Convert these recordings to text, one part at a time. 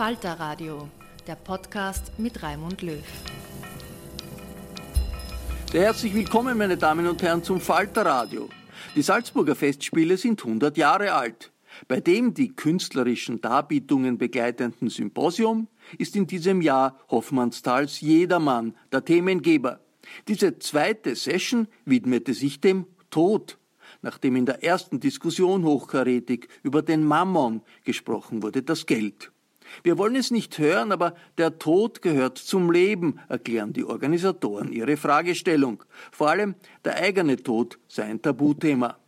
Falter Radio, der Podcast mit Raimund Löw. Sehr herzlich willkommen, meine Damen und Herren, zum Falter Radio. Die Salzburger Festspiele sind 100 Jahre alt. Bei dem die künstlerischen Darbietungen begleitenden Symposium ist in diesem Jahr Hoffmannsthals Jedermann der Themengeber. Diese zweite Session widmete sich dem Tod, nachdem in der ersten Diskussion hochkarätig über den Mammon gesprochen wurde, das Geld. Wir wollen es nicht hören, aber der Tod gehört zum Leben, erklären die Organisatoren ihre Fragestellung. Vor allem der eigene Tod sei ein Tabuthema.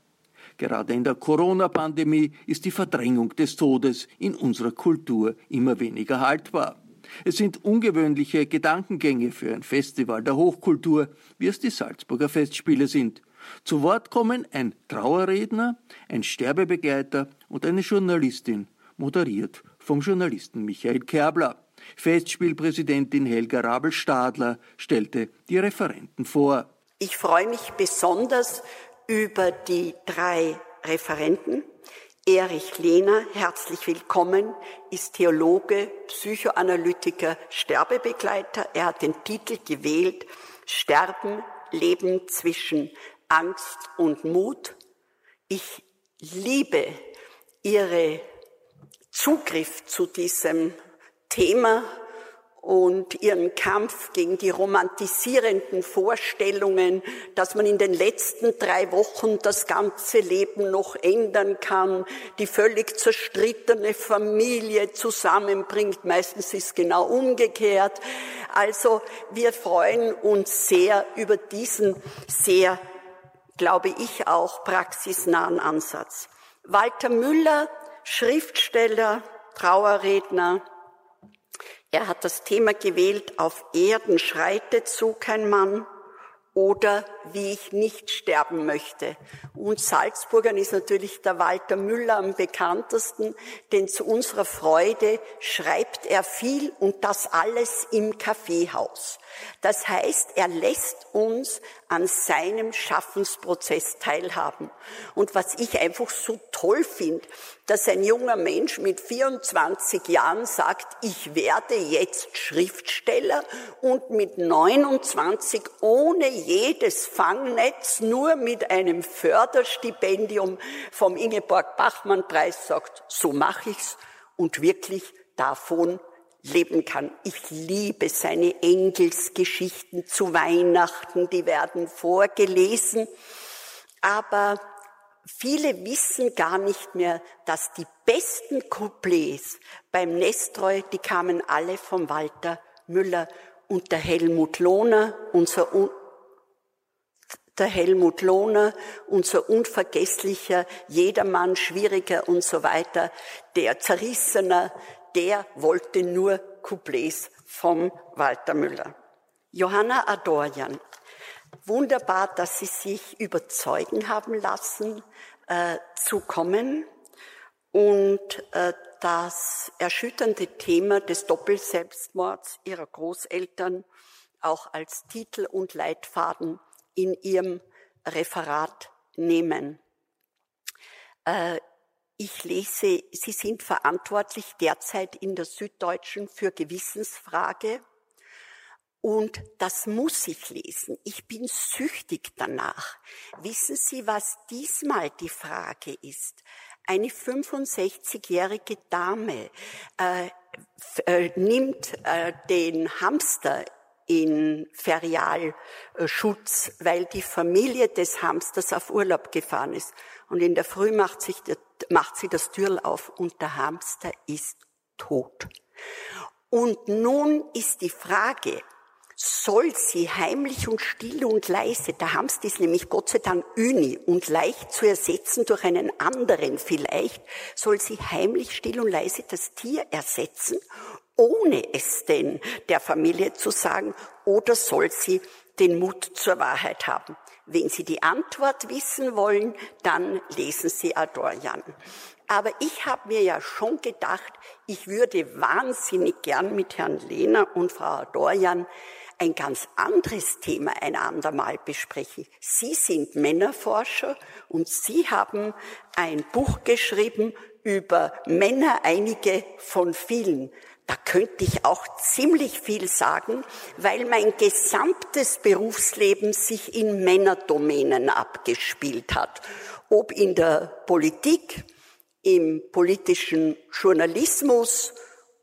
Gerade in der Corona-Pandemie ist die Verdrängung des Todes in unserer Kultur immer weniger haltbar. Es sind ungewöhnliche Gedankengänge für ein Festival der Hochkultur, wie es die Salzburger Festspiele sind. Zu Wort kommen ein Trauerredner, ein Sterbebegleiter und eine Journalistin, moderiert vom Journalisten Michael Kerbler. Festspielpräsidentin Helga Rabel-Stadler stellte die Referenten vor. Ich freue mich besonders über die drei Referenten. Erich Lehner, herzlich willkommen, ist Theologe, Psychoanalytiker, Sterbebegleiter. Er hat den Titel gewählt Sterben, Leben zwischen Angst und Mut. Ich liebe Ihre Zugriff zu diesem Thema und ihren Kampf gegen die romantisierenden Vorstellungen, dass man in den letzten drei Wochen das ganze Leben noch ändern kann, die völlig zerstrittene Familie zusammenbringt. Meistens ist es genau umgekehrt. Also wir freuen uns sehr über diesen sehr, glaube ich, auch praxisnahen Ansatz. Walter Müller Schriftsteller, Trauerredner. Er hat das Thema gewählt, auf Erden schreitet so kein Mann oder wie ich nicht sterben möchte. Und Salzburgern ist natürlich der Walter Müller am bekanntesten, denn zu unserer Freude schreibt er viel und das alles im Kaffeehaus. Das heißt, er lässt uns an seinem Schaffensprozess teilhaben. Und was ich einfach so toll finde, dass ein junger Mensch mit 24 Jahren sagt, ich werde jetzt Schriftsteller und mit 29 ohne jedes Fangnetz, nur mit einem Förderstipendium vom Ingeborg Bachmann Preis sagt, so mache ich's und wirklich davon leben kann. Ich liebe seine Engelsgeschichten zu Weihnachten, die werden vorgelesen. Aber viele wissen gar nicht mehr, dass die besten Couplets beim Nestroy, die kamen alle von Walter Müller und der Helmut Lohner, unser der Helmut Lohner, unser unvergesslicher Jedermann, schwieriger und so weiter, der Zerrissener, der wollte nur Couplets vom Walter Müller. Johanna Adorjan, wunderbar, dass Sie sich überzeugen haben lassen, äh, zu kommen und äh, das erschütternde Thema des Doppelselbstmords Ihrer Großeltern auch als Titel und Leitfaden in Ihrem Referat nehmen. Äh, ich lese, Sie sind verantwortlich derzeit in der Süddeutschen für Gewissensfrage und das muss ich lesen. Ich bin süchtig danach. Wissen Sie, was diesmal die Frage ist? Eine 65-jährige Dame äh, äh, nimmt äh, den Hamster in Ferialschutz, weil die Familie des Hamsters auf Urlaub gefahren ist. Und in der Früh macht, sich macht sie das Türl auf und der Hamster ist tot. Und nun ist die Frage, soll sie heimlich und still und leise, der Hamster ist nämlich Gott sei Dank Üni und leicht zu ersetzen durch einen anderen vielleicht, soll sie heimlich, still und leise das Tier ersetzen, ohne es denn der Familie zu sagen, oder soll sie den Mut zur Wahrheit haben? Wenn Sie die Antwort wissen wollen, dann lesen Sie Adorjan. Aber ich habe mir ja schon gedacht, ich würde wahnsinnig gern mit Herrn Lehner und Frau Adorjan ein ganz anderes Thema ein andermal bespreche. Sie sind Männerforscher und Sie haben ein Buch geschrieben über Männer, einige von vielen. Da könnte ich auch ziemlich viel sagen, weil mein gesamtes Berufsleben sich in Männerdomänen abgespielt hat. Ob in der Politik, im politischen Journalismus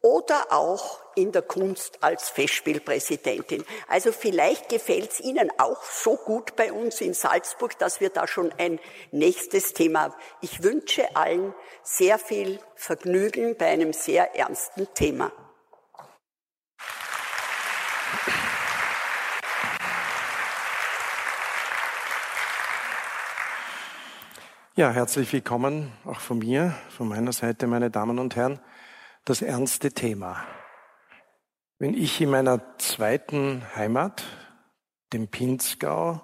oder auch in der Kunst als Festspielpräsidentin. Also vielleicht gefällt es Ihnen auch so gut bei uns in Salzburg, dass wir da schon ein nächstes Thema haben. Ich wünsche allen sehr viel Vergnügen bei einem sehr ernsten Thema. Ja, herzlich willkommen auch von mir, von meiner Seite, meine Damen und Herren das ernste Thema. Wenn ich in meiner zweiten Heimat, dem Pinzgau,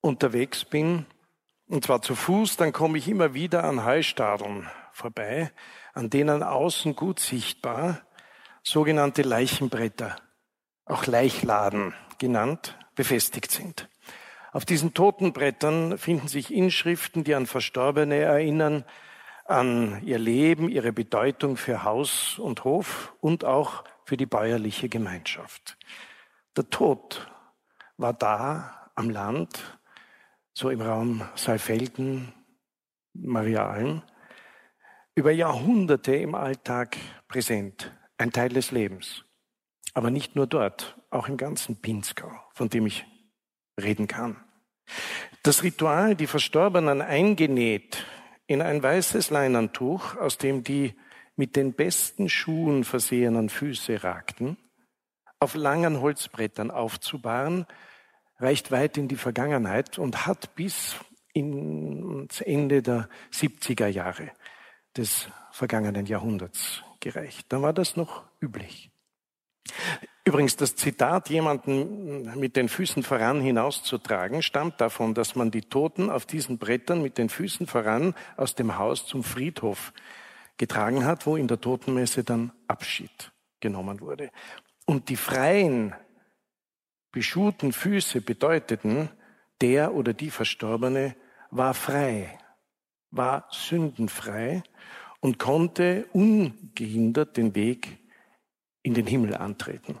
unterwegs bin, und zwar zu Fuß, dann komme ich immer wieder an Heustadeln vorbei, an denen außen gut sichtbar sogenannte Leichenbretter, auch Leichladen genannt, befestigt sind. Auf diesen toten Brettern finden sich Inschriften, die an Verstorbene erinnern, an ihr Leben, ihre Bedeutung für Haus und Hof und auch für die bäuerliche Gemeinschaft. Der Tod war da am Land, so im Raum Saalfelden, Marialen, über Jahrhunderte im Alltag präsent, ein Teil des Lebens. Aber nicht nur dort, auch im ganzen Pinzgau, von dem ich reden kann. Das Ritual, die Verstorbenen eingenäht in ein weißes Leinentuch, aus dem die mit den besten Schuhen versehenen Füße ragten, auf langen Holzbrettern aufzubahren, reicht weit in die Vergangenheit und hat bis ins Ende der 70er Jahre des vergangenen Jahrhunderts gereicht. Dann war das noch üblich. Übrigens, das Zitat, jemanden mit den Füßen voran hinauszutragen, stammt davon, dass man die Toten auf diesen Brettern mit den Füßen voran aus dem Haus zum Friedhof getragen hat, wo in der Totenmesse dann Abschied genommen wurde. Und die freien, beschuhten Füße bedeuteten, der oder die Verstorbene war frei, war sündenfrei und konnte ungehindert den Weg in den Himmel antreten.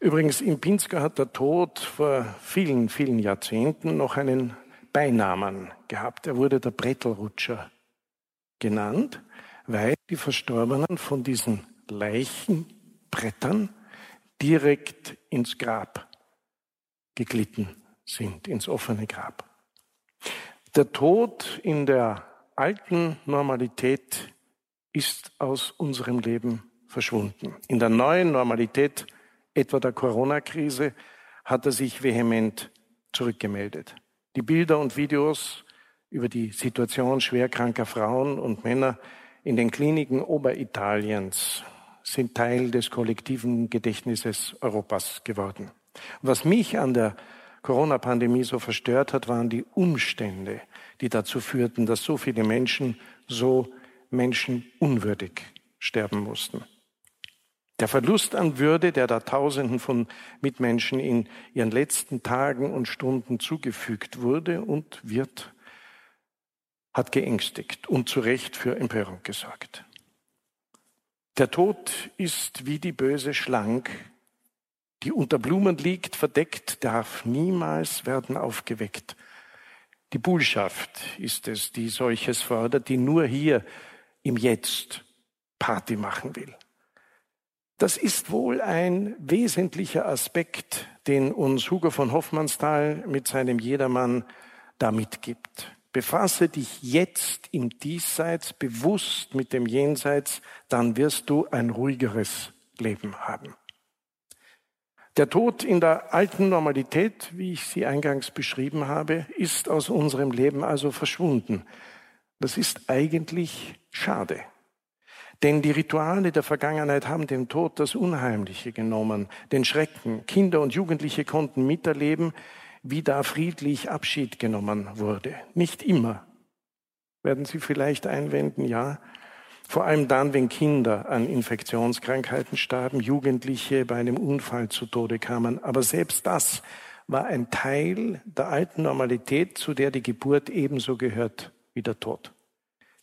Übrigens, in Pinzgau hat der Tod vor vielen, vielen Jahrzehnten noch einen Beinamen gehabt. Er wurde der Brettelrutscher genannt, weil die Verstorbenen von diesen Leichenbrettern direkt ins Grab geglitten sind, ins offene Grab. Der Tod in der alten Normalität ist aus unserem Leben verschwunden. In der neuen Normalität, etwa der Corona-Krise, hat er sich vehement zurückgemeldet. Die Bilder und Videos über die Situation schwerkranker Frauen und Männer in den Kliniken Oberitaliens sind Teil des kollektiven Gedächtnisses Europas geworden. was mich an der Corona-Pandemie so verstört hat, waren die Umstände, die dazu führten, dass so viele Menschen so menschenunwürdig sterben mussten. Der Verlust an Würde, der da Tausenden von Mitmenschen in ihren letzten Tagen und Stunden zugefügt wurde und wird, hat geängstigt und zu Recht für Empörung gesorgt. Der Tod ist wie die böse Schlange, die unter Blumen liegt, verdeckt, darf niemals werden aufgeweckt. Die Bullschaft ist es, die solches fordert, die nur hier im Jetzt Party machen will. Das ist wohl ein wesentlicher Aspekt, den uns Hugo von Hoffmannsthal mit seinem Jedermann da mitgibt. Befasse dich jetzt im Diesseits bewusst mit dem Jenseits, dann wirst du ein ruhigeres Leben haben. Der Tod in der alten Normalität, wie ich sie eingangs beschrieben habe, ist aus unserem Leben also verschwunden. Das ist eigentlich schade. Denn die Rituale der Vergangenheit haben dem Tod das Unheimliche genommen, den Schrecken. Kinder und Jugendliche konnten miterleben, wie da friedlich Abschied genommen wurde. Nicht immer. Werden Sie vielleicht einwenden, ja. Vor allem dann, wenn Kinder an Infektionskrankheiten starben, Jugendliche bei einem Unfall zu Tode kamen. Aber selbst das war ein Teil der alten Normalität, zu der die Geburt ebenso gehört wie der Tod.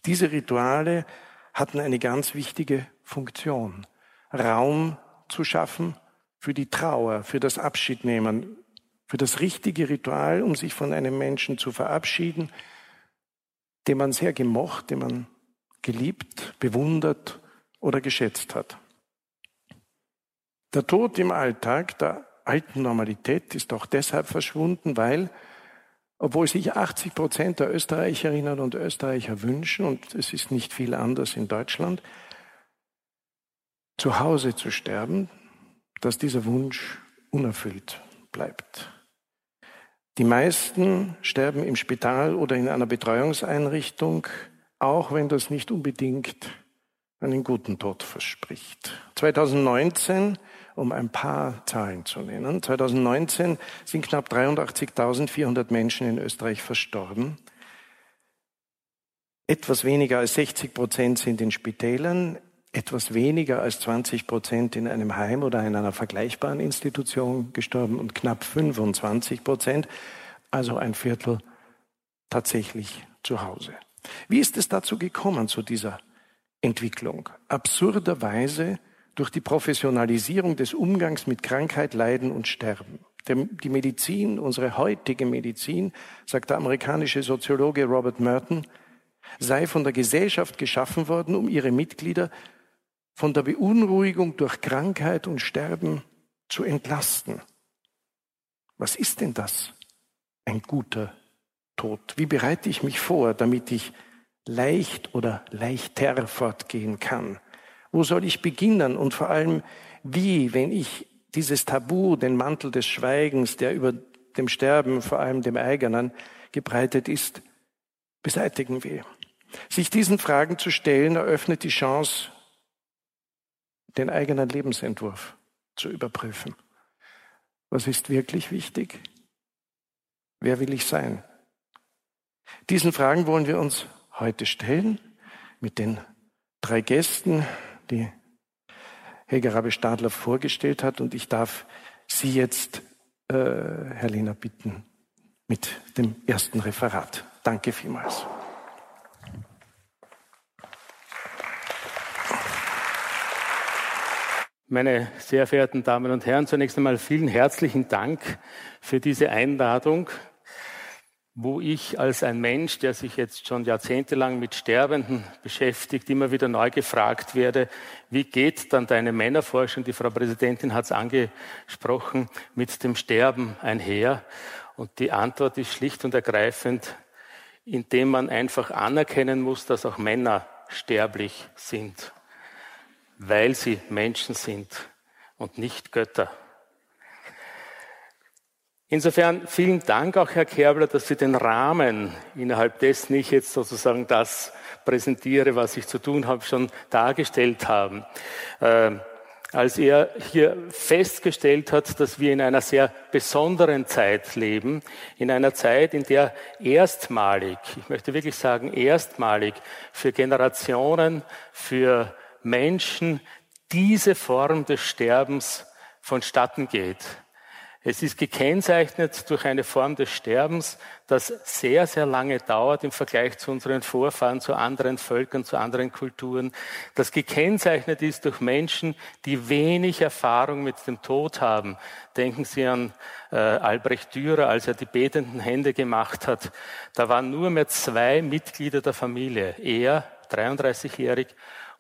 Diese Rituale hatten eine ganz wichtige Funktion. Raum zu schaffen für die Trauer, für das Abschiednehmen, für das richtige Ritual, um sich von einem Menschen zu verabschieden, den man sehr gemocht, den man geliebt, bewundert oder geschätzt hat. Der Tod im Alltag der alten Normalität ist auch deshalb verschwunden, weil obwohl sich 80 Prozent der Österreicherinnen und Österreicher wünschen, und es ist nicht viel anders in Deutschland, zu Hause zu sterben, dass dieser Wunsch unerfüllt bleibt. Die meisten sterben im Spital oder in einer Betreuungseinrichtung, auch wenn das nicht unbedingt einen guten Tod verspricht. 2019 um ein paar Zahlen zu nennen. 2019 sind knapp 83.400 Menschen in Österreich verstorben. Etwas weniger als 60 Prozent sind in Spitälern, etwas weniger als 20 Prozent in einem Heim oder in einer vergleichbaren Institution gestorben und knapp 25 Prozent, also ein Viertel tatsächlich zu Hause. Wie ist es dazu gekommen, zu dieser Entwicklung? Absurderweise durch die Professionalisierung des Umgangs mit Krankheit, Leiden und Sterben. Die Medizin, unsere heutige Medizin, sagt der amerikanische Soziologe Robert Merton, sei von der Gesellschaft geschaffen worden, um ihre Mitglieder von der Beunruhigung durch Krankheit und Sterben zu entlasten. Was ist denn das? Ein guter Tod. Wie bereite ich mich vor, damit ich leicht oder leichter fortgehen kann? Wo soll ich beginnen? Und vor allem, wie, wenn ich dieses Tabu, den Mantel des Schweigens, der über dem Sterben, vor allem dem eigenen, gebreitet ist, beseitigen will. Sich diesen Fragen zu stellen, eröffnet die Chance, den eigenen Lebensentwurf zu überprüfen. Was ist wirklich wichtig? Wer will ich sein? Diesen Fragen wollen wir uns heute stellen mit den drei Gästen, die Helga Rabe-Stadler vorgestellt hat. Und ich darf Sie jetzt, äh, Herr Lehner, bitten mit dem ersten Referat. Danke vielmals. Meine sehr verehrten Damen und Herren, zunächst einmal vielen herzlichen Dank für diese Einladung wo ich als ein Mensch, der sich jetzt schon jahrzehntelang mit Sterbenden beschäftigt, immer wieder neu gefragt werde, wie geht dann deine Männerforschung, die Frau Präsidentin hat es angesprochen, mit dem Sterben einher? Und die Antwort ist schlicht und ergreifend, indem man einfach anerkennen muss, dass auch Männer sterblich sind, weil sie Menschen sind und nicht Götter. Insofern vielen Dank auch, Herr Kerbler, dass Sie den Rahmen, innerhalb dessen ich jetzt sozusagen das präsentiere, was ich zu tun habe, schon dargestellt haben. Äh, als er hier festgestellt hat, dass wir in einer sehr besonderen Zeit leben, in einer Zeit, in der erstmalig, ich möchte wirklich sagen erstmalig, für Generationen, für Menschen diese Form des Sterbens vonstatten geht. Es ist gekennzeichnet durch eine Form des Sterbens, das sehr, sehr lange dauert im Vergleich zu unseren Vorfahren, zu anderen Völkern, zu anderen Kulturen. Das gekennzeichnet ist durch Menschen, die wenig Erfahrung mit dem Tod haben. Denken Sie an äh, Albrecht Dürer, als er die betenden Hände gemacht hat. Da waren nur mehr zwei Mitglieder der Familie. Er, 33-jährig,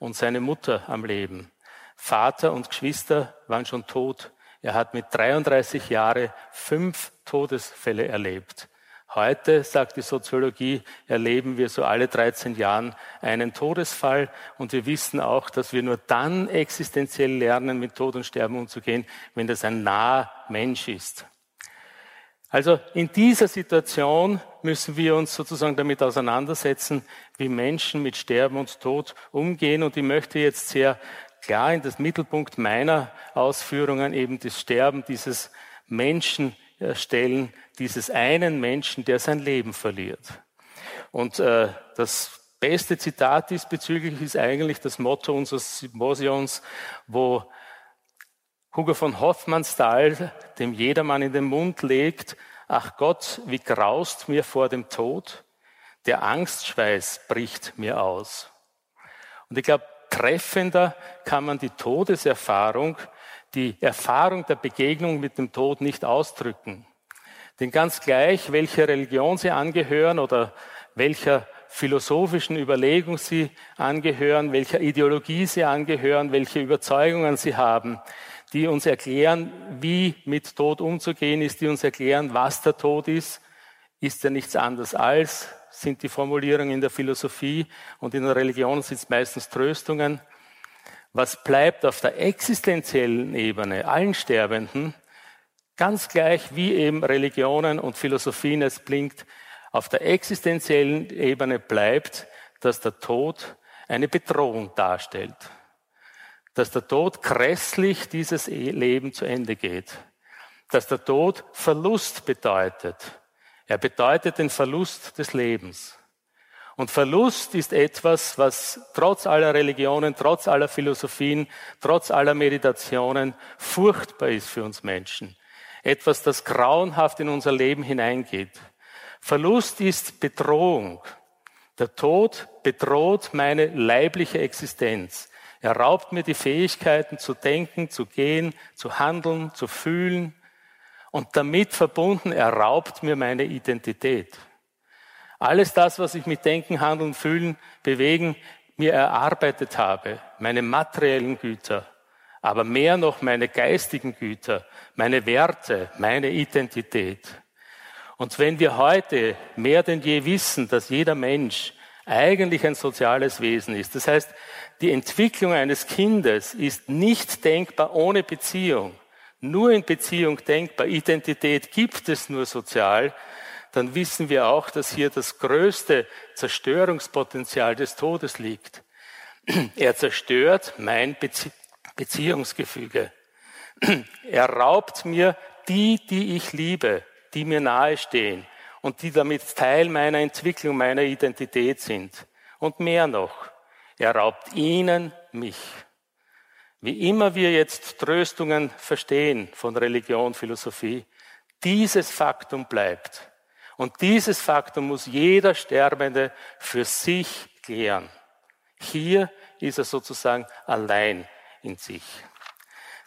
und seine Mutter am Leben. Vater und Geschwister waren schon tot. Er hat mit 33 Jahren fünf Todesfälle erlebt. Heute, sagt die Soziologie, erleben wir so alle 13 Jahren einen Todesfall und wir wissen auch, dass wir nur dann existenziell lernen, mit Tod und Sterben umzugehen, wenn das ein naher Mensch ist. Also in dieser Situation müssen wir uns sozusagen damit auseinandersetzen, wie Menschen mit Sterben und Tod umgehen. Und ich möchte jetzt sehr klar in das Mittelpunkt meiner Ausführungen eben das Sterben dieses Menschen stellen, dieses einen Menschen, der sein Leben verliert. Und äh, das beste Zitat diesbezüglich ist eigentlich das Motto unseres Symposions, wo Hugo von Hoffmannsthal dem Jedermann in den Mund legt, ach Gott, wie graust mir vor dem Tod, der Angstschweiß bricht mir aus. Und ich glaube, treffender kann man die Todeserfahrung, die Erfahrung der Begegnung mit dem Tod nicht ausdrücken. Denn ganz gleich, welcher Religion sie angehören oder welcher philosophischen Überlegung sie angehören, welcher Ideologie sie angehören, welche Überzeugungen sie haben, die uns erklären, wie mit Tod umzugehen ist, die uns erklären, was der Tod ist, ist er nichts anderes als sind die Formulierungen in der Philosophie und in der Religion sind es meistens Tröstungen. Was bleibt auf der existenziellen Ebene allen Sterbenden, ganz gleich wie eben Religionen und Philosophien es blinkt, auf der existenziellen Ebene bleibt, dass der Tod eine Bedrohung darstellt. Dass der Tod grässlich dieses Leben zu Ende geht. Dass der Tod Verlust bedeutet er bedeutet den Verlust des Lebens. Und Verlust ist etwas, was trotz aller Religionen, trotz aller Philosophien, trotz aller Meditationen furchtbar ist für uns Menschen. Etwas, das grauenhaft in unser Leben hineingeht. Verlust ist Bedrohung. Der Tod bedroht meine leibliche Existenz. Er raubt mir die Fähigkeiten zu denken, zu gehen, zu handeln, zu fühlen, und damit verbunden, er raubt mir meine Identität. Alles das, was ich mit Denken, Handeln, Fühlen, Bewegen mir erarbeitet habe, meine materiellen Güter, aber mehr noch meine geistigen Güter, meine Werte, meine Identität. Und wenn wir heute mehr denn je wissen, dass jeder Mensch eigentlich ein soziales Wesen ist, das heißt, die Entwicklung eines Kindes ist nicht denkbar ohne Beziehung, nur in Beziehung denkbar, Identität gibt es nur sozial, dann wissen wir auch, dass hier das größte Zerstörungspotenzial des Todes liegt. Er zerstört mein Bezie Beziehungsgefüge. Er raubt mir die, die ich liebe, die mir nahestehen und die damit Teil meiner Entwicklung, meiner Identität sind. Und mehr noch, er raubt ihnen mich. Wie immer wir jetzt Tröstungen verstehen von Religion, Philosophie, dieses Faktum bleibt. Und dieses Faktum muss jeder Sterbende für sich klären. Hier ist er sozusagen allein in sich.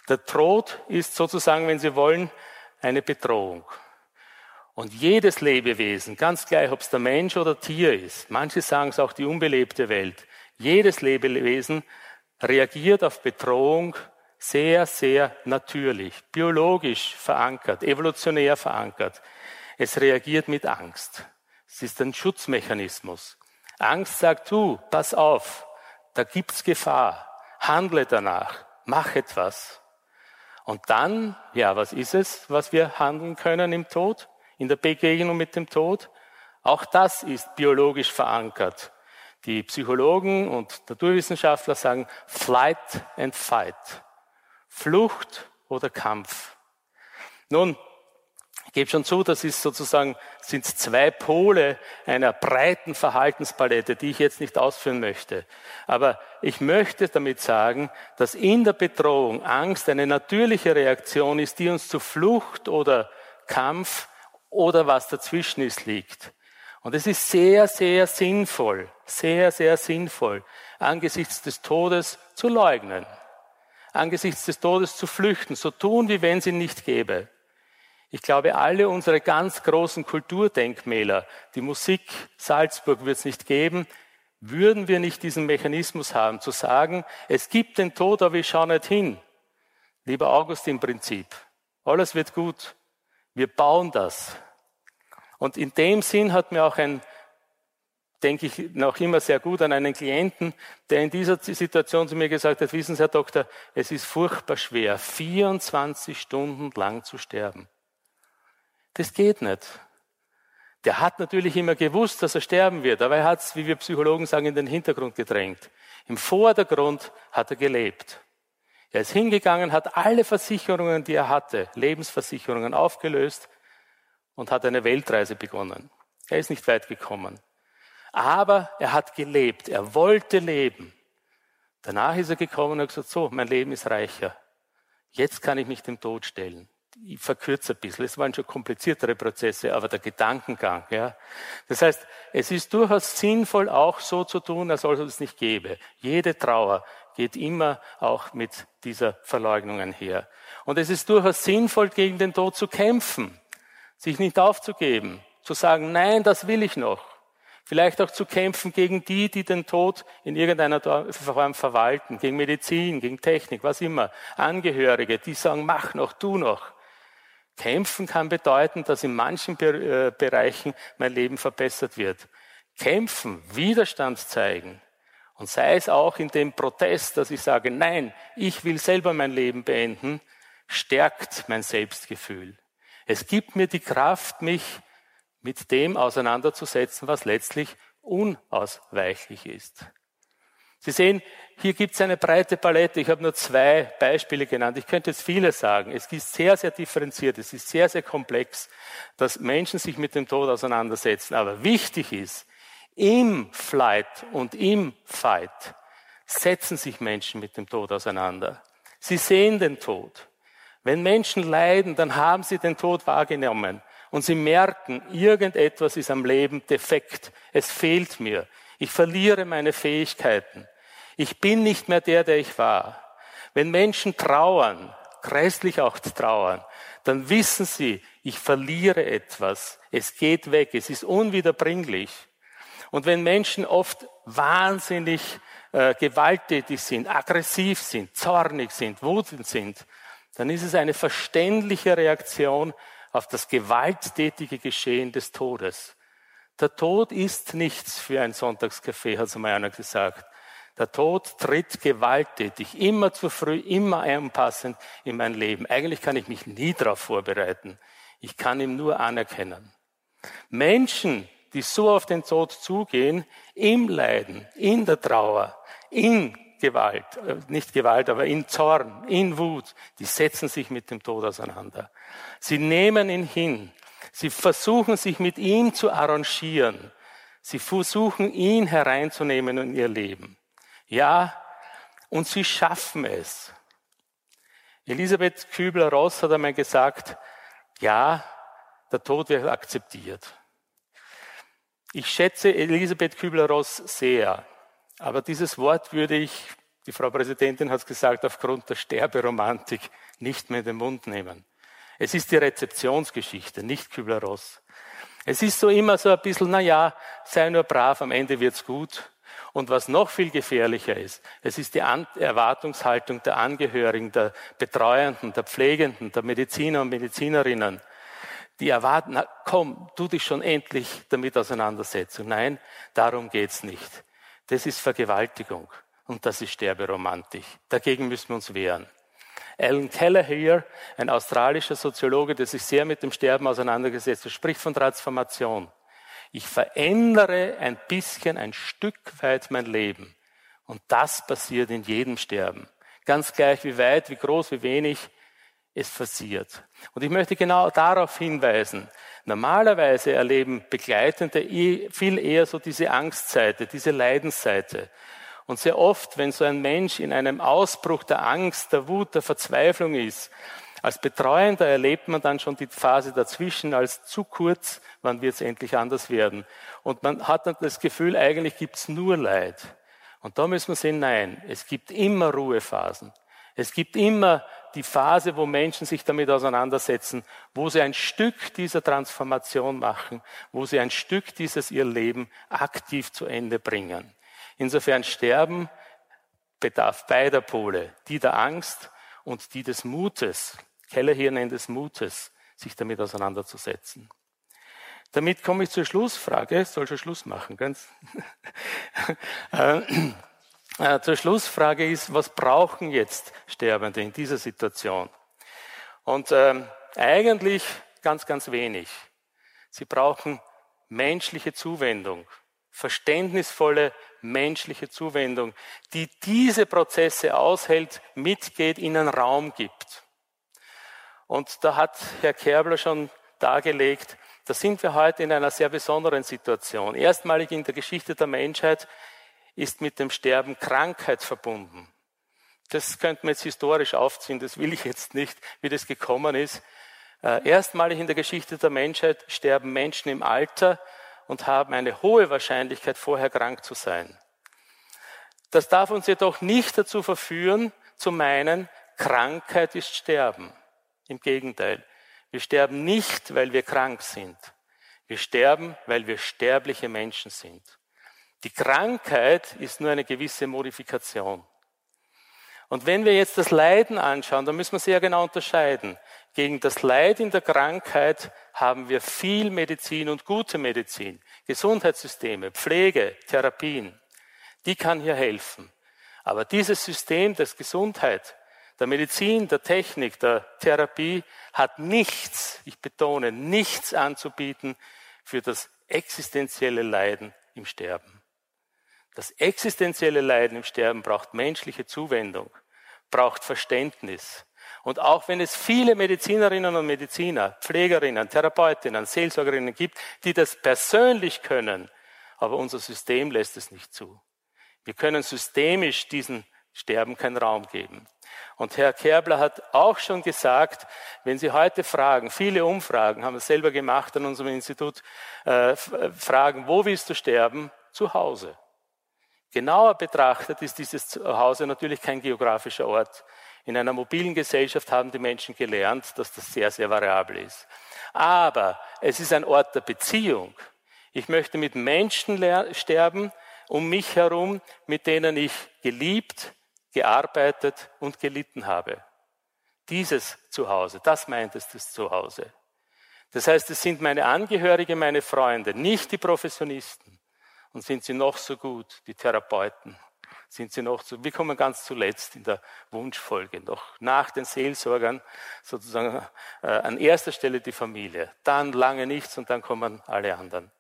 Der Tod ist sozusagen, wenn Sie wollen, eine Bedrohung. Und jedes Lebewesen, ganz gleich, ob es der Mensch oder Tier ist, manche sagen es auch die unbelebte Welt, jedes Lebewesen reagiert auf Bedrohung sehr, sehr natürlich, biologisch verankert, evolutionär verankert. Es reagiert mit Angst. Es ist ein Schutzmechanismus. Angst sagt, du, pass auf, da gibt's Gefahr, handle danach, mach etwas. Und dann, ja, was ist es, was wir handeln können im Tod, in der Begegnung mit dem Tod? Auch das ist biologisch verankert. Die Psychologen und Naturwissenschaftler sagen Flight and Fight. Flucht oder Kampf. Nun, ich gebe schon zu, das ist sozusagen, sind zwei Pole einer breiten Verhaltenspalette, die ich jetzt nicht ausführen möchte. Aber ich möchte damit sagen, dass in der Bedrohung Angst eine natürliche Reaktion ist, die uns zu Flucht oder Kampf oder was dazwischen ist liegt. Und es ist sehr, sehr sinnvoll, sehr, sehr sinnvoll, angesichts des Todes zu leugnen, angesichts des Todes zu flüchten, so tun, wie wenn es ihn nicht gäbe. Ich glaube, alle unsere ganz großen Kulturdenkmäler, die Musik Salzburg wird es nicht geben, würden wir nicht diesen Mechanismus haben, zu sagen, es gibt den Tod, aber ich schaue nicht hin. Lieber August im Prinzip, alles wird gut. Wir bauen das. Und in dem Sinn hat mir auch ein, denke ich noch immer sehr gut an einen Klienten, der in dieser Situation zu mir gesagt hat, wissen Sie, Herr Doktor, es ist furchtbar schwer, 24 Stunden lang zu sterben. Das geht nicht. Der hat natürlich immer gewusst, dass er sterben wird, aber er hat es, wie wir Psychologen sagen, in den Hintergrund gedrängt. Im Vordergrund hat er gelebt. Er ist hingegangen, hat alle Versicherungen, die er hatte, Lebensversicherungen aufgelöst, und hat eine Weltreise begonnen. Er ist nicht weit gekommen. Aber er hat gelebt. Er wollte leben. Danach ist er gekommen und hat gesagt, so, mein Leben ist reicher. Jetzt kann ich mich dem Tod stellen. Ich verkürze ein bisschen. Es waren schon kompliziertere Prozesse, aber der Gedankengang, ja. Das heißt, es ist durchaus sinnvoll, auch so zu tun, als ob es nicht gäbe. Jede Trauer geht immer auch mit dieser Verleugnung einher. Und es ist durchaus sinnvoll, gegen den Tod zu kämpfen sich nicht aufzugeben, zu sagen, nein, das will ich noch. Vielleicht auch zu kämpfen gegen die, die den Tod in irgendeiner Form verwalten, gegen Medizin, gegen Technik, was immer. Angehörige, die sagen, mach noch, tu noch. Kämpfen kann bedeuten, dass in manchen äh, Bereichen mein Leben verbessert wird. Kämpfen, Widerstand zeigen. Und sei es auch in dem Protest, dass ich sage, nein, ich will selber mein Leben beenden, stärkt mein Selbstgefühl. Es gibt mir die Kraft, mich mit dem auseinanderzusetzen, was letztlich unausweichlich ist. Sie sehen, hier gibt es eine breite Palette. Ich habe nur zwei Beispiele genannt. Ich könnte jetzt viele sagen. Es ist sehr, sehr differenziert. Es ist sehr, sehr komplex, dass Menschen sich mit dem Tod auseinandersetzen. Aber wichtig ist, im Flight und im Fight setzen sich Menschen mit dem Tod auseinander. Sie sehen den Tod. Wenn Menschen leiden, dann haben sie den Tod wahrgenommen und sie merken, irgendetwas ist am Leben defekt. Es fehlt mir. Ich verliere meine Fähigkeiten. Ich bin nicht mehr der, der ich war. Wenn Menschen trauern, grässlich auch trauern, dann wissen sie, ich verliere etwas. Es geht weg. Es ist unwiederbringlich. Und wenn Menschen oft wahnsinnig äh, gewalttätig sind, aggressiv sind, zornig sind, wütend sind, dann ist es eine verständliche Reaktion auf das gewalttätige Geschehen des Todes. Der Tod ist nichts für ein Sonntagscafé, hat es mal einer gesagt. Der Tod tritt gewalttätig, immer zu früh, immer anpassend in mein Leben. Eigentlich kann ich mich nie darauf vorbereiten. Ich kann ihn nur anerkennen. Menschen, die so auf den Tod zugehen, im Leiden, in der Trauer, in Gewalt, äh, nicht Gewalt, aber in Zorn, in Wut, die setzen sich mit dem Tod auseinander. Sie nehmen ihn hin. Sie versuchen sich mit ihm zu arrangieren. Sie versuchen ihn hereinzunehmen in ihr Leben. Ja, und sie schaffen es. Elisabeth Kübler-Ross hat einmal gesagt, ja, der Tod wird akzeptiert. Ich schätze Elisabeth Kübler-Ross sehr. Aber dieses Wort würde ich, die Frau Präsidentin hat es gesagt, aufgrund der Sterberomantik nicht mehr in den Mund nehmen. Es ist die Rezeptionsgeschichte, nicht Kübler-Ross. Es ist so immer so ein bisschen, na ja, sei nur brav, am Ende wird's gut. Und was noch viel gefährlicher ist, es ist die Erwartungshaltung der Angehörigen, der Betreuenden, der Pflegenden, der Mediziner und Medizinerinnen, die erwarten, na, komm, tu dich schon endlich damit auseinandersetzen. Nein, darum geht's nicht. Das ist Vergewaltigung und das ist Sterberomantik. Dagegen müssen wir uns wehren. Alan Kelleher, ein australischer Soziologe, der sich sehr mit dem Sterben auseinandergesetzt hat, spricht von Transformation. Ich verändere ein bisschen, ein Stück weit mein Leben. Und das passiert in jedem Sterben. Ganz gleich wie weit, wie groß, wie wenig es passiert. Und ich möchte genau darauf hinweisen. Normalerweise erleben Begleitende eh viel eher so diese Angstseite, diese Leidensseite. Und sehr oft, wenn so ein Mensch in einem Ausbruch der Angst, der Wut, der Verzweiflung ist, als Betreuender erlebt man dann schon die Phase dazwischen als zu kurz, wann wird es endlich anders werden. Und man hat dann das Gefühl, eigentlich gibt es nur Leid. Und da müssen wir sehen, nein, es gibt immer Ruhephasen. Es gibt immer die Phase, wo Menschen sich damit auseinandersetzen, wo sie ein Stück dieser Transformation machen, wo sie ein Stück dieses ihr Leben aktiv zu Ende bringen. Insofern Sterben bedarf beider Pole, die der Angst und die des Mutes. Keller hier nennt es Mutes, sich damit auseinanderzusetzen. Damit komme ich zur Schlussfrage. Soll schon Schluss machen, ganz. Äh, zur Schlussfrage ist, was brauchen jetzt Sterbende in dieser Situation? Und ähm, eigentlich ganz, ganz wenig. Sie brauchen menschliche Zuwendung, verständnisvolle menschliche Zuwendung, die diese Prozesse aushält, mitgeht, ihnen Raum gibt. Und da hat Herr Kerbler schon dargelegt, da sind wir heute in einer sehr besonderen Situation. Erstmalig in der Geschichte der Menschheit ist mit dem Sterben Krankheit verbunden. Das könnte man jetzt historisch aufziehen, das will ich jetzt nicht, wie das gekommen ist. Äh, erstmalig in der Geschichte der Menschheit sterben Menschen im Alter und haben eine hohe Wahrscheinlichkeit, vorher krank zu sein. Das darf uns jedoch nicht dazu verführen, zu meinen, Krankheit ist Sterben. Im Gegenteil. Wir sterben nicht, weil wir krank sind. Wir sterben, weil wir sterbliche Menschen sind. Die Krankheit ist nur eine gewisse Modifikation. Und wenn wir jetzt das Leiden anschauen, dann müssen wir sehr genau unterscheiden. Gegen das Leid in der Krankheit haben wir viel Medizin und gute Medizin, Gesundheitssysteme, Pflege, Therapien. Die kann hier helfen. Aber dieses System der Gesundheit, der Medizin, der Technik, der Therapie hat nichts, ich betone, nichts anzubieten für das existenzielle Leiden im Sterben. Das existenzielle Leiden im Sterben braucht menschliche Zuwendung, braucht Verständnis. Und auch wenn es viele Medizinerinnen und Mediziner, Pflegerinnen, Therapeutinnen, Seelsorgerinnen gibt, die das persönlich können, aber unser System lässt es nicht zu. Wir können systemisch diesen Sterben keinen Raum geben. Und Herr Kerbler hat auch schon gesagt, wenn Sie heute fragen, viele Umfragen haben wir selber gemacht an unserem Institut, äh, fragen, wo willst du sterben? Zu Hause. Genauer betrachtet ist dieses Zuhause natürlich kein geografischer Ort. In einer mobilen Gesellschaft haben die Menschen gelernt, dass das sehr, sehr variabel ist. Aber es ist ein Ort der Beziehung. Ich möchte mit Menschen sterben um mich herum, mit denen ich geliebt, gearbeitet und gelitten habe. Dieses Zuhause, das meint es das Zuhause. Das heißt, es sind meine Angehörige, meine Freunde, nicht die Professionisten. Und sind sie noch so gut, die Therapeuten, sind sie noch so, wir kommen ganz zuletzt in der Wunschfolge, noch nach den Seelsorgern sozusagen äh, an erster Stelle die Familie, dann lange nichts und dann kommen alle anderen.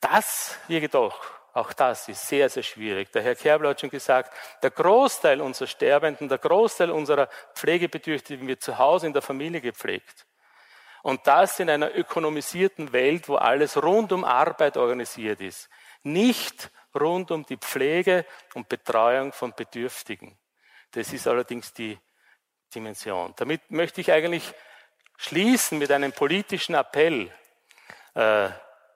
Das jedoch, auch das ist sehr, sehr schwierig. Der Herr Kerbler hat schon gesagt, der Großteil unserer Sterbenden, der Großteil unserer Pflegebedürftigen wird zu Hause in der Familie gepflegt. Und das in einer ökonomisierten Welt, wo alles rund um Arbeit organisiert ist nicht rund um die Pflege und Betreuung von Bedürftigen. Das ist allerdings die Dimension. Damit möchte ich eigentlich schließen mit einem politischen Appell. Äh,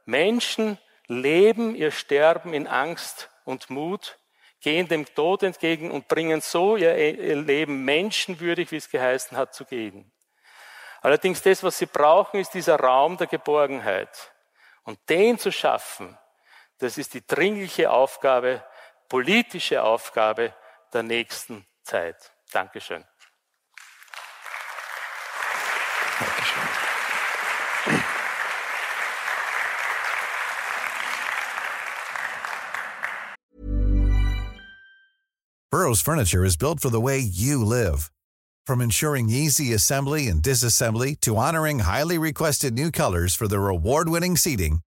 Menschen leben ihr Sterben in Angst und Mut, gehen dem Tod entgegen und bringen so ihr, ihr Leben menschenwürdig, wie es geheißen hat, zu gehen. Allerdings das, was sie brauchen, ist dieser Raum der Geborgenheit. Und den zu schaffen, das ist die dringliche Aufgabe, politische Aufgabe der nächsten Zeit. Dankeschön. Dankeschön. Burroughs Furniture is built for the way you live. From ensuring easy assembly and disassembly to honoring highly requested new colors for their award-winning seating,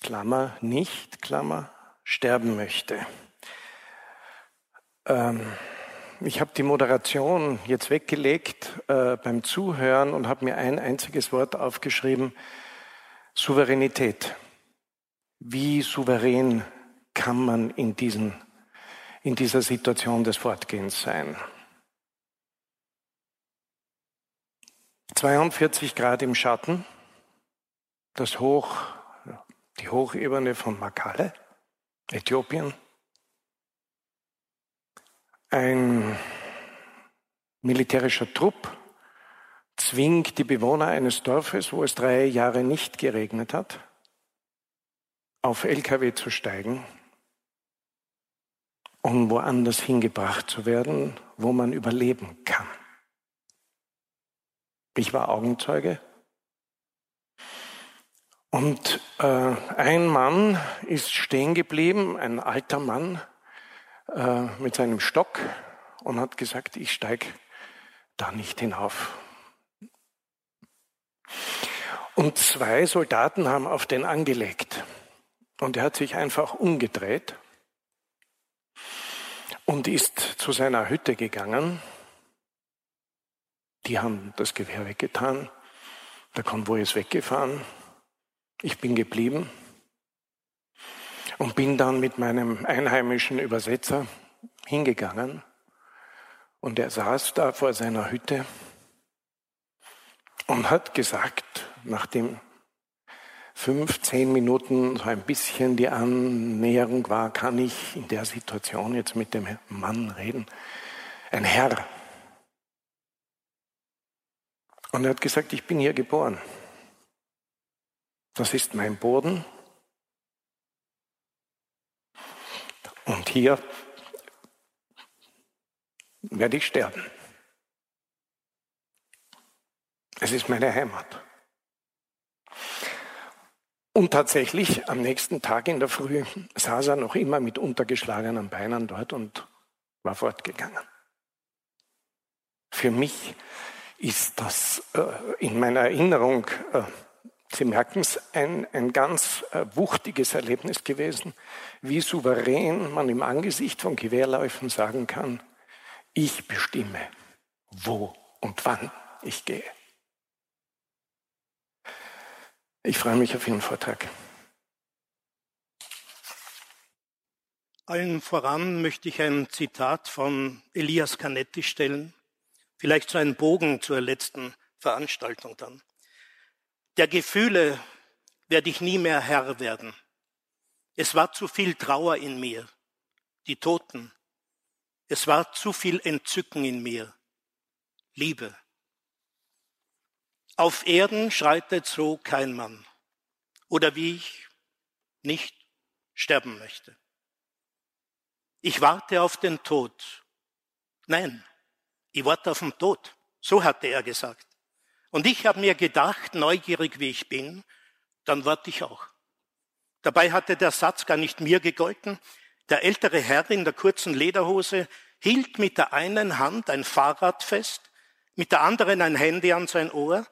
Klammer, nicht, Klammer, sterben möchte. Ähm, ich habe die Moderation jetzt weggelegt äh, beim Zuhören und habe mir ein einziges Wort aufgeschrieben, Souveränität. Wie souverän kann man in, diesen, in dieser Situation des Fortgehens sein? 42 Grad im Schatten, das Hoch, die Hochebene von Makale, Äthiopien. Ein militärischer Trupp zwingt die Bewohner eines Dorfes, wo es drei Jahre nicht geregnet hat, auf Lkw zu steigen, um woanders hingebracht zu werden, wo man überleben kann. Ich war Augenzeuge. Und äh, ein Mann ist stehen geblieben, ein alter Mann, äh, mit seinem Stock und hat gesagt, ich steige da nicht hinauf. Und zwei Soldaten haben auf den angelegt. Und er hat sich einfach umgedreht und ist zu seiner Hütte gegangen. Die haben das Gewehr weggetan. Der Konvoi ist weggefahren. Ich bin geblieben und bin dann mit meinem einheimischen Übersetzer hingegangen und er saß da vor seiner Hütte und hat gesagt, nachdem fünf, zehn Minuten so ein bisschen die Annäherung war, kann ich in der Situation jetzt mit dem Mann reden. Ein Herr. Und er hat gesagt, ich bin hier geboren. Das ist mein Boden, Und hier werde ich sterben. Es ist meine Heimat. Und tatsächlich, am nächsten Tag in der Früh saß er noch immer mit untergeschlagenen Beinen dort und war fortgegangen. Für mich ist das äh, in meiner Erinnerung äh, Sie merken es, ein, ein ganz äh, wuchtiges Erlebnis gewesen, wie souverän man im Angesicht von Gewehrläufen sagen kann, ich bestimme, wo und wann ich gehe. Ich freue mich auf Ihren Vortrag. Allen voran möchte ich ein Zitat von Elias Canetti stellen, vielleicht so einen Bogen zur letzten Veranstaltung dann. Der Gefühle werde ich nie mehr Herr werden. Es war zu viel Trauer in mir, die Toten. Es war zu viel Entzücken in mir, Liebe. Auf Erden schreitet so kein Mann, oder wie ich nicht sterben möchte. Ich warte auf den Tod. Nein, ich warte auf den Tod. So hatte er gesagt. Und ich habe mir gedacht, neugierig wie ich bin, dann warte ich auch. Dabei hatte der Satz gar nicht mir gegolten. Der ältere Herr in der kurzen Lederhose hielt mit der einen Hand ein Fahrrad fest, mit der anderen ein Handy an sein Ohr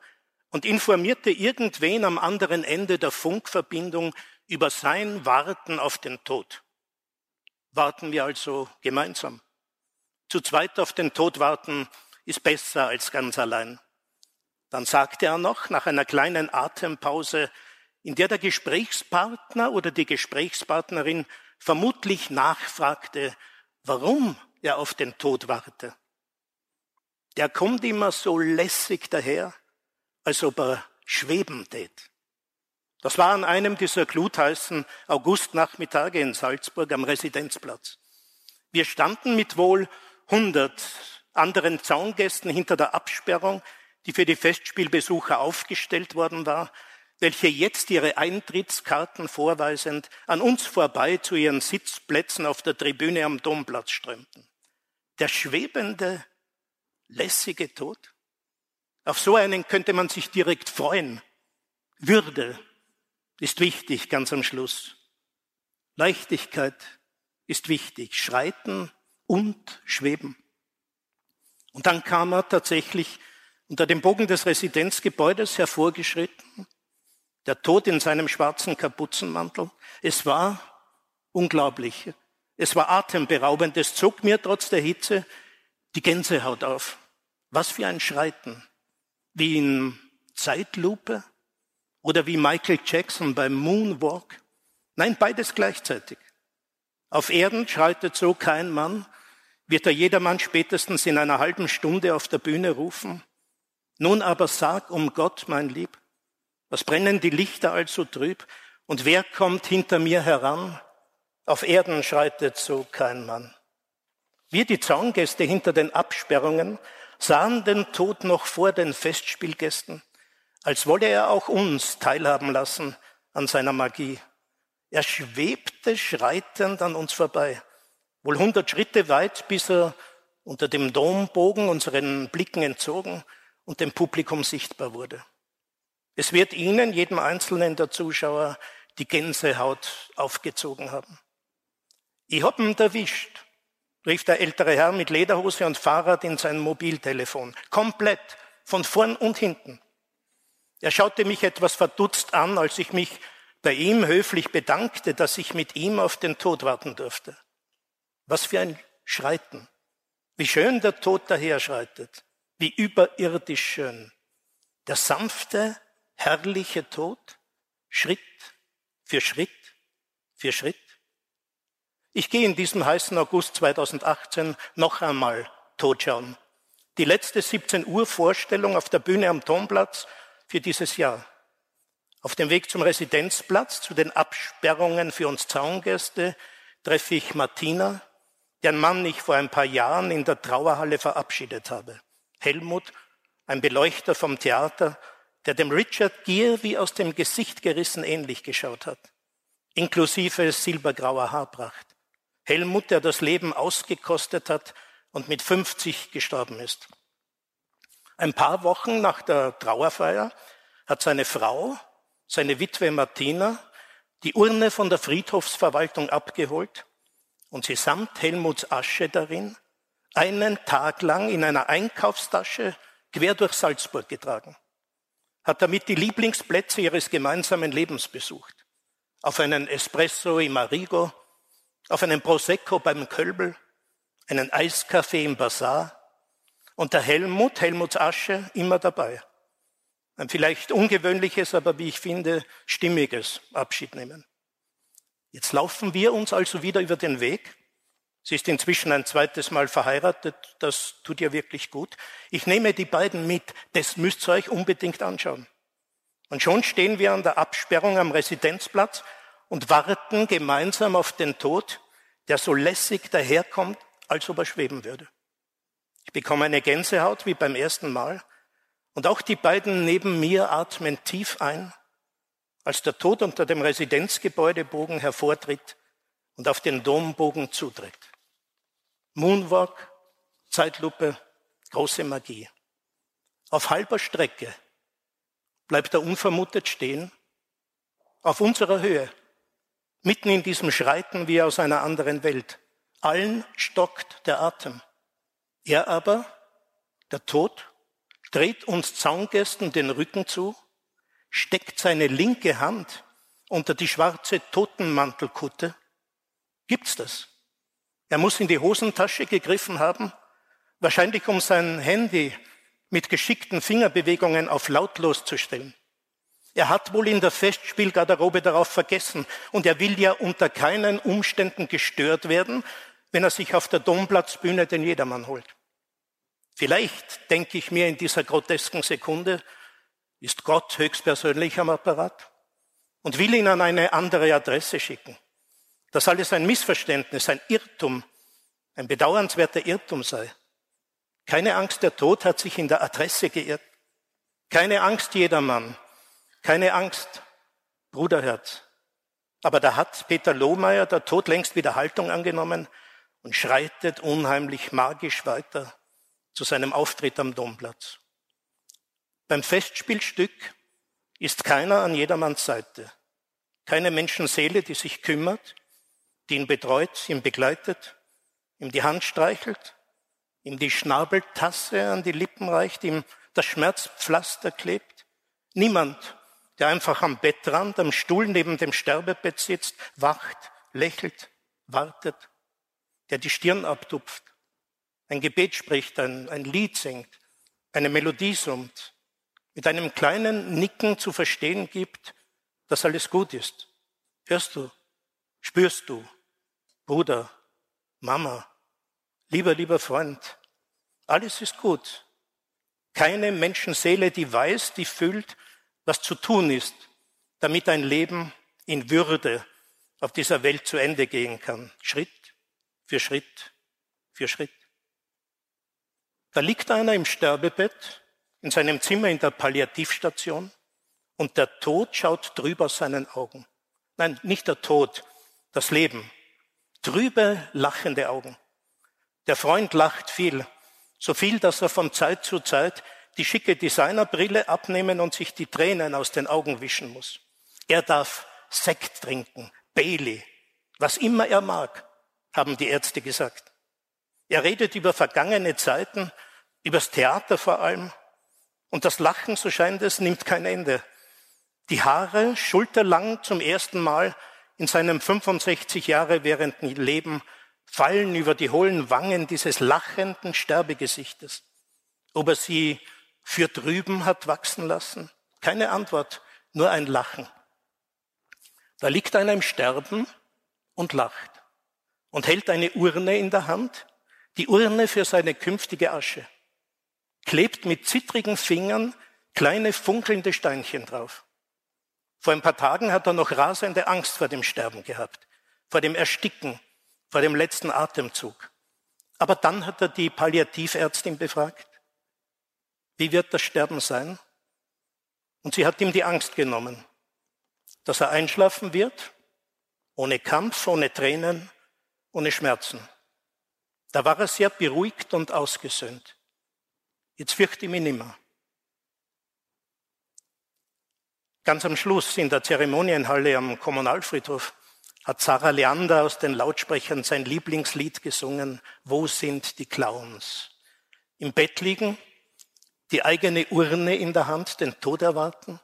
und informierte irgendwen am anderen Ende der Funkverbindung über sein Warten auf den Tod. Warten wir also gemeinsam. Zu zweit auf den Tod warten ist besser als ganz allein. Dann sagte er noch nach einer kleinen Atempause, in der der Gesprächspartner oder die Gesprächspartnerin vermutlich nachfragte, warum er auf den Tod warte. Der kommt immer so lässig daher, als ob er schweben tät. Das war an einem dieser glutheißen Augustnachmittage in Salzburg am Residenzplatz. Wir standen mit wohl hundert anderen Zaungästen hinter der Absperrung, die für die Festspielbesucher aufgestellt worden war, welche jetzt ihre Eintrittskarten vorweisend an uns vorbei zu ihren Sitzplätzen auf der Tribüne am Domplatz strömten. Der schwebende, lässige Tod? Auf so einen könnte man sich direkt freuen. Würde ist wichtig ganz am Schluss. Leichtigkeit ist wichtig. Schreiten und schweben. Und dann kam er tatsächlich unter dem Bogen des Residenzgebäudes hervorgeschritten, der Tod in seinem schwarzen Kapuzenmantel. Es war unglaublich. Es war atemberaubend. Es zog mir trotz der Hitze die Gänsehaut auf. Was für ein Schreiten. Wie in Zeitlupe oder wie Michael Jackson beim Moonwalk. Nein, beides gleichzeitig. Auf Erden schreitet so kein Mann, wird er jedermann spätestens in einer halben Stunde auf der Bühne rufen. Nun aber sag um Gott, mein Lieb, was brennen die Lichter also trüb? Und wer kommt hinter mir heran? Auf Erden schreitet so kein Mann. Wir, die Zaungäste hinter den Absperrungen, sahen den Tod noch vor den Festspielgästen, als wolle er auch uns teilhaben lassen an seiner Magie. Er schwebte schreitend an uns vorbei, wohl hundert Schritte weit, bis er unter dem Dombogen unseren Blicken entzogen und dem Publikum sichtbar wurde. Es wird Ihnen, jedem Einzelnen der Zuschauer, die Gänsehaut aufgezogen haben. Ich hab ihn erwischt, rief der ältere Herr mit Lederhose und Fahrrad in sein Mobiltelefon. Komplett, von vorn und hinten. Er schaute mich etwas verdutzt an, als ich mich bei ihm höflich bedankte, dass ich mit ihm auf den Tod warten durfte. Was für ein Schreiten. Wie schön der Tod daherschreitet. Wie überirdisch schön. Der sanfte, herrliche Tod, Schritt für Schritt für Schritt. Ich gehe in diesem heißen August 2018 noch einmal totschauen. Die letzte 17 Uhr Vorstellung auf der Bühne am Domplatz für dieses Jahr. Auf dem Weg zum Residenzplatz, zu den Absperrungen für uns Zaungäste, treffe ich Martina, deren Mann ich vor ein paar Jahren in der Trauerhalle verabschiedet habe. Helmut, ein Beleuchter vom Theater, der dem Richard Gere wie aus dem Gesicht gerissen ähnlich geschaut hat, inklusive silbergrauer Haarpracht. Helmut, der das Leben ausgekostet hat und mit 50 gestorben ist. Ein paar Wochen nach der Trauerfeier hat seine Frau, seine Witwe Martina, die Urne von der Friedhofsverwaltung abgeholt und sie samt Helmuts Asche darin einen Tag lang in einer Einkaufstasche quer durch Salzburg getragen, hat damit die Lieblingsplätze ihres gemeinsamen Lebens besucht. Auf einen Espresso im Arrigo, auf einen Prosecco beim Kölbel, einen Eiskaffee im Bazar, und der Helmut, Helmuts Asche, immer dabei. Ein vielleicht ungewöhnliches, aber wie ich finde, stimmiges Abschied nehmen. Jetzt laufen wir uns also wieder über den Weg. Sie ist inzwischen ein zweites Mal verheiratet, das tut ihr wirklich gut. Ich nehme die beiden mit, das müsst ihr euch unbedingt anschauen. Und schon stehen wir an der Absperrung am Residenzplatz und warten gemeinsam auf den Tod, der so lässig daherkommt, als ob er schweben würde. Ich bekomme eine Gänsehaut wie beim ersten Mal. Und auch die beiden neben mir atmen tief ein, als der Tod unter dem Residenzgebäudebogen hervortritt und auf den Dombogen zuträgt. Moonwalk, Zeitlupe, große Magie. Auf halber Strecke bleibt er unvermutet stehen, auf unserer Höhe, mitten in diesem Schreiten wie aus einer anderen Welt. Allen stockt der Atem. Er aber, der Tod, dreht uns Zaungästen den Rücken zu, steckt seine linke Hand unter die schwarze Totenmantelkutte. Gibt's das? Er muss in die Hosentasche gegriffen haben, wahrscheinlich um sein Handy mit geschickten Fingerbewegungen auf lautlos zu stellen. Er hat wohl in der Festspielgarderobe darauf vergessen und er will ja unter keinen Umständen gestört werden, wenn er sich auf der Domplatzbühne den Jedermann holt. Vielleicht denke ich mir in dieser grotesken Sekunde, ist Gott höchstpersönlich am Apparat und will ihn an eine andere Adresse schicken. Dass alles ein Missverständnis, ein Irrtum, ein bedauernswerter Irrtum sei. Keine Angst, der Tod hat sich in der Adresse geirrt. Keine Angst, jedermann. Keine Angst, Bruderherz. Aber da hat Peter Lohmeier, der Tod, längst wieder Haltung angenommen und schreitet unheimlich magisch weiter zu seinem Auftritt am Domplatz. Beim Festspielstück ist keiner an jedermanns Seite. Keine Menschenseele, die sich kümmert, die ihn betreut, ihn begleitet, ihm die Hand streichelt, ihm die Schnabeltasse an die Lippen reicht, ihm das Schmerzpflaster klebt. Niemand, der einfach am Bettrand, am Stuhl neben dem Sterbebett sitzt, wacht, lächelt, wartet, der die Stirn abtupft, ein Gebet spricht, ein, ein Lied singt, eine Melodie summt, mit einem kleinen Nicken zu verstehen gibt, dass alles gut ist. Hörst du? Spürst du? Bruder, Mama, lieber, lieber Freund, alles ist gut. Keine Menschenseele, die weiß, die fühlt, was zu tun ist, damit ein Leben in Würde auf dieser Welt zu Ende gehen kann. Schritt für Schritt für Schritt. Da liegt einer im Sterbebett in seinem Zimmer in der Palliativstation und der Tod schaut drüber seinen Augen. Nein, nicht der Tod, das Leben. Trübe, lachende Augen. Der Freund lacht viel, so viel, dass er von Zeit zu Zeit die schicke Designerbrille abnehmen und sich die Tränen aus den Augen wischen muss. Er darf Sekt trinken, Bailey, was immer er mag, haben die Ärzte gesagt. Er redet über vergangene Zeiten, übers Theater vor allem. Und das Lachen, so scheint es, nimmt kein Ende. Die Haare, schulterlang zum ersten Mal in seinem 65 Jahre währenden Leben, fallen über die hohlen Wangen dieses lachenden Sterbegesichtes. Ob er sie für drüben hat wachsen lassen? Keine Antwort, nur ein Lachen. Da liegt einer im Sterben und lacht und hält eine Urne in der Hand, die Urne für seine künftige Asche, klebt mit zittrigen Fingern kleine funkelnde Steinchen drauf. Vor ein paar Tagen hat er noch rasende Angst vor dem Sterben gehabt, vor dem Ersticken, vor dem letzten Atemzug. Aber dann hat er die Palliativärztin befragt, wie wird das Sterben sein? Und sie hat ihm die Angst genommen, dass er einschlafen wird, ohne Kampf, ohne Tränen, ohne Schmerzen. Da war er sehr beruhigt und ausgesöhnt. Jetzt fürchte ich mich nimmer. Ganz am Schluss in der Zeremonienhalle am Kommunalfriedhof hat Sarah Leander aus den Lautsprechern sein Lieblingslied gesungen, Wo sind die Clowns? Im Bett liegen, die eigene Urne in der Hand, den Tod erwarten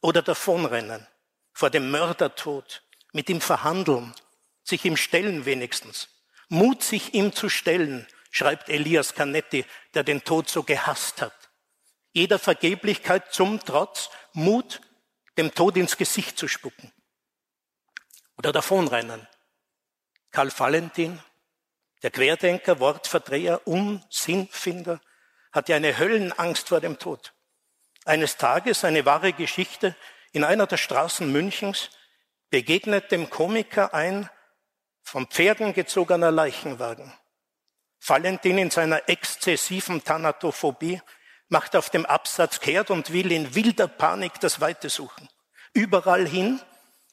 oder davonrennen vor dem Mördertod, mit ihm verhandeln, sich ihm stellen wenigstens. Mut, sich ihm zu stellen, schreibt Elias Canetti, der den Tod so gehasst hat. Jeder Vergeblichkeit zum Trotz, Mut, dem Tod ins Gesicht zu spucken. Oder davonrennen. Karl Valentin, der Querdenker, Wortverdreher, Unsinnfinder, hatte eine Höllenangst vor dem Tod. Eines Tages, eine wahre Geschichte, in einer der Straßen Münchens begegnet dem Komiker ein von Pferden gezogener Leichenwagen. Valentin in seiner exzessiven Thanatophobie macht auf dem Absatz kehrt und will in wilder Panik das Weite suchen. Überall hin,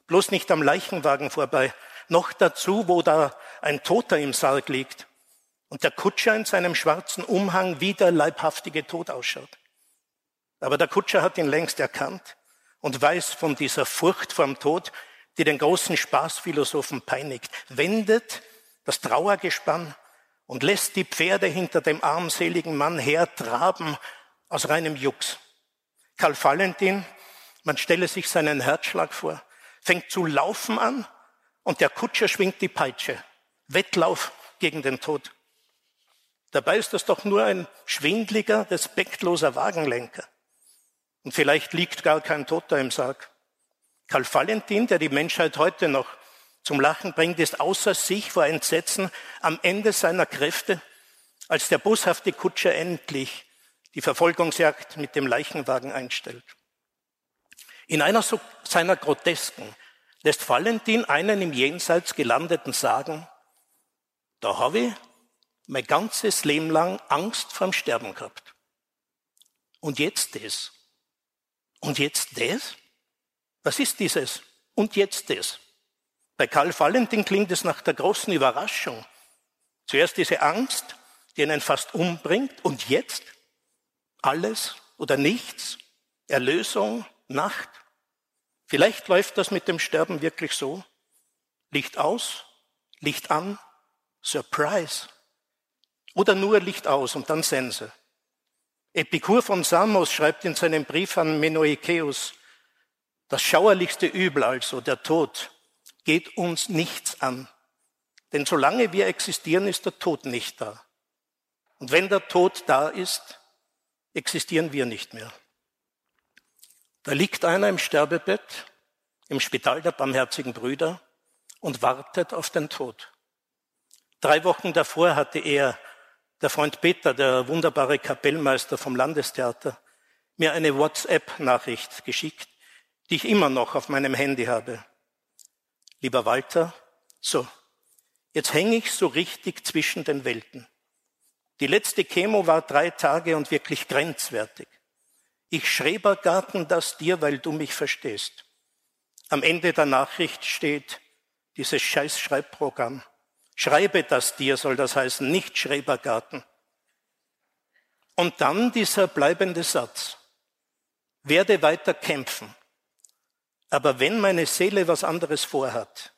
bloß nicht am Leichenwagen vorbei. Noch dazu, wo da ein Toter im Sarg liegt und der Kutscher in seinem schwarzen Umhang wie der leibhaftige Tod ausschaut. Aber der Kutscher hat ihn längst erkannt und weiß von dieser Furcht vorm Tod, die den großen Spaßphilosophen peinigt, wendet das Trauergespann und lässt die Pferde hinter dem armseligen Mann hertraben aus reinem Jux. Karl Valentin, man stelle sich seinen Herzschlag vor, fängt zu laufen an und der Kutscher schwingt die Peitsche. Wettlauf gegen den Tod. Dabei ist das doch nur ein schwindliger, respektloser Wagenlenker. Und vielleicht liegt gar kein Toter im Sarg. Karl Valentin, der die Menschheit heute noch zum Lachen bringt, ist außer sich vor Entsetzen am Ende seiner Kräfte, als der boshafte Kutscher endlich die Verfolgungsjagd mit dem Leichenwagen einstellt. In einer seiner Grotesken lässt Valentin einen im Jenseits gelandeten sagen, da habe ich mein ganzes Leben lang Angst vorm Sterben gehabt. Und jetzt das. Und jetzt das? Was ist dieses? Und jetzt das? Bei Karl Valentin klingt es nach der großen Überraschung. Zuerst diese Angst, die einen fast umbringt, und jetzt alles oder nichts, Erlösung, Nacht. Vielleicht läuft das mit dem Sterben wirklich so. Licht aus, Licht an, Surprise. Oder nur Licht aus und dann Sense. Epikur von Samos schreibt in seinem Brief an Menoikeus, das schauerlichste Übel also, der Tod, geht uns nichts an. Denn solange wir existieren, ist der Tod nicht da. Und wenn der Tod da ist, existieren wir nicht mehr. Da liegt einer im Sterbebett, im Spital der barmherzigen Brüder und wartet auf den Tod. Drei Wochen davor hatte er, der Freund Peter, der wunderbare Kapellmeister vom Landestheater, mir eine WhatsApp-Nachricht geschickt, die ich immer noch auf meinem Handy habe. Lieber Walter, so, jetzt hänge ich so richtig zwischen den Welten. Die letzte Chemo war drei Tage und wirklich grenzwertig. Ich Schrebergarten das dir, weil du mich verstehst. Am Ende der Nachricht steht dieses scheiß Schreibprogramm. Schreibe das dir, soll das heißen, nicht Schrebergarten. Und dann dieser bleibende Satz. Werde weiter kämpfen. Aber wenn meine Seele was anderes vorhat,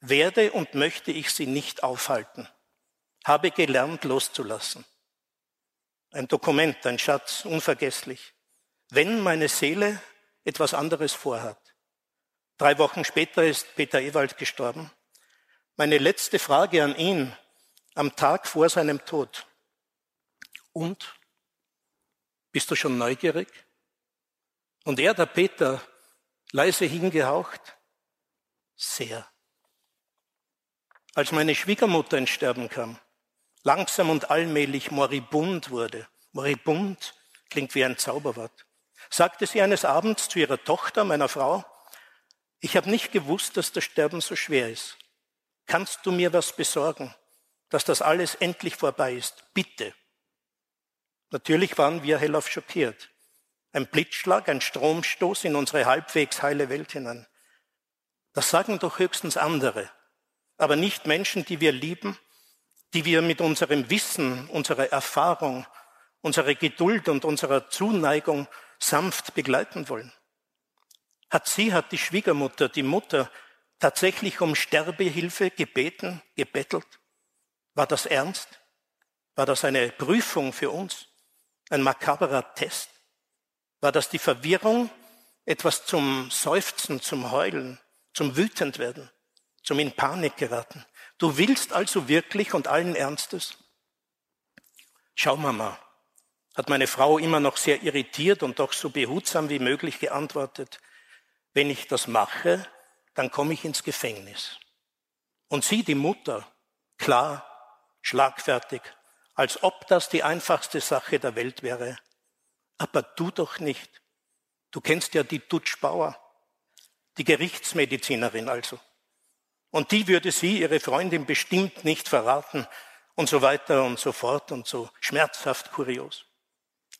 werde und möchte ich sie nicht aufhalten habe gelernt loszulassen. Ein Dokument, ein Schatz, unvergesslich. Wenn meine Seele etwas anderes vorhat. Drei Wochen später ist Peter Ewald gestorben. Meine letzte Frage an ihn am Tag vor seinem Tod. Und? Bist du schon neugierig? Und er, der Peter, leise hingehaucht? Sehr. Als meine Schwiegermutter ins Sterben kam, langsam und allmählich moribund wurde. Moribund klingt wie ein Zauberwort. Sagte sie eines Abends zu ihrer Tochter, meiner Frau, ich habe nicht gewusst, dass das Sterben so schwer ist. Kannst du mir was besorgen, dass das alles endlich vorbei ist? Bitte. Natürlich waren wir hellauf schockiert. Ein Blitzschlag, ein Stromstoß in unsere halbwegs heile Welt hinein. Das sagen doch höchstens andere, aber nicht Menschen, die wir lieben die wir mit unserem Wissen, unserer Erfahrung, unserer Geduld und unserer Zuneigung sanft begleiten wollen? Hat sie, hat die Schwiegermutter, die Mutter tatsächlich um Sterbehilfe gebeten, gebettelt? War das ernst? War das eine Prüfung für uns? Ein makaberer Test? War das die Verwirrung, etwas zum Seufzen, zum Heulen, zum Wütendwerden, zum in Panik geraten? Du willst also wirklich und allen Ernstes? Schau, Mama, hat meine Frau immer noch sehr irritiert und doch so behutsam wie möglich geantwortet, wenn ich das mache, dann komme ich ins Gefängnis. Und sie, die Mutter, klar, schlagfertig, als ob das die einfachste Sache der Welt wäre. Aber du doch nicht. Du kennst ja die Dutsch Bauer, die Gerichtsmedizinerin also. Und die würde sie, ihre Freundin, bestimmt nicht verraten und so weiter und so fort und so schmerzhaft kurios.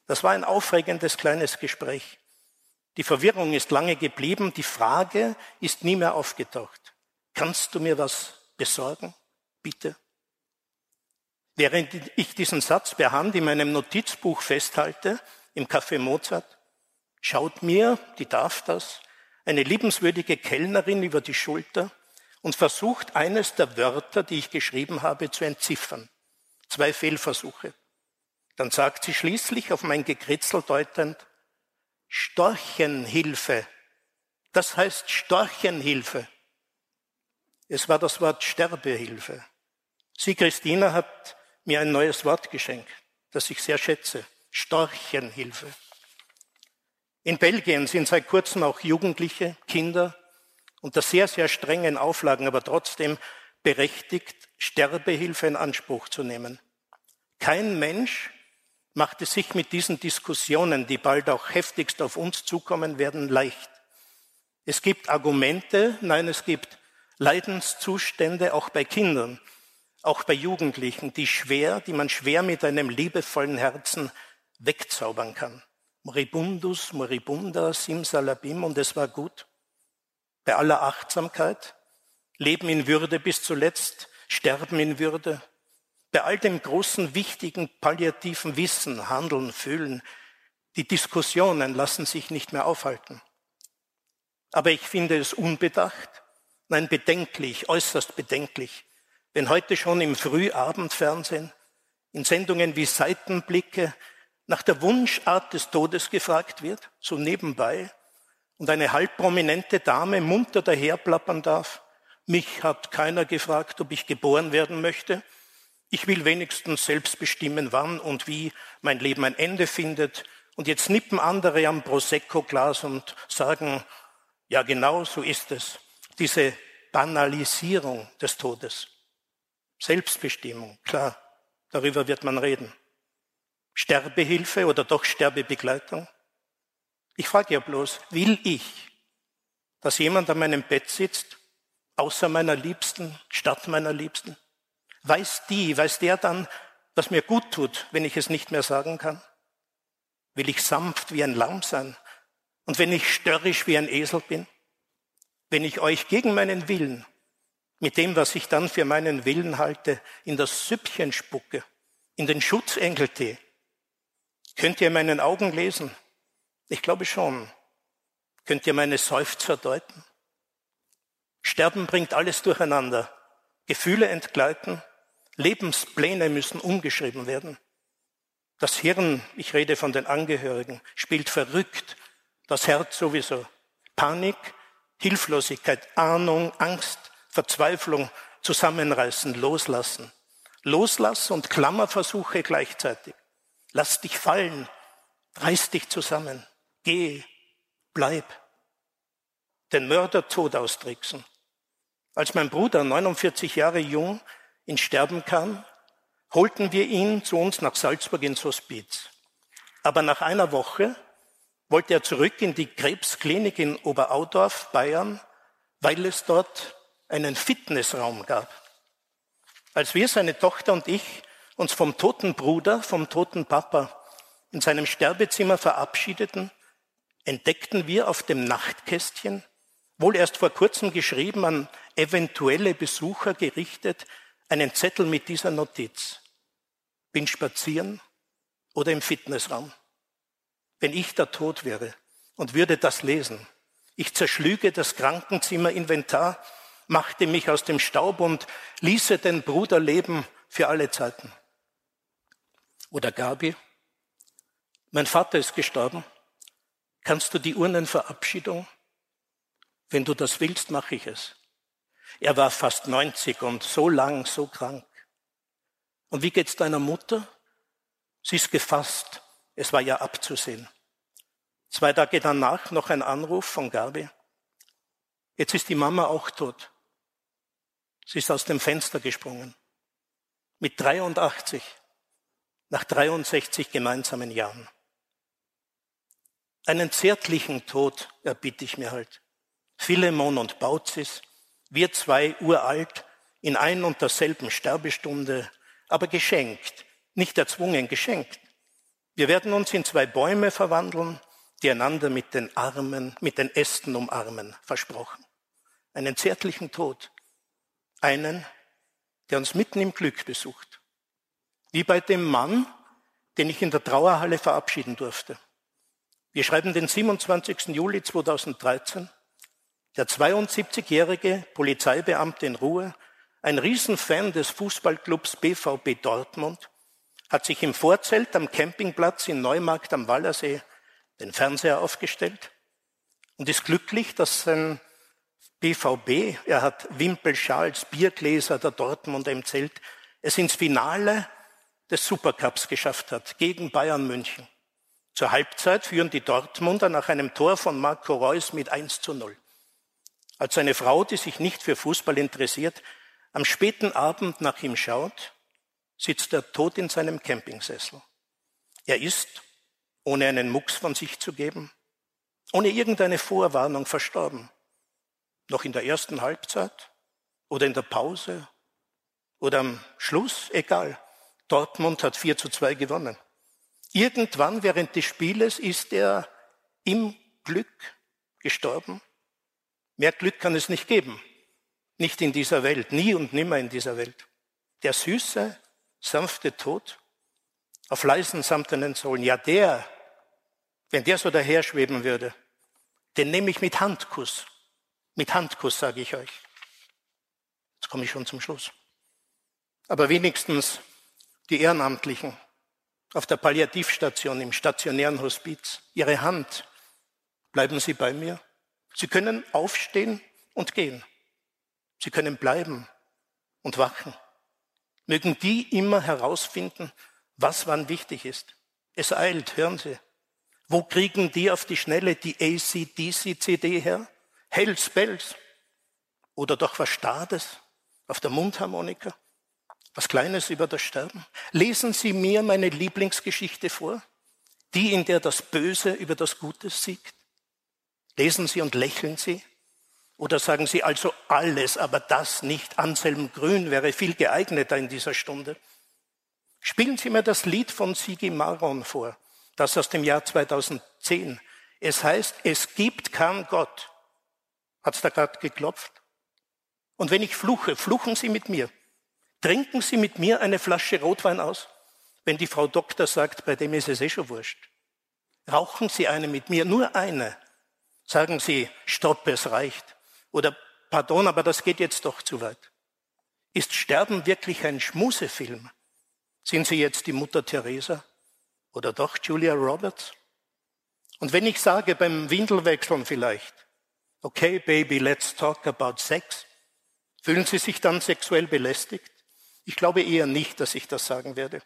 Das war ein aufregendes kleines Gespräch. Die Verwirrung ist lange geblieben, die Frage ist nie mehr aufgetaucht. Kannst du mir was besorgen? Bitte. Während ich diesen Satz per Hand in meinem Notizbuch festhalte, im Café Mozart, schaut mir, die darf das, eine liebenswürdige Kellnerin über die Schulter und versucht, eines der Wörter, die ich geschrieben habe, zu entziffern. Zwei Fehlversuche. Dann sagt sie schließlich auf mein Gekritzel deutend, Storchenhilfe. Das heißt Storchenhilfe. Es war das Wort Sterbehilfe. Sie, Christina, hat mir ein neues Wort geschenkt, das ich sehr schätze. Storchenhilfe. In Belgien sind seit kurzem auch Jugendliche, Kinder unter sehr, sehr strengen Auflagen, aber trotzdem berechtigt, Sterbehilfe in Anspruch zu nehmen. Kein Mensch macht es sich mit diesen Diskussionen, die bald auch heftigst auf uns zukommen werden, leicht. Es gibt Argumente, nein, es gibt Leidenszustände auch bei Kindern, auch bei Jugendlichen, die schwer, die man schwer mit einem liebevollen Herzen wegzaubern kann. Moribundus, moribunda, simsalabim und es war gut. Bei aller Achtsamkeit, Leben in Würde bis zuletzt, Sterben in Würde, bei all dem großen, wichtigen, palliativen Wissen, Handeln, Fühlen, die Diskussionen lassen sich nicht mehr aufhalten. Aber ich finde es unbedacht, nein bedenklich, äußerst bedenklich, wenn heute schon im Frühabendfernsehen, in Sendungen wie Seitenblicke, nach der Wunschart des Todes gefragt wird, so nebenbei, und eine halbprominente Dame munter daherplappern darf, mich hat keiner gefragt, ob ich geboren werden möchte, ich will wenigstens selbst bestimmen, wann und wie mein Leben ein Ende findet, und jetzt nippen andere am Prosecco-Glas und sagen, ja genau so ist es. Diese Banalisierung des Todes. Selbstbestimmung, klar, darüber wird man reden. Sterbehilfe oder doch Sterbebegleitung? Ich frage ja bloß, will ich, dass jemand an meinem Bett sitzt, außer meiner Liebsten, statt meiner Liebsten? Weiß die, weiß der dann, was mir gut tut, wenn ich es nicht mehr sagen kann? Will ich sanft wie ein Lamm sein? Und wenn ich störrisch wie ein Esel bin? Wenn ich euch gegen meinen Willen, mit dem, was ich dann für meinen Willen halte, in das Süppchen spucke, in den Schutzengeltee, könnt ihr meinen Augen lesen? Ich glaube schon. Könnt ihr meine Seufzer deuten? Sterben bringt alles durcheinander. Gefühle entgleiten. Lebenspläne müssen umgeschrieben werden. Das Hirn, ich rede von den Angehörigen, spielt verrückt. Das Herz sowieso. Panik, Hilflosigkeit, Ahnung, Angst, Verzweiflung, Zusammenreißen, Loslassen. Loslass und Klammerversuche gleichzeitig. Lass dich fallen, reiß dich zusammen, geh, bleib. Den Mörder tot austricksen. Als mein Bruder 49 Jahre jung ins Sterben kam, holten wir ihn zu uns nach Salzburg ins Hospiz. Aber nach einer Woche wollte er zurück in die Krebsklinik in Oberaudorf, Bayern, weil es dort einen Fitnessraum gab. Als wir, seine Tochter und ich, uns vom toten Bruder, vom toten Papa in seinem Sterbezimmer verabschiedeten, entdeckten wir auf dem Nachtkästchen, wohl erst vor kurzem geschrieben, an eventuelle Besucher gerichtet, einen Zettel mit dieser Notiz. Bin spazieren oder im Fitnessraum. Wenn ich der Tod wäre und würde das lesen, ich zerschlüge das Krankenzimmerinventar, machte mich aus dem Staub und ließe den Bruder leben für alle Zeiten. Oder Gabi, mein Vater ist gestorben. Kannst du die Urnenverabschiedung? Wenn du das willst, mache ich es. Er war fast 90 und so lang, so krank. Und wie geht's deiner Mutter? Sie ist gefasst. Es war ja abzusehen. Zwei Tage danach noch ein Anruf von Gabi. Jetzt ist die Mama auch tot. Sie ist aus dem Fenster gesprungen. Mit 83. Nach 63 gemeinsamen Jahren. Einen zärtlichen Tod erbitte ich mir halt. Philemon und Bauzis, wir zwei uralt, in ein und derselben Sterbestunde, aber geschenkt, nicht erzwungen, geschenkt. Wir werden uns in zwei Bäume verwandeln, die einander mit den Armen, mit den Ästen umarmen, versprochen. Einen zärtlichen Tod. Einen, der uns mitten im Glück besucht. Wie bei dem Mann, den ich in der Trauerhalle verabschieden durfte. Wir schreiben den 27. Juli 2013. Der 72-jährige Polizeibeamte in Ruhe, ein Riesenfan des Fußballclubs BVB Dortmund, hat sich im Vorzelt am Campingplatz in Neumarkt am Wallersee den Fernseher aufgestellt und ist glücklich, dass sein BVB, er hat Wimpelschals, Biergläser der Dortmunder im Zelt, es ins Finale des Supercups geschafft hat gegen Bayern München. Zur Halbzeit führen die Dortmunder nach einem Tor von Marco Reus mit 1 zu 0. Als eine Frau, die sich nicht für Fußball interessiert, am späten Abend nach ihm schaut, sitzt er tot in seinem Campingsessel. Er ist, ohne einen Mucks von sich zu geben, ohne irgendeine Vorwarnung verstorben. Noch in der ersten Halbzeit oder in der Pause Oder am Schluss, egal. Dortmund hat 4 zu 2 gewonnen. Irgendwann während des Spieles ist er im Glück gestorben. Mehr Glück kann es nicht geben. Nicht in dieser Welt, nie und nimmer in dieser Welt. Der süße, sanfte Tod auf leisen samtenen Sohlen. Ja, der, wenn der so daherschweben würde, den nehme ich mit Handkuss. Mit Handkuss, sage ich euch. Jetzt komme ich schon zum Schluss. Aber wenigstens die Ehrenamtlichen auf der Palliativstation, im stationären Hospiz, Ihre Hand, bleiben Sie bei mir. Sie können aufstehen und gehen. Sie können bleiben und wachen. Mögen die immer herausfinden, was wann wichtig ist. Es eilt, hören Sie. Wo kriegen die auf die Schnelle die ACDC-CD her? Hells Bells. Oder doch was Stades auf der Mundharmonika? Was Kleines über das Sterben? Lesen Sie mir meine Lieblingsgeschichte vor, die, in der das Böse über das Gute siegt. Lesen Sie und lächeln Sie. Oder sagen Sie also alles, aber das nicht. Anselm Grün wäre viel geeigneter in dieser Stunde. Spielen Sie mir das Lied von Sigi Maron vor, das aus dem Jahr 2010. Es heißt, es gibt keinen Gott. Hat's da gerade geklopft? Und wenn ich fluche, fluchen Sie mit mir. Trinken Sie mit mir eine Flasche Rotwein aus, wenn die Frau Doktor sagt, bei dem ist es eh schon wurscht. Rauchen Sie eine mit mir, nur eine. Sagen Sie, stopp, es reicht. Oder pardon, aber das geht jetzt doch zu weit. Ist Sterben wirklich ein Schmusefilm? Sind Sie jetzt die Mutter Teresa? Oder doch Julia Roberts? Und wenn ich sage beim Windelwechseln vielleicht, okay, Baby, let's talk about sex, fühlen Sie sich dann sexuell belästigt? Ich glaube eher nicht, dass ich das sagen werde.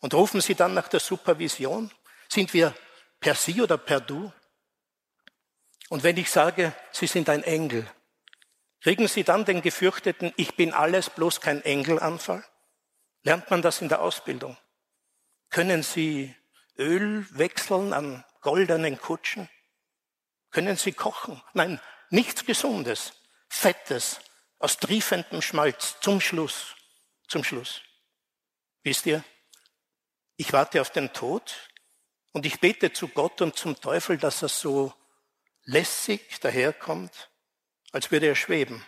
Und rufen Sie dann nach der Supervision? Sind wir per Sie oder per Du? Und wenn ich sage, Sie sind ein Engel, kriegen Sie dann den gefürchteten Ich bin alles bloß kein Engelanfall? Lernt man das in der Ausbildung? Können Sie Öl wechseln an goldenen Kutschen? Können Sie kochen? Nein, nichts Gesundes, Fettes, aus triefendem Schmalz zum Schluss zum Schluss. Wisst ihr, ich warte auf den Tod und ich bete zu Gott und zum Teufel, dass er so lässig daherkommt, als würde er schweben.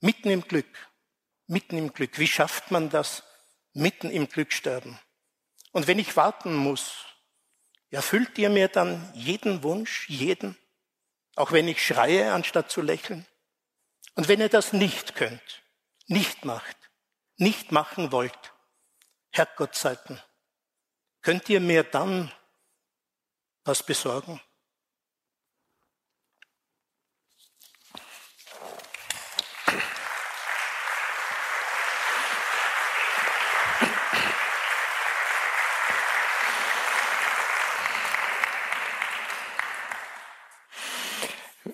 Mitten im Glück, mitten im Glück. Wie schafft man das? Mitten im Glück sterben. Und wenn ich warten muss, erfüllt ihr mir dann jeden Wunsch, jeden, auch wenn ich schreie, anstatt zu lächeln? Und wenn ihr das nicht könnt, nicht macht, nicht machen wollt, Herrgottzeiten, könnt ihr mir dann was besorgen?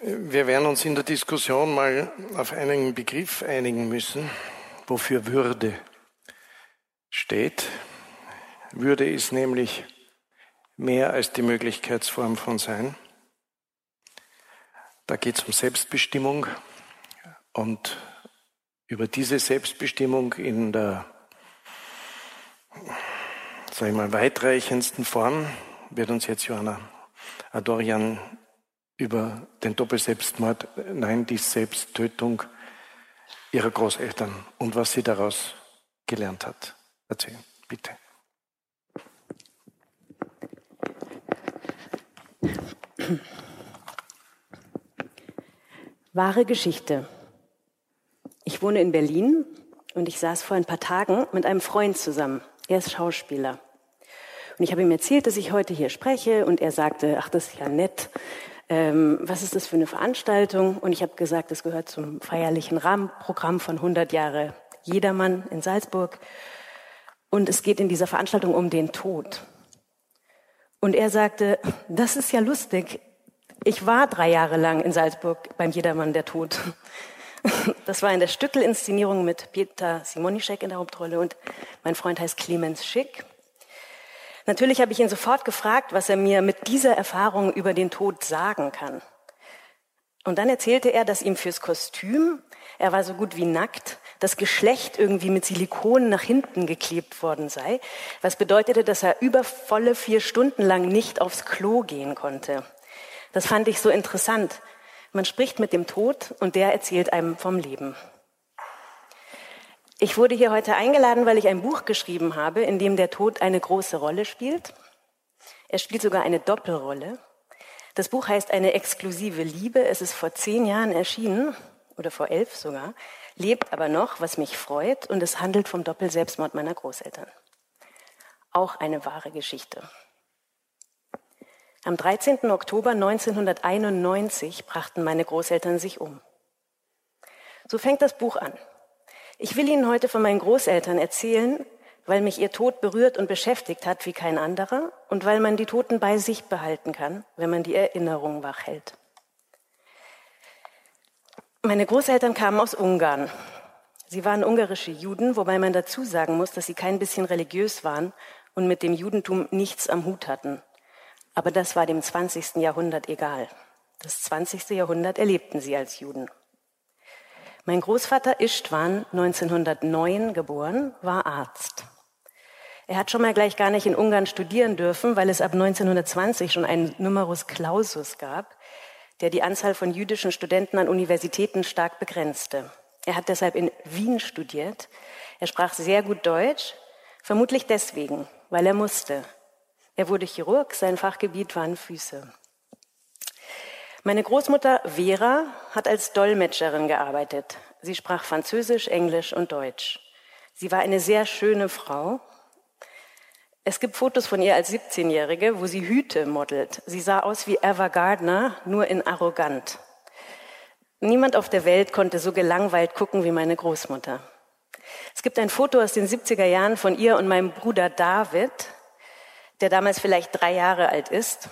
Wir werden uns in der Diskussion mal auf einen Begriff einigen müssen, wofür Würde steht. Würde ist nämlich mehr als die Möglichkeitsform von Sein. Da geht es um Selbstbestimmung und über diese Selbstbestimmung in der sag ich mal, weitreichendsten Form wird uns jetzt Johanna Adorian über den Doppelselbstmord, nein, die Selbsttötung ihrer Großeltern und was sie daraus gelernt hat. Erzählen, bitte. Wahre Geschichte. Ich wohne in Berlin und ich saß vor ein paar Tagen mit einem Freund zusammen. Er ist Schauspieler. Und ich habe ihm erzählt, dass ich heute hier spreche und er sagte, ach, das ist ja nett ähm, was ist das für eine Veranstaltung? Und ich habe gesagt, das gehört zum feierlichen Rahmenprogramm von 100 Jahre Jedermann in Salzburg. Und es geht in dieser Veranstaltung um den Tod. Und er sagte, das ist ja lustig. Ich war drei Jahre lang in Salzburg beim Jedermann der Tod. Das war in der Stückel-Inszenierung mit Peter Simonischek in der Hauptrolle und mein Freund heißt Clemens Schick. Natürlich habe ich ihn sofort gefragt, was er mir mit dieser Erfahrung über den Tod sagen kann. Und dann erzählte er, dass ihm fürs Kostüm, er war so gut wie nackt, das Geschlecht irgendwie mit Silikon nach hinten geklebt worden sei, was bedeutete, dass er über volle vier Stunden lang nicht aufs Klo gehen konnte. Das fand ich so interessant. Man spricht mit dem Tod und der erzählt einem vom Leben. Ich wurde hier heute eingeladen, weil ich ein Buch geschrieben habe, in dem der Tod eine große Rolle spielt. Er spielt sogar eine Doppelrolle. Das Buch heißt Eine exklusive Liebe. Es ist vor zehn Jahren erschienen, oder vor elf sogar, lebt aber noch, was mich freut, und es handelt vom Doppelselbstmord meiner Großeltern. Auch eine wahre Geschichte. Am 13. Oktober 1991 brachten meine Großeltern sich um. So fängt das Buch an. Ich will Ihnen heute von meinen Großeltern erzählen, weil mich ihr Tod berührt und beschäftigt hat wie kein anderer und weil man die Toten bei sich behalten kann, wenn man die Erinnerung wach hält. Meine Großeltern kamen aus Ungarn. Sie waren ungarische Juden, wobei man dazu sagen muss, dass sie kein bisschen religiös waren und mit dem Judentum nichts am Hut hatten. Aber das war dem 20. Jahrhundert egal. Das 20. Jahrhundert erlebten sie als Juden. Mein Großvater Istvan, 1909 geboren, war Arzt. Er hat schon mal gleich gar nicht in Ungarn studieren dürfen, weil es ab 1920 schon einen Numerus Clausus gab, der die Anzahl von jüdischen Studenten an Universitäten stark begrenzte. Er hat deshalb in Wien studiert. Er sprach sehr gut Deutsch, vermutlich deswegen, weil er musste. Er wurde Chirurg, sein Fachgebiet waren Füße. Meine Großmutter Vera hat als Dolmetscherin gearbeitet. Sie sprach Französisch, Englisch und Deutsch. Sie war eine sehr schöne Frau. Es gibt Fotos von ihr als 17-Jährige, wo sie Hüte modelt. Sie sah aus wie Eva Gardner, nur in arrogant. Niemand auf der Welt konnte so gelangweilt gucken wie meine Großmutter. Es gibt ein Foto aus den 70er Jahren von ihr und meinem Bruder David der damals vielleicht drei Jahre alt ist.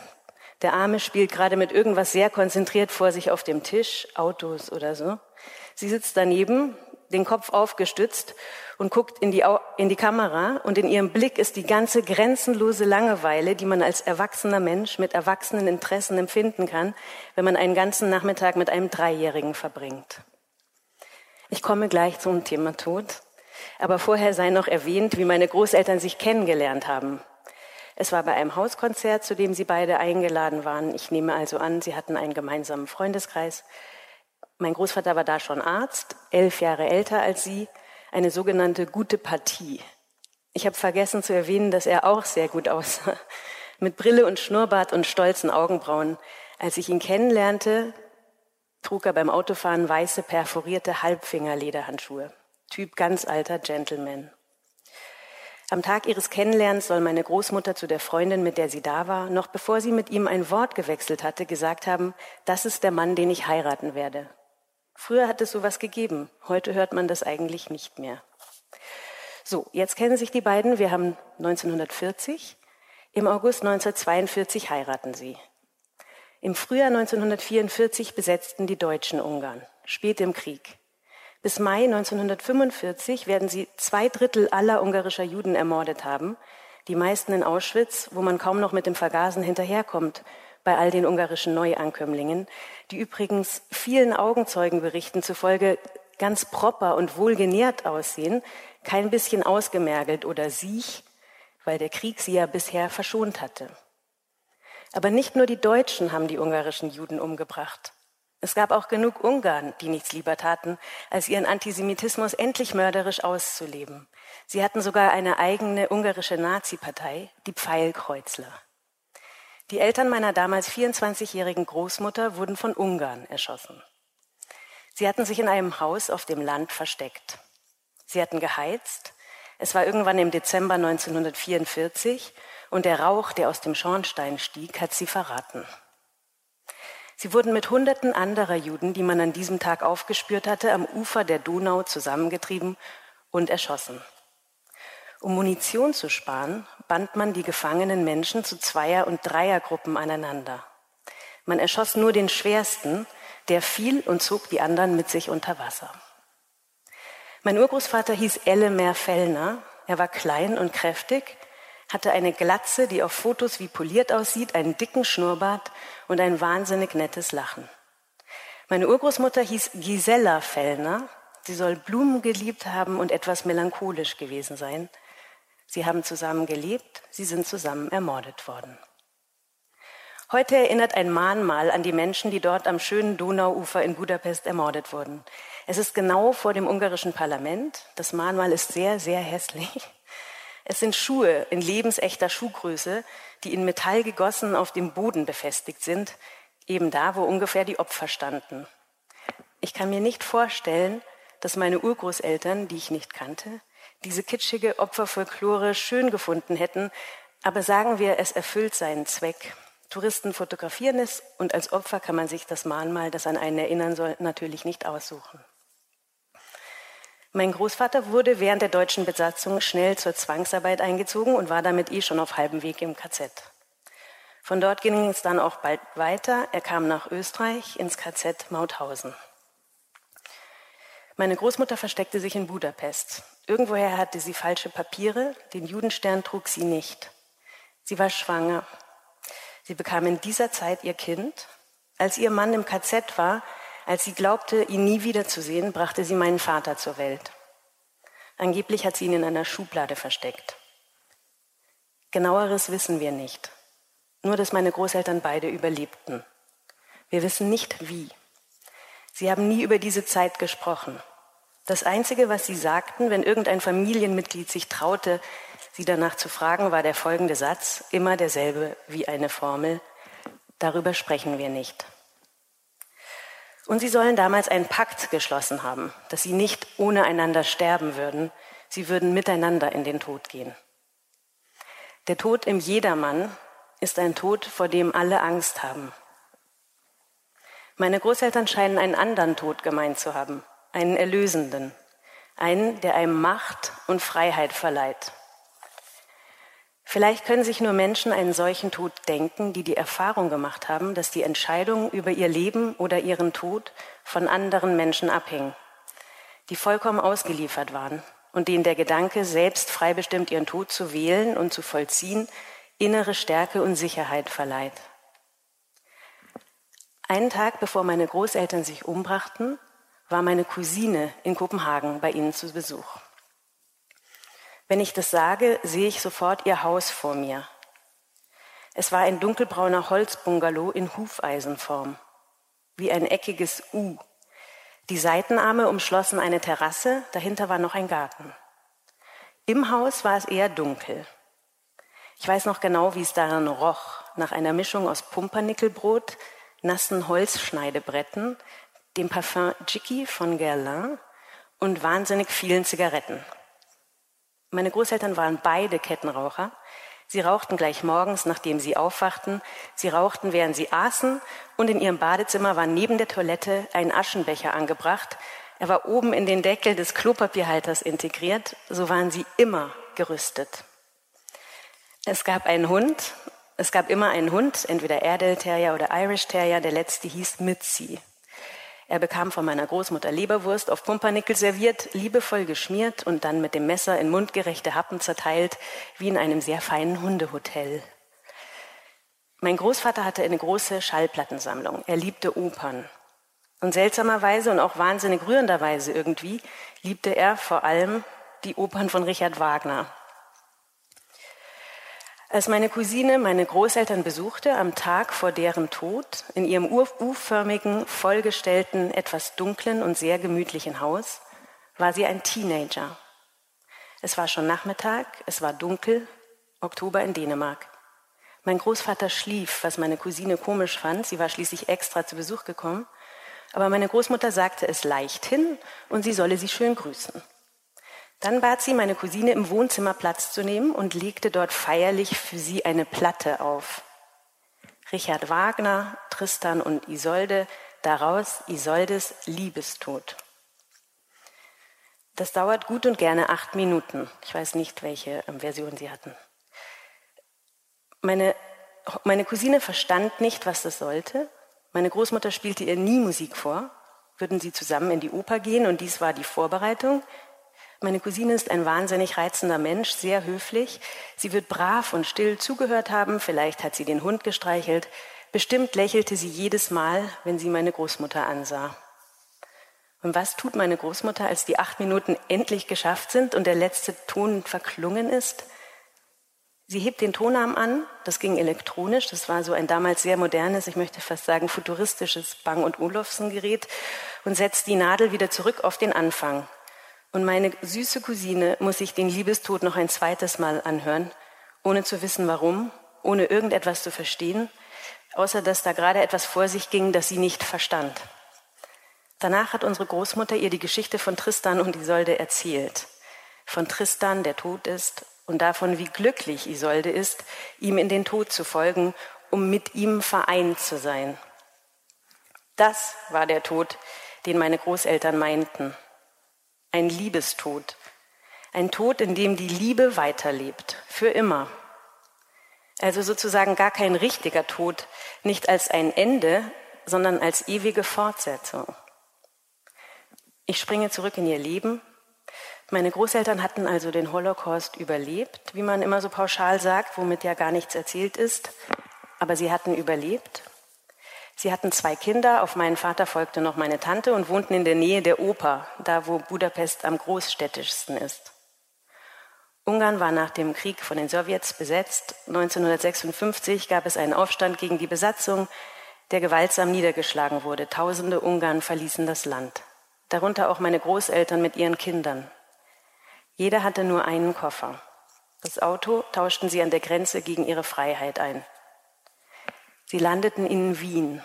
Der Arme spielt gerade mit irgendwas sehr konzentriert vor sich auf dem Tisch, Autos oder so. Sie sitzt daneben, den Kopf aufgestützt und guckt in die, in die Kamera und in ihrem Blick ist die ganze grenzenlose Langeweile, die man als erwachsener Mensch mit erwachsenen Interessen empfinden kann, wenn man einen ganzen Nachmittag mit einem Dreijährigen verbringt. Ich komme gleich zum Thema Tod, aber vorher sei noch erwähnt, wie meine Großeltern sich kennengelernt haben. Es war bei einem Hauskonzert, zu dem sie beide eingeladen waren. Ich nehme also an, sie hatten einen gemeinsamen Freundeskreis. Mein Großvater war da schon Arzt, elf Jahre älter als sie, eine sogenannte gute Partie. Ich habe vergessen zu erwähnen, dass er auch sehr gut aussah, mit Brille und Schnurrbart und stolzen Augenbrauen. Als ich ihn kennenlernte, trug er beim Autofahren weiße perforierte Halbfingerlederhandschuhe. Typ ganz alter Gentleman. Am Tag ihres Kennenlernens soll meine Großmutter zu der Freundin, mit der sie da war, noch bevor sie mit ihm ein Wort gewechselt hatte, gesagt haben, das ist der Mann, den ich heiraten werde. Früher hat es sowas gegeben, heute hört man das eigentlich nicht mehr. So, jetzt kennen sich die beiden, wir haben 1940, im August 1942 heiraten sie. Im Frühjahr 1944 besetzten die Deutschen Ungarn, spät im Krieg. Bis Mai 1945 werden sie zwei Drittel aller ungarischer Juden ermordet haben, die meisten in Auschwitz, wo man kaum noch mit dem Vergasen hinterherkommt bei all den ungarischen Neuankömmlingen, die übrigens vielen Augenzeugenberichten zufolge ganz proper und wohlgenährt aussehen, kein bisschen ausgemergelt oder siech, weil der Krieg sie ja bisher verschont hatte. Aber nicht nur die Deutschen haben die ungarischen Juden umgebracht. Es gab auch genug Ungarn, die nichts lieber taten, als ihren Antisemitismus endlich mörderisch auszuleben. Sie hatten sogar eine eigene ungarische Nazi-Partei, die Pfeilkreuzler. Die Eltern meiner damals 24-jährigen Großmutter wurden von Ungarn erschossen. Sie hatten sich in einem Haus auf dem Land versteckt. Sie hatten geheizt. Es war irgendwann im Dezember 1944 und der Rauch, der aus dem Schornstein stieg, hat sie verraten. Sie wurden mit Hunderten anderer Juden, die man an diesem Tag aufgespürt hatte, am Ufer der Donau zusammengetrieben und erschossen. Um Munition zu sparen, band man die gefangenen Menschen zu Zweier- und Dreiergruppen aneinander. Man erschoss nur den schwersten, der fiel und zog die anderen mit sich unter Wasser. Mein Urgroßvater hieß Ellemer Fellner. Er war klein und kräftig, hatte eine Glatze, die auf Fotos wie poliert aussieht, einen dicken Schnurrbart und ein wahnsinnig nettes Lachen. Meine Urgroßmutter hieß Gisela Fellner. Sie soll Blumen geliebt haben und etwas melancholisch gewesen sein. Sie haben zusammen gelebt, sie sind zusammen ermordet worden. Heute erinnert ein Mahnmal an die Menschen, die dort am schönen Donauufer in Budapest ermordet wurden. Es ist genau vor dem ungarischen Parlament. Das Mahnmal ist sehr, sehr hässlich. Es sind Schuhe in lebensechter Schuhgröße, die in Metall gegossen auf dem Boden befestigt sind, eben da, wo ungefähr die Opfer standen. Ich kann mir nicht vorstellen, dass meine Urgroßeltern, die ich nicht kannte, diese kitschige Opferfolklore schön gefunden hätten, aber sagen wir, es erfüllt seinen Zweck. Touristen fotografieren es und als Opfer kann man sich das Mahnmal, das an einen erinnern soll, natürlich nicht aussuchen. Mein Großvater wurde während der deutschen Besatzung schnell zur Zwangsarbeit eingezogen und war damit eh schon auf halbem Weg im KZ. Von dort ging es dann auch bald weiter. Er kam nach Österreich ins KZ Mauthausen. Meine Großmutter versteckte sich in Budapest. Irgendwoher hatte sie falsche Papiere, den Judenstern trug sie nicht. Sie war schwanger Sie bekam in dieser Zeit ihr Kind. Als ihr Mann im KZ war, als sie glaubte, ihn nie wiederzusehen, brachte sie meinen Vater zur Welt. Angeblich hat sie ihn in einer Schublade versteckt. Genaueres wissen wir nicht. Nur, dass meine Großeltern beide überlebten. Wir wissen nicht wie. Sie haben nie über diese Zeit gesprochen. Das Einzige, was sie sagten, wenn irgendein Familienmitglied sich traute, Sie danach zu fragen, war der folgende Satz immer derselbe wie eine Formel. Darüber sprechen wir nicht. Und sie sollen damals einen Pakt geschlossen haben, dass sie nicht ohne einander sterben würden, sie würden miteinander in den Tod gehen. Der Tod im Jedermann ist ein Tod, vor dem alle Angst haben. Meine Großeltern scheinen einen anderen Tod gemeint zu haben, einen erlösenden, einen, der einem Macht und Freiheit verleiht. Vielleicht können sich nur Menschen einen solchen Tod denken, die die Erfahrung gemacht haben, dass die Entscheidungen über ihr Leben oder ihren Tod von anderen Menschen abhängen, die vollkommen ausgeliefert waren und denen der Gedanke, selbst freibestimmt ihren Tod zu wählen und zu vollziehen, innere Stärke und Sicherheit verleiht. Einen Tag bevor meine Großeltern sich umbrachten, war meine Cousine in Kopenhagen bei ihnen zu Besuch. Wenn ich das sage, sehe ich sofort ihr Haus vor mir. Es war ein dunkelbrauner Holzbungalow in Hufeisenform, wie ein eckiges U. Die Seitenarme umschlossen eine Terrasse, dahinter war noch ein Garten. Im Haus war es eher dunkel. Ich weiß noch genau, wie es darin roch, nach einer Mischung aus Pumpernickelbrot, nassen Holzschneidebretten, dem Parfum Jicky von Guerlain und wahnsinnig vielen Zigaretten. Meine Großeltern waren beide Kettenraucher. Sie rauchten gleich morgens, nachdem sie aufwachten. Sie rauchten, während sie aßen. Und in ihrem Badezimmer war neben der Toilette ein Aschenbecher angebracht. Er war oben in den Deckel des Klopapierhalters integriert. So waren sie immer gerüstet. Es gab einen Hund. Es gab immer einen Hund, entweder Airedale Terrier oder Irish Terrier. Der letzte hieß Mitzi. Er bekam von meiner Großmutter Leberwurst auf Pumpernickel serviert, liebevoll geschmiert und dann mit dem Messer in mundgerechte Happen zerteilt, wie in einem sehr feinen Hundehotel. Mein Großvater hatte eine große Schallplattensammlung. Er liebte Opern. Und seltsamerweise und auch wahnsinnig rührenderweise irgendwie liebte er vor allem die Opern von Richard Wagner. Als meine Cousine meine Großeltern besuchte, am Tag vor deren Tod, in ihrem U-förmigen, vollgestellten, etwas dunklen und sehr gemütlichen Haus, war sie ein Teenager. Es war schon Nachmittag, es war dunkel, Oktober in Dänemark. Mein Großvater schlief, was meine Cousine komisch fand, sie war schließlich extra zu Besuch gekommen, aber meine Großmutter sagte es leicht hin und sie solle sie schön grüßen. Dann bat sie meine Cousine im Wohnzimmer Platz zu nehmen und legte dort feierlich für sie eine Platte auf. Richard Wagner, Tristan und Isolde, daraus Isoldes Liebestod. Das dauert gut und gerne acht Minuten. Ich weiß nicht, welche ähm, Version sie hatten. Meine, meine Cousine verstand nicht, was das sollte. Meine Großmutter spielte ihr nie Musik vor. Würden sie zusammen in die Oper gehen und dies war die Vorbereitung. Meine Cousine ist ein wahnsinnig reizender Mensch, sehr höflich. Sie wird brav und still zugehört haben. Vielleicht hat sie den Hund gestreichelt. Bestimmt lächelte sie jedes Mal, wenn sie meine Großmutter ansah. Und was tut meine Großmutter, als die acht Minuten endlich geschafft sind und der letzte Ton verklungen ist? Sie hebt den Tonarm an, das ging elektronisch, das war so ein damals sehr modernes, ich möchte fast sagen futuristisches Bang- und Olufsen-Gerät und setzt die Nadel wieder zurück auf den Anfang. Und meine süße Cousine muss sich den Liebestod noch ein zweites Mal anhören, ohne zu wissen warum, ohne irgendetwas zu verstehen, außer dass da gerade etwas vor sich ging, das sie nicht verstand. Danach hat unsere Großmutter ihr die Geschichte von Tristan und Isolde erzählt. Von Tristan, der tot ist, und davon, wie glücklich Isolde ist, ihm in den Tod zu folgen, um mit ihm vereint zu sein. Das war der Tod, den meine Großeltern meinten. Ein Liebestod. Ein Tod, in dem die Liebe weiterlebt. Für immer. Also sozusagen gar kein richtiger Tod. Nicht als ein Ende, sondern als ewige Fortsetzung. Ich springe zurück in ihr Leben. Meine Großeltern hatten also den Holocaust überlebt, wie man immer so pauschal sagt, womit ja gar nichts erzählt ist. Aber sie hatten überlebt. Sie hatten zwei Kinder, auf meinen Vater folgte noch meine Tante und wohnten in der Nähe der Oper, da wo Budapest am großstädtischsten ist. Ungarn war nach dem Krieg von den Sowjets besetzt. 1956 gab es einen Aufstand gegen die Besatzung, der gewaltsam niedergeschlagen wurde. Tausende Ungarn verließen das Land darunter auch meine Großeltern mit ihren Kindern. Jeder hatte nur einen Koffer. Das Auto tauschten sie an der Grenze gegen ihre Freiheit ein. Sie landeten in Wien,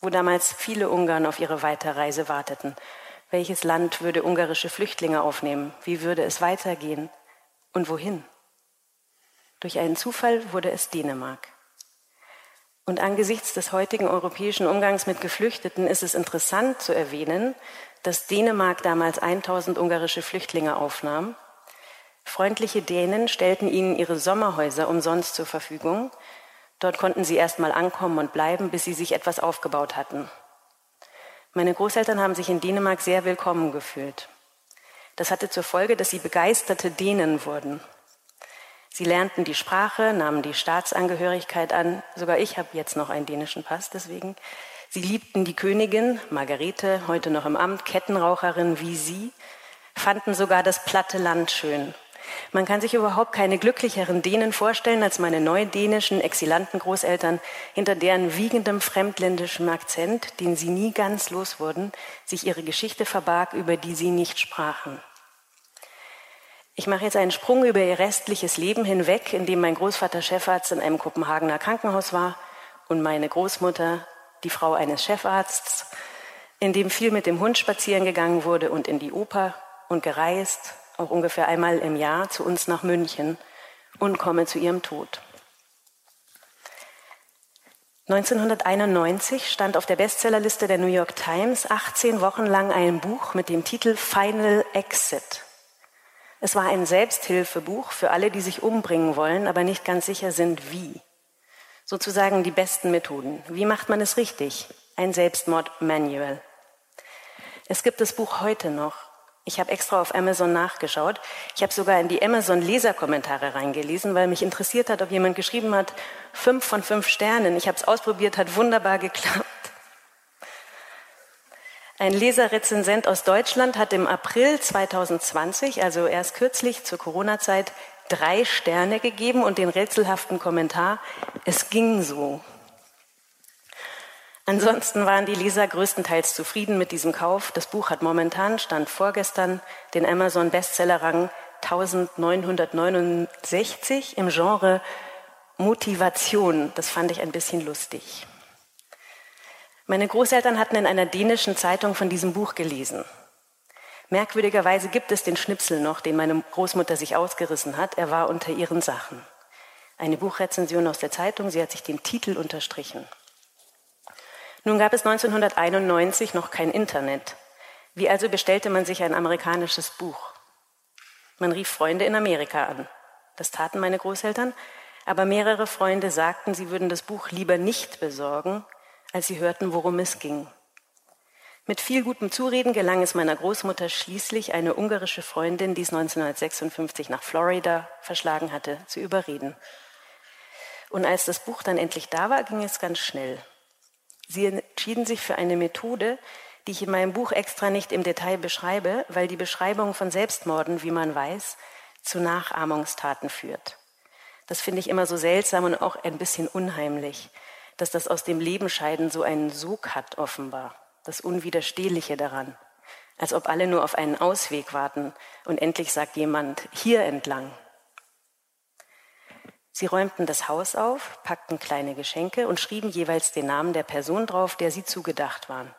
wo damals viele Ungarn auf ihre Weiterreise warteten. Welches Land würde ungarische Flüchtlinge aufnehmen? Wie würde es weitergehen? Und wohin? Durch einen Zufall wurde es Dänemark. Und angesichts des heutigen europäischen Umgangs mit Geflüchteten ist es interessant zu erwähnen, dass Dänemark damals 1000 ungarische Flüchtlinge aufnahm. Freundliche Dänen stellten ihnen ihre Sommerhäuser umsonst zur Verfügung. Dort konnten sie erst mal ankommen und bleiben, bis sie sich etwas aufgebaut hatten. Meine Großeltern haben sich in Dänemark sehr willkommen gefühlt. Das hatte zur Folge, dass sie begeisterte Dänen wurden. Sie lernten die Sprache, nahmen die Staatsangehörigkeit an. Sogar ich habe jetzt noch einen dänischen Pass, deswegen. Sie liebten die Königin, Margarete, heute noch im Amt, Kettenraucherin wie sie, fanden sogar das platte Land schön. Man kann sich überhaupt keine glücklicheren Dänen vorstellen als meine neudänischen exilanten Großeltern, hinter deren wiegendem fremdländischem Akzent, den sie nie ganz los wurden, sich ihre Geschichte verbarg, über die sie nicht sprachen. Ich mache jetzt einen Sprung über ihr restliches Leben hinweg, in dem mein Großvater Chefarzt in einem Kopenhagener Krankenhaus war und meine Großmutter die Frau eines Chefarzts, in dem viel mit dem Hund spazieren gegangen wurde und in die Oper und gereist, auch ungefähr einmal im Jahr zu uns nach München und komme zu ihrem Tod. 1991 stand auf der Bestsellerliste der New York Times 18 Wochen lang ein Buch mit dem Titel Final Exit. Es war ein Selbsthilfebuch für alle, die sich umbringen wollen, aber nicht ganz sicher sind, wie sozusagen die besten Methoden. Wie macht man es richtig? Ein Selbstmord-Manual. Es gibt das Buch heute noch. Ich habe extra auf Amazon nachgeschaut. Ich habe sogar in die Amazon-Leserkommentare reingelesen, weil mich interessiert hat, ob jemand geschrieben hat, fünf von fünf Sternen. Ich habe es ausprobiert, hat wunderbar geklappt. Ein Leserrezensent aus Deutschland hat im April 2020, also erst kürzlich zur Corona-Zeit, drei Sterne gegeben und den rätselhaften Kommentar, es ging so. Ansonsten waren die Leser größtenteils zufrieden mit diesem Kauf. Das Buch hat momentan, stand vorgestern, den Amazon Bestsellerrang 1969 im Genre Motivation. Das fand ich ein bisschen lustig. Meine Großeltern hatten in einer dänischen Zeitung von diesem Buch gelesen. Merkwürdigerweise gibt es den Schnipsel noch, den meine Großmutter sich ausgerissen hat. Er war unter ihren Sachen. Eine Buchrezension aus der Zeitung, sie hat sich den Titel unterstrichen. Nun gab es 1991 noch kein Internet. Wie also bestellte man sich ein amerikanisches Buch? Man rief Freunde in Amerika an. Das taten meine Großeltern, aber mehrere Freunde sagten, sie würden das Buch lieber nicht besorgen, als sie hörten, worum es ging. Mit viel gutem Zureden gelang es meiner Großmutter schließlich, eine ungarische Freundin, die es 1956 nach Florida verschlagen hatte, zu überreden. Und als das Buch dann endlich da war, ging es ganz schnell. Sie entschieden sich für eine Methode, die ich in meinem Buch extra nicht im Detail beschreibe, weil die Beschreibung von Selbstmorden, wie man weiß, zu Nachahmungstaten führt. Das finde ich immer so seltsam und auch ein bisschen unheimlich, dass das aus dem Leben scheiden so einen Sog hat offenbar, das Unwiderstehliche daran, als ob alle nur auf einen Ausweg warten und endlich sagt jemand, hier entlang. Sie räumten das Haus auf, packten kleine Geschenke und schrieben jeweils den Namen der Person drauf, der sie zugedacht waren.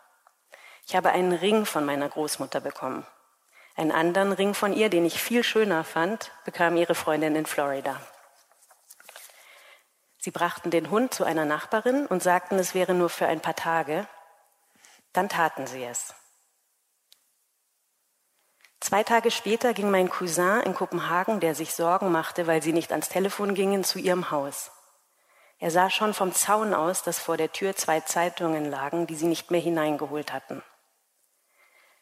Ich habe einen Ring von meiner Großmutter bekommen. Einen anderen Ring von ihr, den ich viel schöner fand, bekam ihre Freundin in Florida. Sie brachten den Hund zu einer Nachbarin und sagten, es wäre nur für ein paar Tage. Dann taten sie es. Zwei Tage später ging mein Cousin in Kopenhagen, der sich Sorgen machte, weil sie nicht ans Telefon gingen, zu ihrem Haus. Er sah schon vom Zaun aus, dass vor der Tür zwei Zeitungen lagen, die sie nicht mehr hineingeholt hatten.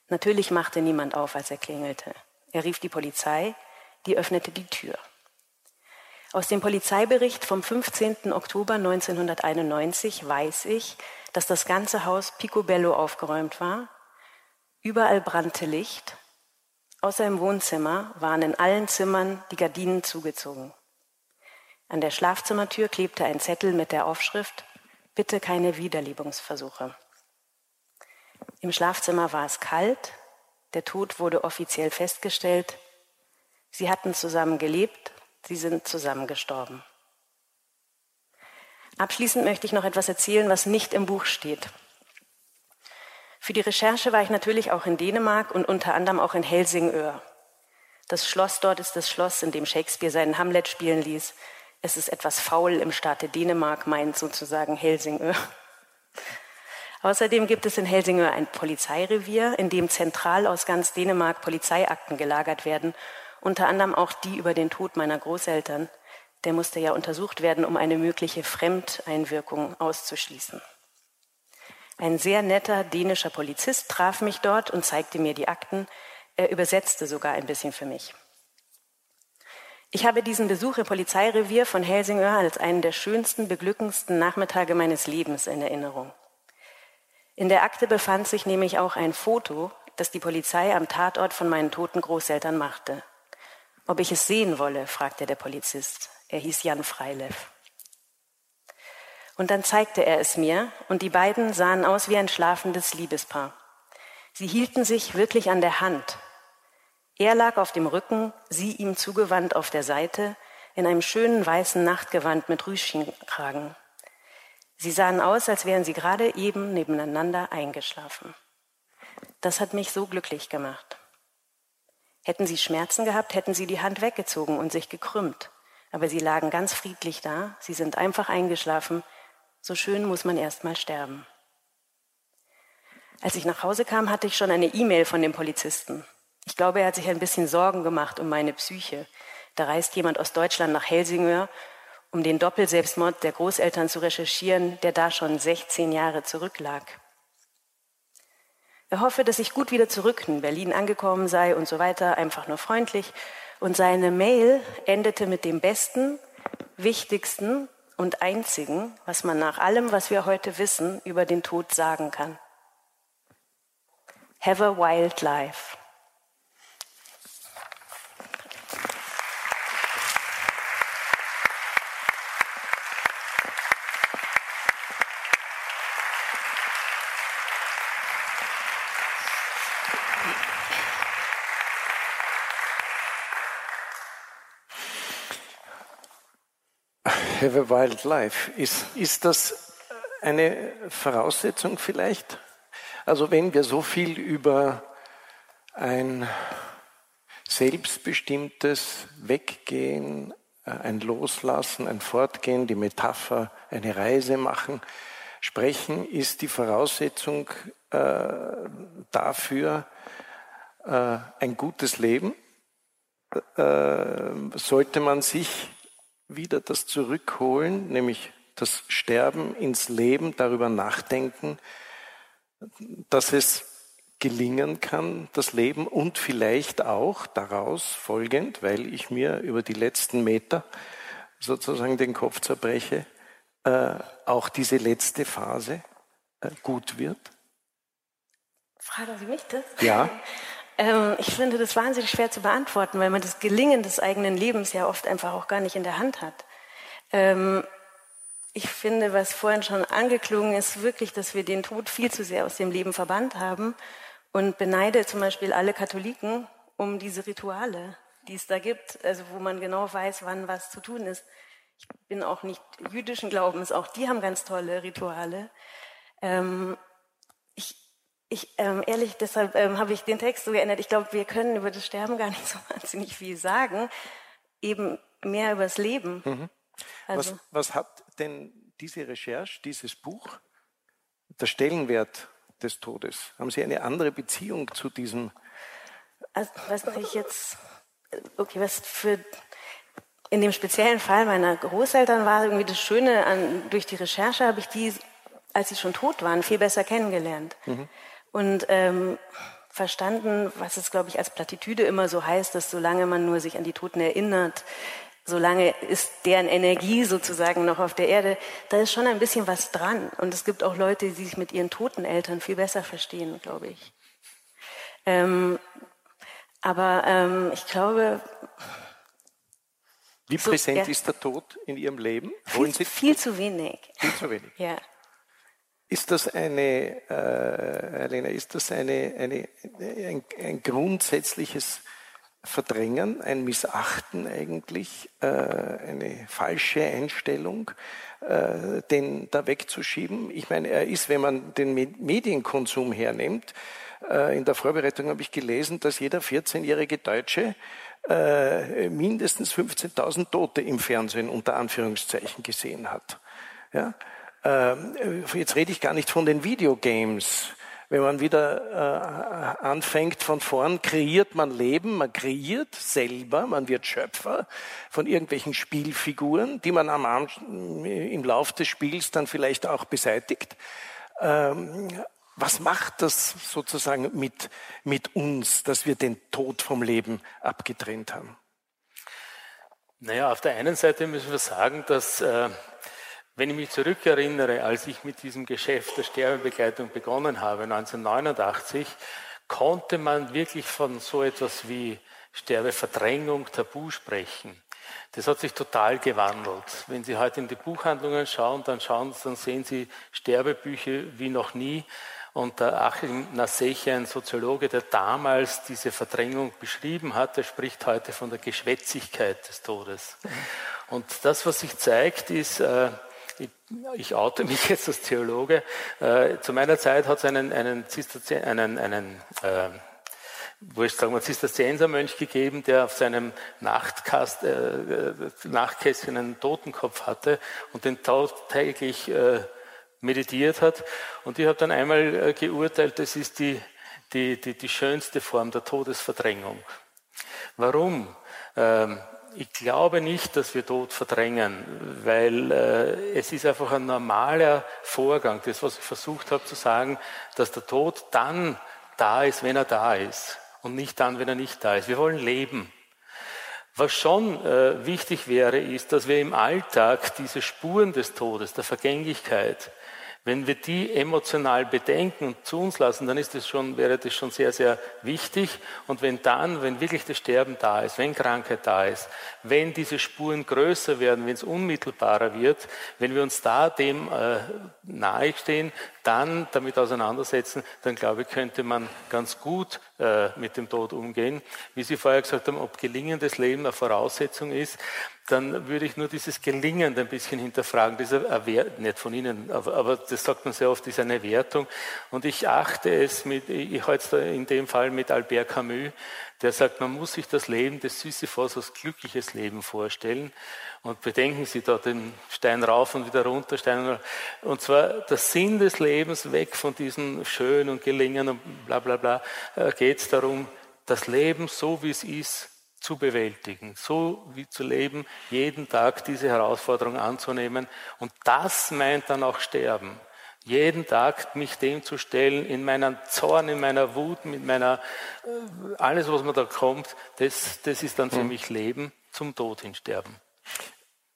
Natürlich machte niemand auf, als er klingelte. Er rief die Polizei, die öffnete die Tür. Aus dem Polizeibericht vom 15. Oktober 1991 weiß ich, dass das ganze Haus picobello aufgeräumt war. Überall brannte Licht. Außer im Wohnzimmer waren in allen Zimmern die Gardinen zugezogen. An der Schlafzimmertür klebte ein Zettel mit der Aufschrift Bitte keine Wiederlebungsversuche. Im Schlafzimmer war es kalt, der Tod wurde offiziell festgestellt. Sie hatten zusammen gelebt, sie sind zusammen gestorben. Abschließend möchte ich noch etwas erzählen, was nicht im Buch steht. Für die Recherche war ich natürlich auch in Dänemark und unter anderem auch in Helsingør. Das Schloss dort ist das Schloss, in dem Shakespeare seinen Hamlet spielen ließ. Es ist etwas faul im Staate Dänemark, meint sozusagen Helsingør. Außerdem gibt es in Helsingør ein Polizeirevier, in dem zentral aus ganz Dänemark Polizeiakten gelagert werden, unter anderem auch die über den Tod meiner Großeltern. Der musste ja untersucht werden, um eine mögliche Fremdeinwirkung auszuschließen. Ein sehr netter dänischer Polizist traf mich dort und zeigte mir die Akten. Er übersetzte sogar ein bisschen für mich. Ich habe diesen Besuch im Polizeirevier von Helsingør als einen der schönsten, beglückendsten Nachmittage meines Lebens in Erinnerung. In der Akte befand sich nämlich auch ein Foto, das die Polizei am Tatort von meinen toten Großeltern machte. Ob ich es sehen wolle, fragte der Polizist. Er hieß Jan Freilev. Und dann zeigte er es mir, und die beiden sahen aus wie ein schlafendes Liebespaar. Sie hielten sich wirklich an der Hand. Er lag auf dem Rücken, sie ihm zugewandt auf der Seite, in einem schönen weißen Nachtgewand mit Rüschenkragen. Sie sahen aus, als wären sie gerade eben nebeneinander eingeschlafen. Das hat mich so glücklich gemacht. Hätten sie Schmerzen gehabt, hätten sie die Hand weggezogen und sich gekrümmt. Aber sie lagen ganz friedlich da, sie sind einfach eingeschlafen. So schön muss man erst mal sterben. Als ich nach Hause kam, hatte ich schon eine E-Mail von dem Polizisten. Ich glaube, er hat sich ein bisschen Sorgen gemacht um meine Psyche. Da reist jemand aus Deutschland nach Helsingör um den Doppelselbstmord der Großeltern zu recherchieren, der da schon 16 Jahre zurücklag. Er hoffe, dass ich gut wieder zurück in Berlin angekommen sei und so weiter, einfach nur freundlich. Und seine Mail endete mit dem besten, wichtigsten und einzigen, was man nach allem, was wir heute wissen, über den Tod sagen kann. Have a wild life. Have a Wild Life. Ist, ist das eine Voraussetzung vielleicht? Also wenn wir so viel über ein selbstbestimmtes Weggehen, äh, ein Loslassen, ein Fortgehen, die Metapher, eine Reise machen, sprechen, ist die Voraussetzung äh, dafür äh, ein gutes Leben. Äh, sollte man sich wieder das Zurückholen, nämlich das Sterben ins Leben, darüber nachdenken, dass es gelingen kann, das Leben und vielleicht auch daraus folgend, weil ich mir über die letzten Meter sozusagen den Kopf zerbreche, äh, auch diese letzte Phase äh, gut wird? Fragen Sie mich das? Ja. Ähm, ich finde das wahnsinnig schwer zu beantworten, weil man das Gelingen des eigenen Lebens ja oft einfach auch gar nicht in der Hand hat. Ähm, ich finde, was vorhin schon angeklungen ist, wirklich, dass wir den Tod viel zu sehr aus dem Leben verbannt haben und beneide zum Beispiel alle Katholiken um diese Rituale, die es da gibt, also wo man genau weiß, wann was zu tun ist. Ich bin auch nicht jüdischen Glaubens, auch die haben ganz tolle Rituale. Ähm, ich ähm, ehrlich, deshalb ähm, habe ich den Text so geändert. Ich glaube, wir können über das Sterben gar nicht so wahnsinnig viel sagen, eben mehr über das Leben. Mhm. Also. Was, was hat denn diese Recherche, dieses Buch, der Stellenwert des Todes? Haben Sie eine andere Beziehung zu diesem? Also, was ich jetzt, okay, was für in dem speziellen Fall meiner Großeltern war irgendwie das Schöne an, durch die Recherche habe ich die, als sie schon tot waren, viel besser kennengelernt. Mhm. Und ähm, verstanden, was es, glaube ich, als Plattitüde immer so heißt, dass solange man nur sich an die Toten erinnert, solange ist deren Energie sozusagen noch auf der Erde, da ist schon ein bisschen was dran. Und es gibt auch Leute, die sich mit ihren toten Eltern viel besser verstehen, glaube ich. Ähm, aber ähm, ich glaube. Wie so, präsent ja, ist der Tod in Ihrem Leben? Viel, viel zu wenig. Viel zu wenig. Ja. Ist das eine, äh, Elena, ist das eine, eine, ein, ein grundsätzliches Verdrängen, ein Missachten eigentlich, äh, eine falsche Einstellung, äh, den da wegzuschieben. Ich meine, er ist, wenn man den Medienkonsum hernimmt, äh, in der Vorbereitung habe ich gelesen, dass jeder 14-jährige Deutsche mindestens 15.000 Tote im Fernsehen unter Anführungszeichen gesehen hat. Ja? Ähm, jetzt rede ich gar nicht von den Videogames, wenn man wieder äh, anfängt von vorn, kreiert man Leben, man kreiert selber, man wird Schöpfer von irgendwelchen Spielfiguren, die man am, im Lauf des Spiels dann vielleicht auch beseitigt. Ähm, was macht das sozusagen mit, mit uns, dass wir den Tod vom Leben abgetrennt haben? Naja, auf der einen Seite müssen wir sagen, dass äh, wenn ich mich zurückerinnere, als ich mit diesem Geschäft der Sterbebegleitung begonnen habe, 1989, konnte man wirklich von so etwas wie Sterbeverdrängung, Tabu sprechen. Das hat sich total gewandelt. Wenn Sie heute in die Buchhandlungen schauen, dann, schauen, dann sehen Sie Sterbebücher wie noch nie. Und der Achim Naseche, ein Soziologe, der damals diese Verdrängung beschrieben hat, der spricht heute von der Geschwätzigkeit des Todes. Und das, was sich zeigt, ist, äh, ich, oute mich jetzt als Theologe. Äh, zu meiner Zeit hat es einen, einen, einen, einen äh, wo ich sagen wir, Zisterziensermönch gegeben, der auf seinem Nachtkast, äh, äh, Nachtkästchen einen Totenkopf hatte und den täglich äh, meditiert hat. Und ich habe dann einmal äh, geurteilt, das ist die, die, die, die schönste Form der Todesverdrängung. Warum? Ähm, ich glaube nicht, dass wir Tod verdrängen, weil äh, es ist einfach ein normaler Vorgang. Das, was ich versucht habe zu sagen, dass der Tod dann da ist, wenn er da ist und nicht dann, wenn er nicht da ist. Wir wollen leben. Was schon äh, wichtig wäre, ist, dass wir im Alltag diese Spuren des Todes, der Vergänglichkeit, wenn wir die emotional bedenken und zu uns lassen, dann ist das schon, wäre das schon sehr, sehr wichtig. Und wenn dann, wenn wirklich das Sterben da ist, wenn Krankheit da ist, wenn diese Spuren größer werden, wenn es unmittelbarer wird, wenn wir uns da dem äh, nahestehen, dann damit auseinandersetzen, dann glaube ich, könnte man ganz gut äh, mit dem Tod umgehen. Wie Sie vorher gesagt haben, ob gelingendes Leben eine Voraussetzung ist, dann würde ich nur dieses Gelingen ein bisschen hinterfragen. Das ist eine, nicht von Ihnen, aber, aber, das sagt man sehr oft, ist eine Wertung. Und ich achte es mit, ich halte es in dem Fall mit Albert Camus, der sagt, man muss sich das Leben des Sisyphos als glückliches Leben vorstellen. Und bedenken Sie da den Stein rauf und wieder runter, Stein und zwar der Sinn des Lebens weg von diesem Schön und Gelingen und bla bla bla, äh, geht es darum, das Leben so wie es ist zu bewältigen, so wie zu leben, jeden Tag diese Herausforderung anzunehmen. Und das meint dann auch Sterben. Jeden Tag mich dem zu stellen, in meiner Zorn, in meiner Wut, mit meiner, äh, alles, was mir da kommt, das, das ist dann für hm. mich Leben, zum Tod hin sterben.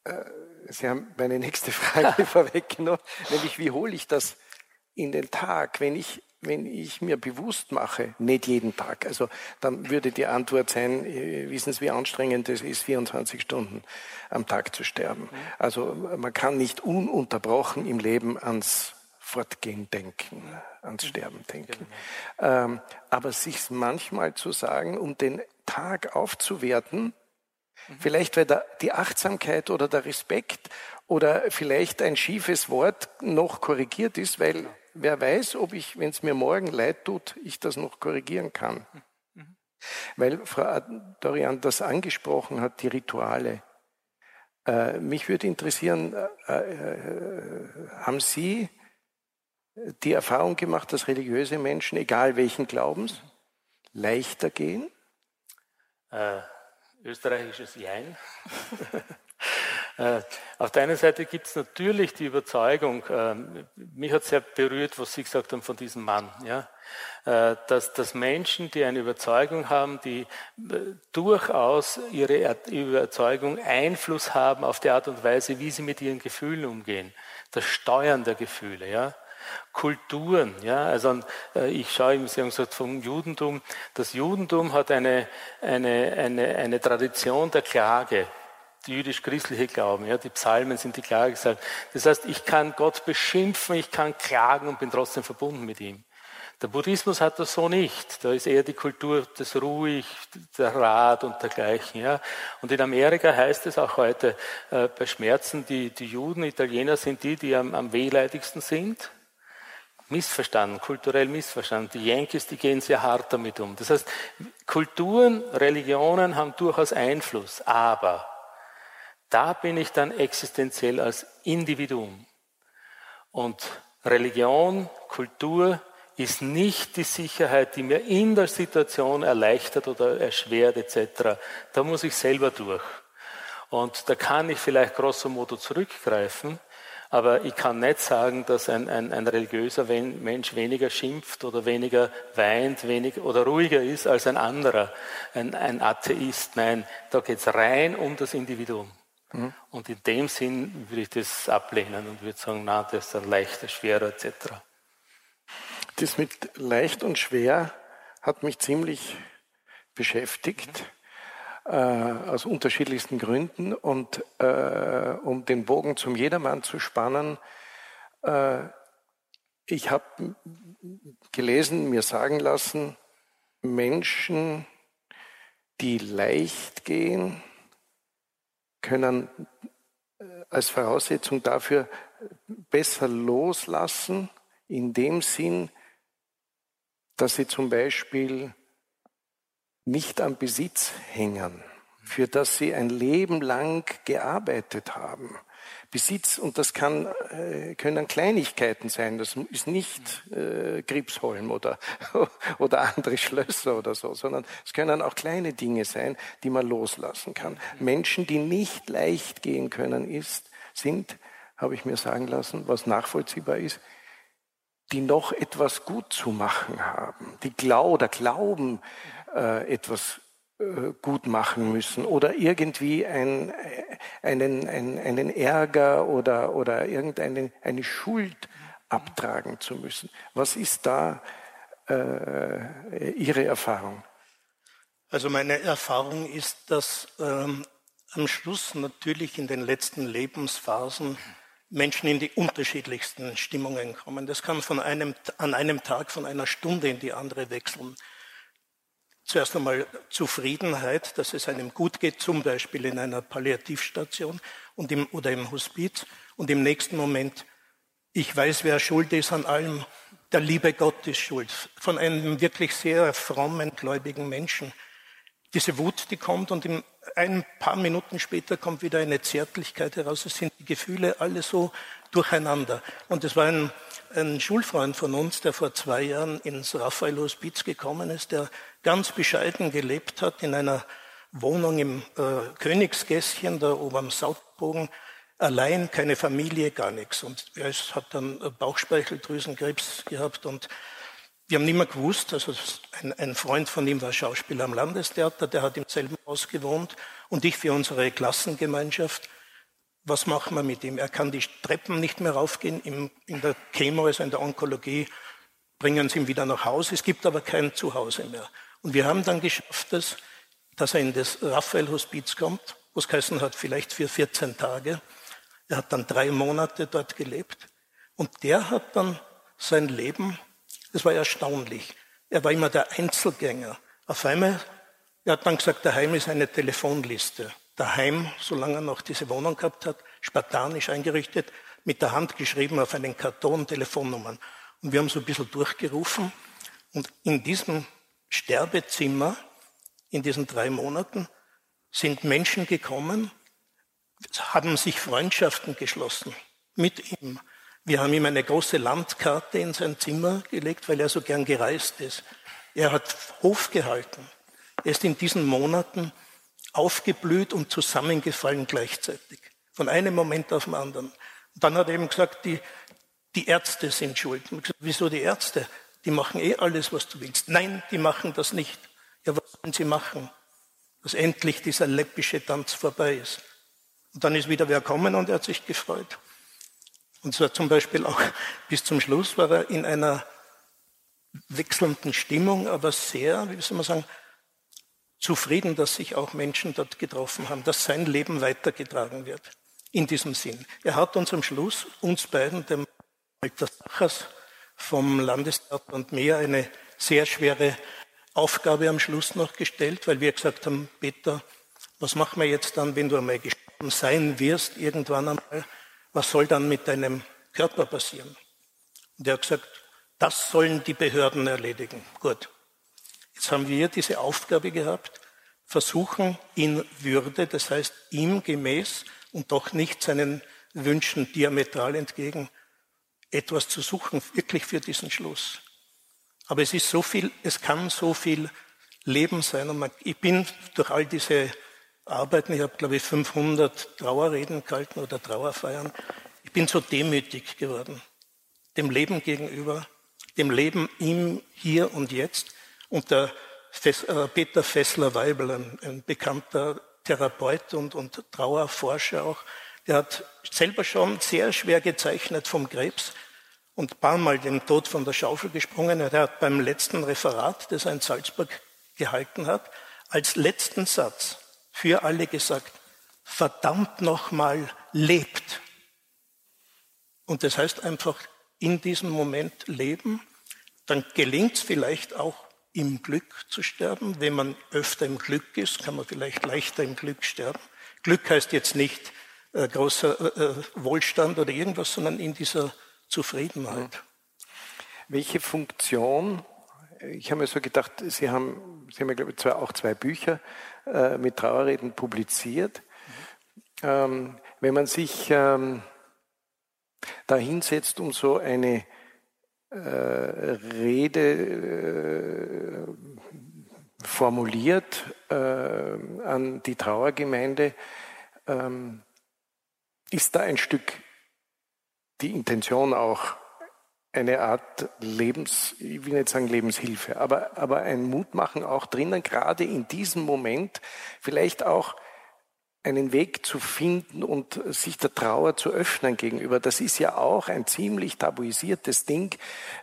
Äh, Sie haben meine nächste Frage vorweggenommen, nämlich wie hole ich das in den Tag, wenn ich wenn ich mir bewusst mache, nicht jeden Tag, also dann würde die Antwort sein, äh, wissen Sie, wie anstrengend es ist, 24 Stunden am Tag zu sterben. Also man kann nicht ununterbrochen im Leben ans Fortgehen denken, ans Sterben denken. Ähm, aber sich manchmal zu sagen, um den Tag aufzuwerten, vielleicht weil da die Achtsamkeit oder der Respekt oder vielleicht ein schiefes Wort noch korrigiert ist, weil wer weiß, ob ich, wenn es mir morgen leid tut, ich das noch korrigieren kann. Weil Frau Dorian das angesprochen hat, die Rituale. Äh, mich würde interessieren, äh, äh, haben Sie die Erfahrung gemacht, dass religiöse Menschen, egal welchen Glaubens, leichter gehen? Österreichisches Jein. Äh, auf der einen Seite gibt es natürlich die Überzeugung, äh, mich hat sehr berührt, was Sie gesagt haben von diesem Mann, ja, äh, dass, dass Menschen, die eine Überzeugung haben, die durchaus ihre Überzeugung Einfluss haben auf die Art und Weise, wie sie mit ihren Gefühlen umgehen, das Steuern der Gefühle, ja. Kulturen. Ja? Also äh, ich schaue, haben gesagt, vom Judentum. Das Judentum hat eine, eine, eine, eine Tradition der Klage jüdisch-christliche Glauben. Ja, die Psalmen sind die Klage Das heißt, ich kann Gott beschimpfen, ich kann klagen und bin trotzdem verbunden mit ihm. Der Buddhismus hat das so nicht. Da ist eher die Kultur des Ruhig, der Rat und dergleichen. Ja. Und in Amerika heißt es auch heute äh, bei Schmerzen, die, die Juden, Italiener sind die, die am, am wehleidigsten sind. Missverstanden, kulturell missverstanden. Die Yankees, die gehen sehr hart damit um. Das heißt, Kulturen, Religionen haben durchaus Einfluss, aber da bin ich dann existenziell als Individuum. Und Religion, Kultur ist nicht die Sicherheit, die mir in der Situation erleichtert oder erschwert etc. Da muss ich selber durch. Und da kann ich vielleicht grosso modo zurückgreifen, aber ich kann nicht sagen, dass ein, ein, ein religiöser Mensch weniger schimpft oder weniger weint weniger, oder ruhiger ist als ein anderer, ein, ein Atheist. Nein, da geht es rein um das Individuum. Mhm. Und in dem Sinn würde ich das ablehnen und würde sagen, na, das ist dann leichter, schwerer etc. Das mit leicht und schwer hat mich ziemlich beschäftigt. Äh, aus unterschiedlichsten Gründen. Und äh, um den Bogen zum Jedermann zu spannen, äh, ich habe gelesen, mir sagen lassen, Menschen, die leicht gehen, können äh, als Voraussetzung dafür besser loslassen, in dem Sinn, dass sie zum Beispiel nicht am Besitz hängen, für das sie ein Leben lang gearbeitet haben, Besitz, und das kann, äh, können Kleinigkeiten sein, das ist nicht äh, Gripsholm oder, oder andere Schlösser oder so, sondern es können auch kleine Dinge sein, die man loslassen kann. Menschen, die nicht leicht gehen können, ist, sind, habe ich mir sagen lassen, was nachvollziehbar ist, die noch etwas gut zu machen haben, die glau oder glauben, äh, etwas äh, gut machen müssen oder irgendwie ein, einen, einen, einen Ärger oder, oder irgendeine eine Schuld abtragen zu müssen. Was ist da äh, Ihre Erfahrung? Also meine Erfahrung ist, dass ähm, am Schluss natürlich in den letzten Lebensphasen Menschen in die unterschiedlichsten Stimmungen kommen. Das kann von einem, an einem Tag von einer Stunde in die andere wechseln zuerst einmal Zufriedenheit, dass es einem gut geht, zum Beispiel in einer Palliativstation und im, oder im Hospiz. Und im nächsten Moment, ich weiß, wer schuld ist an allem. Der liebe Gott ist schuld. Von einem wirklich sehr frommen, gläubigen Menschen. Diese Wut, die kommt und in ein paar Minuten später kommt wieder eine Zärtlichkeit heraus. Es sind die Gefühle alle so durcheinander. Und es war ein ein Schulfreund von uns, der vor zwei Jahren ins Raphael Hospiz gekommen ist, der ganz bescheiden gelebt hat in einer Wohnung im äh, Königsgässchen, da oben am Sautbogen, allein, keine Familie, gar nichts. Und er ist, hat dann Bauchspeicheldrüsenkrebs gehabt und wir haben nicht mehr gewusst, also ein, ein, Freund von ihm war Schauspieler am Landestheater, der hat im selben Haus gewohnt und ich für unsere Klassengemeinschaft was machen wir mit ihm? Er kann die Treppen nicht mehr raufgehen. in der Chemo, also in der Onkologie, bringen sie ihn wieder nach Hause. Es gibt aber kein Zuhause mehr. Und wir haben dann geschafft, dass, dass er in das Raphael-Hospiz kommt, wo es geheißen hat, vielleicht für 14 Tage. Er hat dann drei Monate dort gelebt. Und der hat dann sein Leben, das war erstaunlich. Er war immer der Einzelgänger. Auf einmal, er hat dann gesagt, daheim ist eine Telefonliste. Daheim, solange er noch diese Wohnung gehabt hat, spartanisch eingerichtet, mit der Hand geschrieben auf einen Karton Telefonnummern. Und wir haben so ein bisschen durchgerufen. Und in diesem Sterbezimmer, in diesen drei Monaten, sind Menschen gekommen, haben sich Freundschaften geschlossen mit ihm. Wir haben ihm eine große Landkarte in sein Zimmer gelegt, weil er so gern gereist ist. Er hat Hof gehalten. Er ist in diesen Monaten aufgeblüht und zusammengefallen gleichzeitig. Von einem Moment auf den anderen. Und dann hat er eben gesagt, die, die Ärzte sind schuld. Und gesagt, wieso die Ärzte? Die machen eh alles, was du willst. Nein, die machen das nicht. Ja, was sollen sie machen? Dass endlich dieser läppische Tanz vorbei ist. Und dann ist wieder wer kommen und er hat sich gefreut. Und zwar zum Beispiel auch bis zum Schluss war er in einer wechselnden Stimmung, aber sehr, wie soll man sagen, zufrieden, dass sich auch Menschen dort getroffen haben, dass sein Leben weitergetragen wird. In diesem Sinn. Er hat uns am Schluss, uns beiden, dem Walter Sachers vom Landesrat und mir, eine sehr schwere Aufgabe am Schluss noch gestellt, weil wir gesagt haben, Peter, was machen wir jetzt dann, wenn du einmal gestorben sein wirst, irgendwann einmal? Was soll dann mit deinem Körper passieren? Und er hat gesagt, das sollen die Behörden erledigen. Gut. Jetzt haben wir diese Aufgabe gehabt, versuchen in Würde, das heißt ihm gemäß und doch nicht seinen Wünschen diametral entgegen, etwas zu suchen, wirklich für diesen Schluss. Aber es ist so viel, es kann so viel Leben sein. Und man, ich bin durch all diese Arbeiten, ich habe glaube ich 500 Trauerreden gehalten oder Trauerfeiern, ich bin so demütig geworden, dem Leben gegenüber, dem Leben im Hier und Jetzt. Und der äh, Peter Fessler-Weibel, ein, ein bekannter Therapeut und, und Trauerforscher auch, der hat selber schon sehr schwer gezeichnet vom Krebs und paar Mal den Tod von der Schaufel gesprungen. Er hat beim letzten Referat, das er in Salzburg gehalten hat, als letzten Satz für alle gesagt, verdammt nochmal lebt. Und das heißt einfach in diesem Moment leben, dann gelingt es vielleicht auch im Glück zu sterben. Wenn man öfter im Glück ist, kann man vielleicht leichter im Glück sterben. Glück heißt jetzt nicht äh, großer äh, äh Wohlstand oder irgendwas, sondern in dieser Zufriedenheit. Welche Funktion, ich habe mir so gedacht, Sie haben, Sie haben ja, glaube ich, auch zwei Bücher äh, mit Trauerreden publiziert. Ähm, wenn man sich ähm, da hinsetzt, um so eine Rede äh, formuliert äh, an die Trauergemeinde, ähm, ist da ein Stück die Intention auch eine Art Lebens, ich will nicht sagen Lebenshilfe, aber, aber ein Mutmachen auch drinnen, gerade in diesem Moment vielleicht auch einen Weg zu finden und sich der Trauer zu öffnen gegenüber. Das ist ja auch ein ziemlich tabuisiertes Ding,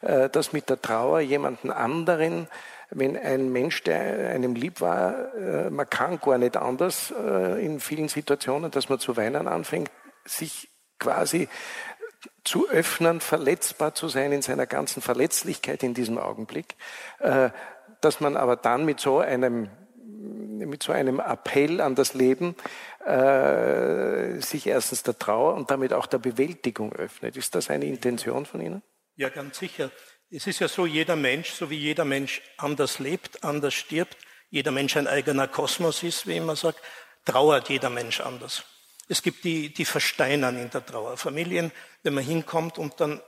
äh, dass mit der Trauer jemanden anderen, wenn ein Mensch, der einem lieb war, äh, man kann gar nicht anders äh, in vielen Situationen, dass man zu weinen anfängt, sich quasi zu öffnen, verletzbar zu sein in seiner ganzen Verletzlichkeit in diesem Augenblick, dass man aber dann mit so einem mit so einem Appell an das Leben äh, sich erstens der Trauer und damit auch der Bewältigung öffnet. Ist das eine Intention von Ihnen? Ja, ganz sicher. Es ist ja so, jeder Mensch, so wie jeder Mensch anders lebt, anders stirbt, jeder Mensch ein eigener Kosmos ist, wie immer sagt, trauert jeder Mensch anders. Es gibt die, die versteinern in der Trauer. Familien, wenn man hinkommt und dann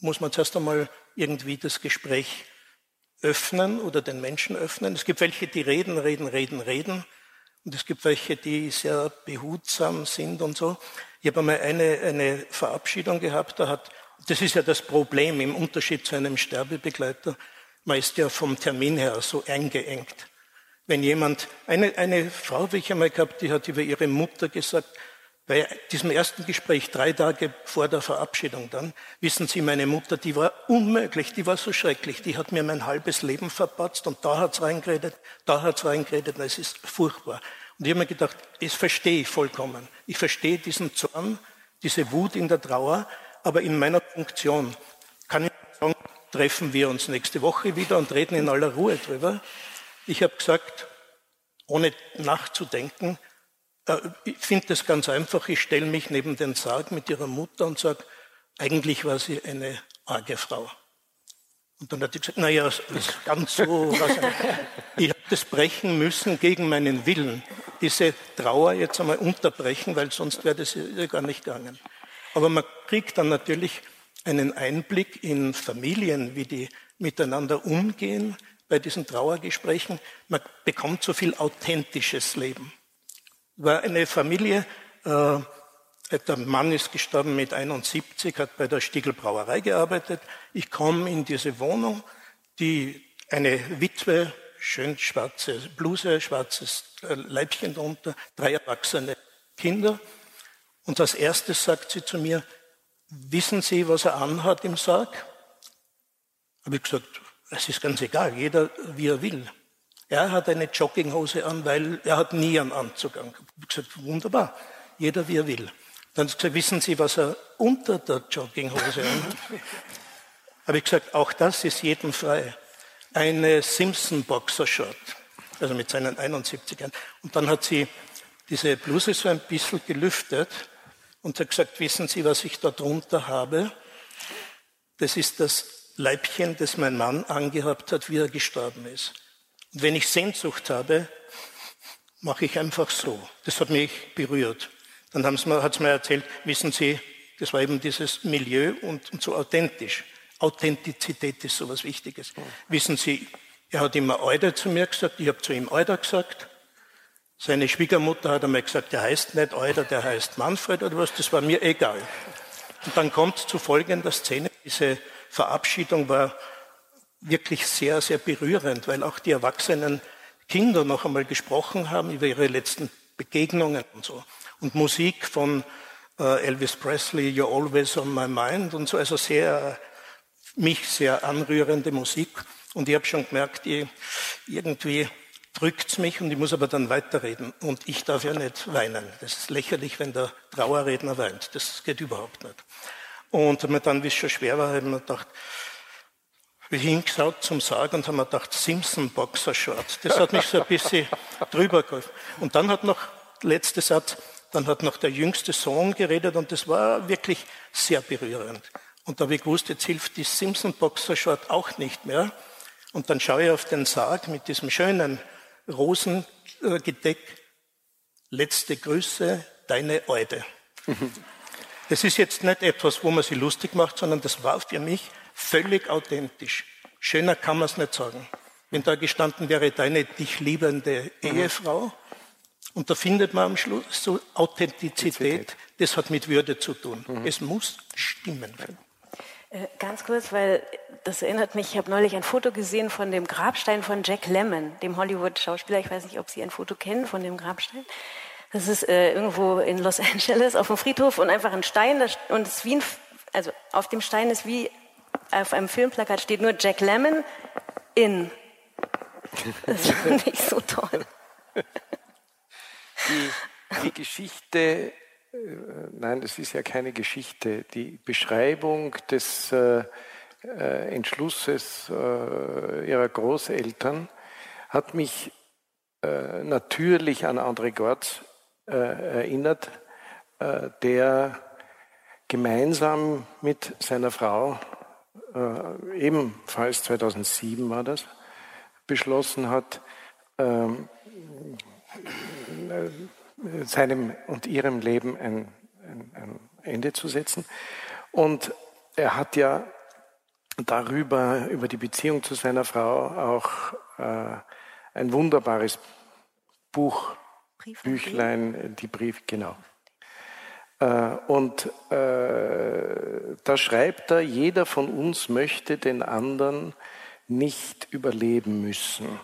muss man zuerst einmal irgendwie das Gespräch öffnen oder den Menschen öffnen. Es gibt welche, die reden, reden, reden, reden. Und es gibt welche, die sehr behutsam sind und so. Ich habe einmal eine, eine Verabschiedung gehabt, da hat, das ist ja das Problem im Unterschied zu einem Sterbebegleiter. Man ist ja vom Termin her so eingeengt. Wenn jemand, eine, eine Frau, wie ich einmal gehabt, die hat über ihre Mutter gesagt, Bei diesem ersten Gespräch, drei Tage vor der Verabschiedung dann, wissen Sie, meine Mutter, die war unmöglich, die war so schrecklich, die hat mir mein halbes Leben verpatzt und da hat's reingeredet, da hat's reingeredet und es ist furchtbar. Und ich habe mir gedacht, das verstehe ich vollkommen. Ich verstehe diesen Zorn, diese Wut in der Trauer, aber in meiner Funktion kann ich sagen, treffen wir uns nächste Woche wieder und reden in aller Ruhe drüber. Ich habe gesagt, ohne nachzudenken, ich finde das ganz einfach. Ich stelle mich neben den Sarg mit ihrer Mutter und sage, eigentlich war sie eine arge Frau. Und dann hat sie gesagt, naja, das ist ganz so. ich habe das brechen müssen gegen meinen Willen. Diese Trauer jetzt einmal unterbrechen, weil sonst wäre das gar nicht gegangen. Aber man kriegt dann natürlich einen Einblick in Familien, wie die miteinander umgehen bei diesen Trauergesprächen. Man bekommt so viel authentisches Leben. War eine Familie, äh, der Mann ist gestorben mit 71, hat bei der Stiegel Brauerei gearbeitet. Ich komme in diese Wohnung, die eine Witwe, schön schwarze Bluse, schwarzes äh, Leibchen drunter, drei erwachsene Kinder. Und als erstes sagt sie zu mir, Wissen Sie, was er anhat im Sarg? Habe ich gesagt, es ist ganz egal, jeder wie er will. Er hat eine Jogginghose an, weil er hat nie einen Anzug an. Ich habe gesagt, wunderbar, jeder wie er will. Dann hat sie gesagt, wissen Sie, was er unter der Jogginghose anhat? Habe ich gesagt, auch das ist jedem frei. Eine Simpson Boxershort, also mit seinen 71 Jahren. Und dann hat sie diese Bluse so ein bisschen gelüftet und hat gesagt, wissen Sie, was ich da drunter habe? Das ist das Leibchen, das mein Mann angehabt hat, wie er gestorben ist. Und wenn ich Sehnsucht habe, mache ich einfach so. Das hat mich berührt. Dann hat es mir erzählt, wissen Sie, das war eben dieses Milieu und, und so authentisch. Authentizität ist so was Wichtiges. Wissen Sie, er hat immer Euder zu mir gesagt, ich habe zu ihm Euder gesagt. Seine Schwiegermutter hat einmal gesagt, der heißt nicht Euder, der heißt Manfred oder was, das war mir egal. Und dann kommt zu folgender Szene, diese Verabschiedung war wirklich sehr, sehr berührend, weil auch die erwachsenen Kinder noch einmal gesprochen haben über ihre letzten Begegnungen und so. Und Musik von äh, Elvis Presley, You're Always on My Mind und so, also sehr, mich sehr anrührende Musik. Und ich habe schon gemerkt, ich, irgendwie drückt's mich und ich muss aber dann weiterreden. Und ich darf ja nicht weinen. Das ist lächerlich, wenn der Trauerredner weint. Das geht überhaupt nicht. Und mir dann, wie es schon schwer war, habe ich mir gedacht, wir hingeschaut zum Sarg und haben mir gedacht, Simpson Boxer Short. Das hat mich so ein bisschen drüber geholfen. Und dann hat noch, letzter Satz, dann hat noch der jüngste Sohn geredet und das war wirklich sehr berührend. Und da habe ich gewusst, jetzt hilft die Simpson Boxer Short auch nicht mehr. Und dann schaue ich auf den Sarg mit diesem schönen Rosengedeck, letzte Grüße, deine Eude. Das ist jetzt nicht etwas, wo man sich lustig macht, sondern das war für mich völlig authentisch. Schöner kann man es nicht sagen. Wenn da gestanden wäre, deine dich liebende Ehefrau, und da findet man am Schluss so Authentizität, das hat mit Würde zu tun. Mhm. Es muss stimmen. Äh, ganz kurz, weil das erinnert mich, ich habe neulich ein Foto gesehen von dem Grabstein von Jack Lemmon, dem Hollywood-Schauspieler. Ich weiß nicht, ob Sie ein Foto kennen von dem Grabstein. Das ist äh, irgendwo in Los Angeles auf dem Friedhof und einfach ein Stein. Und es ist wie ein, also auf dem Stein ist wie auf einem Filmplakat steht nur Jack Lemmon in. Das fand ich so toll. Die, die Geschichte äh, nein, es ist ja keine Geschichte. Die Beschreibung des äh, äh, Entschlusses äh, ihrer Großeltern hat mich äh, natürlich an André Gortz erinnert, der gemeinsam mit seiner Frau, ebenfalls 2007 war das, beschlossen hat, ähm, seinem und ihrem Leben ein, ein, ein Ende zu setzen. Und er hat ja darüber, über die Beziehung zu seiner Frau auch äh, ein wunderbares Buch, Brief Büchlein, die Brief, genau. Äh, und äh, da schreibt er, jeder von uns möchte den anderen nicht überleben müssen.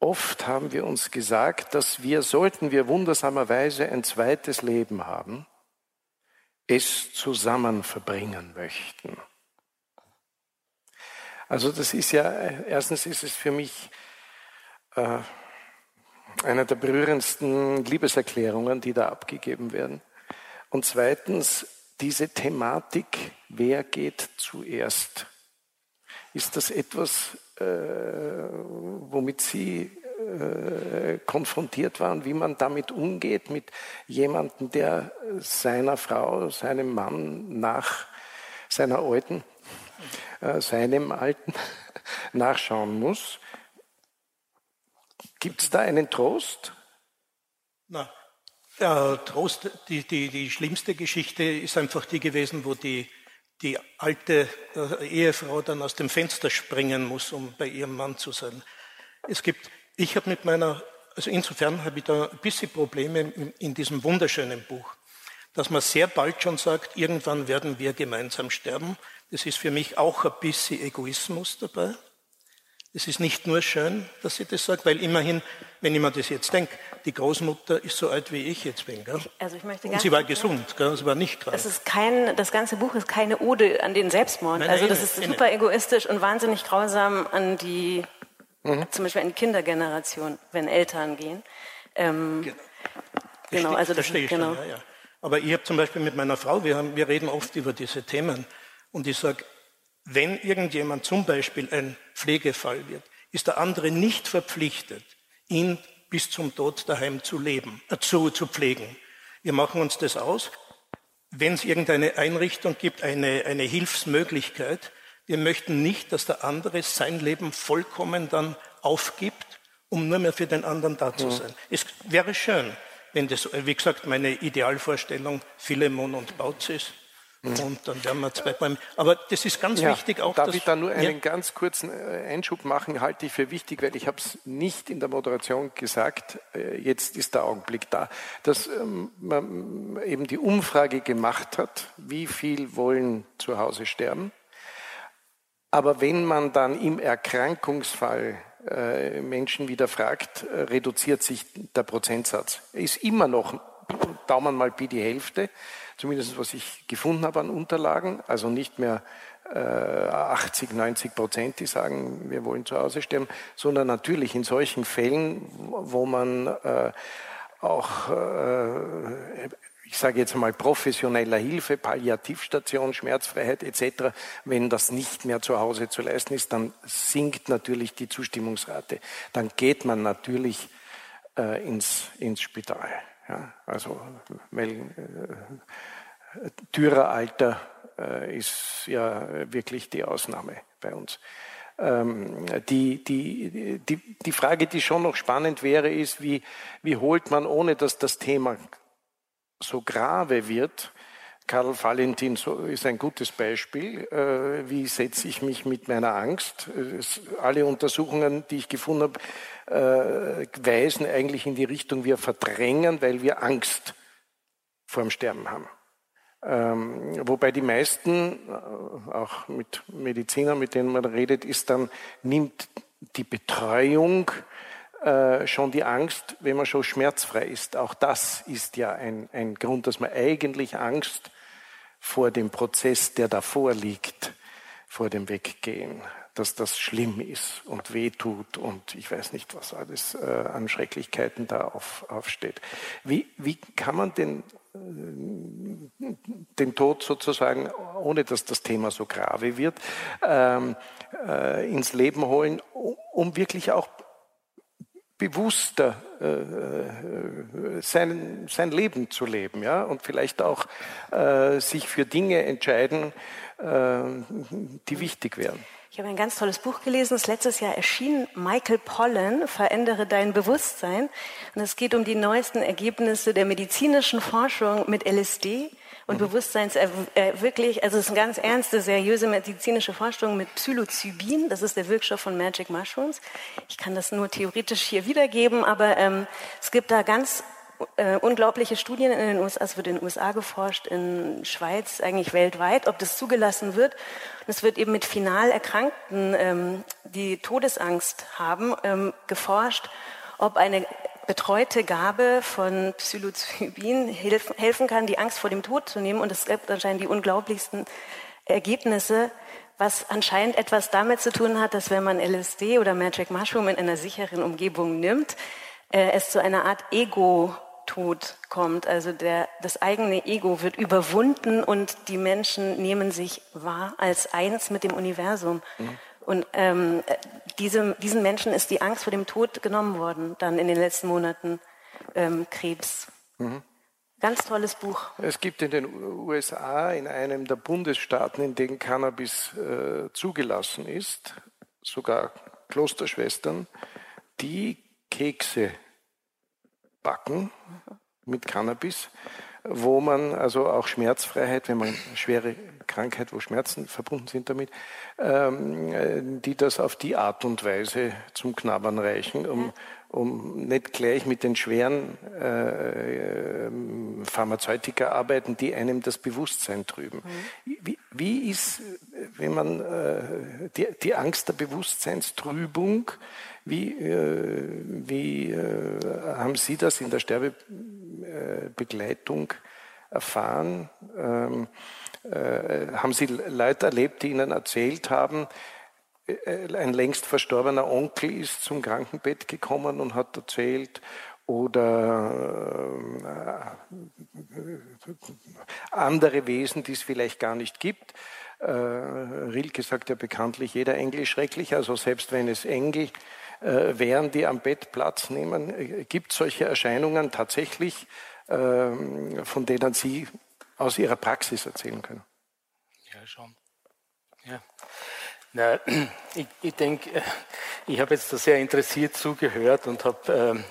Oft haben wir uns gesagt, dass wir, sollten wir wundersamerweise ein zweites Leben haben, es zusammen verbringen möchten. Also das ist ja, erstens ist es für mich äh, eine der berührendsten Liebeserklärungen, die da abgegeben werden. Und zweitens diese Thematik, wer geht zuerst? Ist das etwas, äh, womit Sie äh, konfrontiert waren, wie man damit umgeht, mit jemandem, der seiner Frau, seinem Mann nach seiner Alten, äh, seinem Alten nachschauen muss? Gibt es da einen Trost? Na, der Trost, die, die, die schlimmste Geschichte ist einfach die gewesen, wo die die alte äh, Ehefrau dann aus dem Fenster springen muss, um bei ihrem Mann zu sein. Es gibt, ich habe mit meiner, also insofern habe ich da ein bisschen Probleme in, in diesem wunderschönen Buch, dass man sehr bald schon sagt, irgendwann werden wir gemeinsam sterben. Das ist für mich auch ein bisschen Egoismus dabei. Es ist nicht nur schön, dass sie das sagt, weil immerhin, wenn ich mir das jetzt denke, die Großmutter ist so alt, wie ich jetzt bin. Gell? Also ich möchte Und sie war gesund, gell? sie war nicht krank. Das, ist kein, das ganze Buch ist keine Ode an den Selbstmord. Nein, also das ist nein, super egoistisch und wahnsinnig grausam an die, mhm. zum Beispiel an die Kindergeneration, wenn Eltern gehen. Ähm, genau. genau, also das Verstehe ich genau. Schon, ja, ja. Aber ich habe zum Beispiel mit meiner Frau, wir, haben, wir reden oft über diese Themen und ich sage, wenn irgendjemand zum Beispiel ein Pflegefall wird, ist der andere nicht verpflichtet, ihn bis zum Tod daheim zu leben, äh, zu, zu pflegen. Wir machen uns das aus. Wenn es irgendeine Einrichtung gibt, eine, eine Hilfsmöglichkeit, wir möchten nicht, dass der andere sein Leben vollkommen dann aufgibt, um nur mehr für den anderen da zu sein. Ja. Es wäre schön, wenn das, wie gesagt, meine Idealvorstellung Philemon und Bautz ist, Mhm. Und dann werden wir zwei Bäume. Aber das ist ganz ja, wichtig auch. Darf ich da nur einen ja. ganz kurzen äh, Einschub machen? Halte ich für wichtig, weil ich habe es nicht in der Moderation gesagt. Äh, jetzt ist der Augenblick da, dass ähm, man eben die Umfrage gemacht hat, wie viel wollen zu Hause sterben. Aber wenn man dann im Erkrankungsfall äh, Menschen wieder fragt, reduziert sich der Prozentsatz. Ist immer noch Daumen mal Pi die Hälfte zumindest was ich gefunden habe an Unterlagen, also nicht mehr äh, 80, 90 Prozent, die sagen, wir wollen zu Hause sterben, sondern natürlich in solchen Fällen, wo man äh, auch, äh, ich sage jetzt mal, professioneller Hilfe, Palliativstation, Schmerzfreiheit etc., wenn das nicht mehr zu Hause zu leisten ist, dann sinkt natürlich die Zustimmungsrate. Dann geht man natürlich äh, ins, ins Spital. Ja, also, äh, Türeralter äh, ist ja wirklich die Ausnahme bei uns. Ähm, die, die, die, die Frage, die schon noch spannend wäre, ist, wie, wie holt man, ohne dass das Thema so grave wird, Karl Valentin ist ein gutes Beispiel. Äh, wie setze ich mich mit meiner Angst? Alle Untersuchungen, die ich gefunden habe, äh, weisen eigentlich in die Richtung, wir verdrängen, weil wir Angst vor dem Sterben haben. Ähm, wobei die meisten, äh, auch mit Medizinern, mit denen man redet, ist dann, nimmt die Betreuung äh, schon die Angst, wenn man schon schmerzfrei ist. Auch das ist ja ein, ein Grund, dass man eigentlich Angst vor dem Prozess, der davor liegt, vor dem Weggehen dass das schlimm ist und wehtut und ich weiß nicht, was alles äh, an Schrecklichkeiten da auf, aufsteht. Wie, wie kann man den, äh, den Tod sozusagen, ohne dass das Thema so grave wird, ähm, äh, ins Leben holen, um wirklich auch bewusster äh, äh, sein, sein Leben zu leben ja? und vielleicht auch äh, sich für Dinge entscheiden, äh, die wichtig wären. Ich habe ein ganz tolles Buch gelesen, das letztes Jahr erschien, Michael Pollan, Verändere dein Bewusstsein. Und es geht um die neuesten Ergebnisse der medizinischen Forschung mit LSD und mhm. Bewusstseins äh, wirklich, also es ist eine ganz ernste, seriöse medizinische Forschung mit Psilocybin, das ist der Wirkstoff von Magic Mushrooms. Ich kann das nur theoretisch hier wiedergeben, aber ähm, es gibt da ganz äh, unglaubliche Studien in den USA, es wird in den USA geforscht, in Schweiz, eigentlich weltweit, ob das zugelassen wird. Und es wird eben mit final Erkrankten, ähm, die Todesangst haben, ähm, geforscht, ob eine betreute Gabe von Psilocybin helfen, helfen kann, die Angst vor dem Tod zu nehmen. Und es gibt anscheinend die unglaublichsten Ergebnisse, was anscheinend etwas damit zu tun hat, dass wenn man LSD oder Magic Mushroom in einer sicheren Umgebung nimmt, es zu einer Art Ego-Tod kommt. Also der, das eigene Ego wird überwunden und die Menschen nehmen sich wahr als eins mit dem Universum. Mhm. Und ähm, diese, diesen Menschen ist die Angst vor dem Tod genommen worden, dann in den letzten Monaten ähm, Krebs. Mhm. Ganz tolles Buch. Es gibt in den USA, in einem der Bundesstaaten, in denen Cannabis äh, zugelassen ist, sogar Klosterschwestern, die Kekse backen mit Cannabis wo man also auch Schmerzfreiheit, wenn man schwere Krankheit, wo Schmerzen verbunden sind damit, ähm, die das auf die Art und Weise zum Knabbern reichen, um, um nicht gleich mit den schweren äh, Pharmazeutika arbeiten, die einem das Bewusstsein trüben. Mhm. Wie, wie, ist, wenn man äh, die, die Angst der Bewusstseinstrübung, wie, äh, wie äh, haben Sie das in der Sterbebegleitung erfahren? Ähm, äh, haben Sie Leute erlebt, die Ihnen erzählt haben, äh, ein längst verstorbener Onkel ist zum Krankenbett gekommen und hat erzählt, oder äh, andere Wesen, die es vielleicht gar nicht gibt. Äh, Rilke sagt ja bekanntlich, jeder Engel ist schrecklich, also selbst wenn es Engel äh, wären, die am Bett Platz nehmen. Äh, gibt es solche Erscheinungen tatsächlich, ähm, von denen Sie aus Ihrer Praxis erzählen können? Ja, schon. Na, ich, ich denke, äh, ich habe jetzt da sehr interessiert zugehört und habe ähm,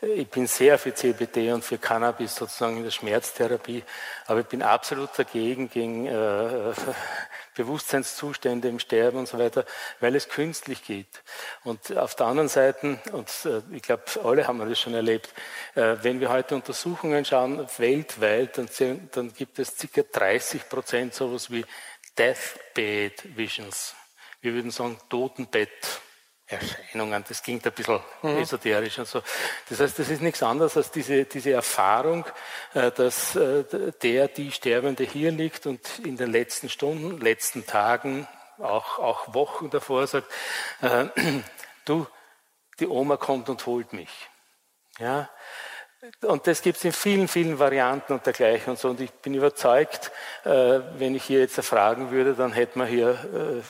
ich bin sehr für CBD und für Cannabis sozusagen in der Schmerztherapie, aber ich bin absolut dagegen, gegen äh, Bewusstseinszustände im Sterben und so weiter, weil es künstlich geht. Und auf der anderen Seite, und äh, ich glaube, alle haben das schon erlebt, äh, wenn wir heute Untersuchungen schauen, weltweit, dann, dann gibt es ca. 30 Prozent sowas wie Deathbed Visions. Wir würden sagen Totenbett Erscheinungen. Das klingt ein bisschen mhm. esoterisch und so. Das heißt, das ist nichts anderes als diese, diese Erfahrung, äh, dass äh, der, die Sterbende hier liegt und in den letzten Stunden, letzten Tagen, auch, auch Wochen davor sagt, äh, du, die Oma kommt und holt mich. Ja, und das gibt es in vielen, vielen Varianten und dergleichen und so. Und ich bin überzeugt, wenn ich hier jetzt fragen würde, dann hätten wir hier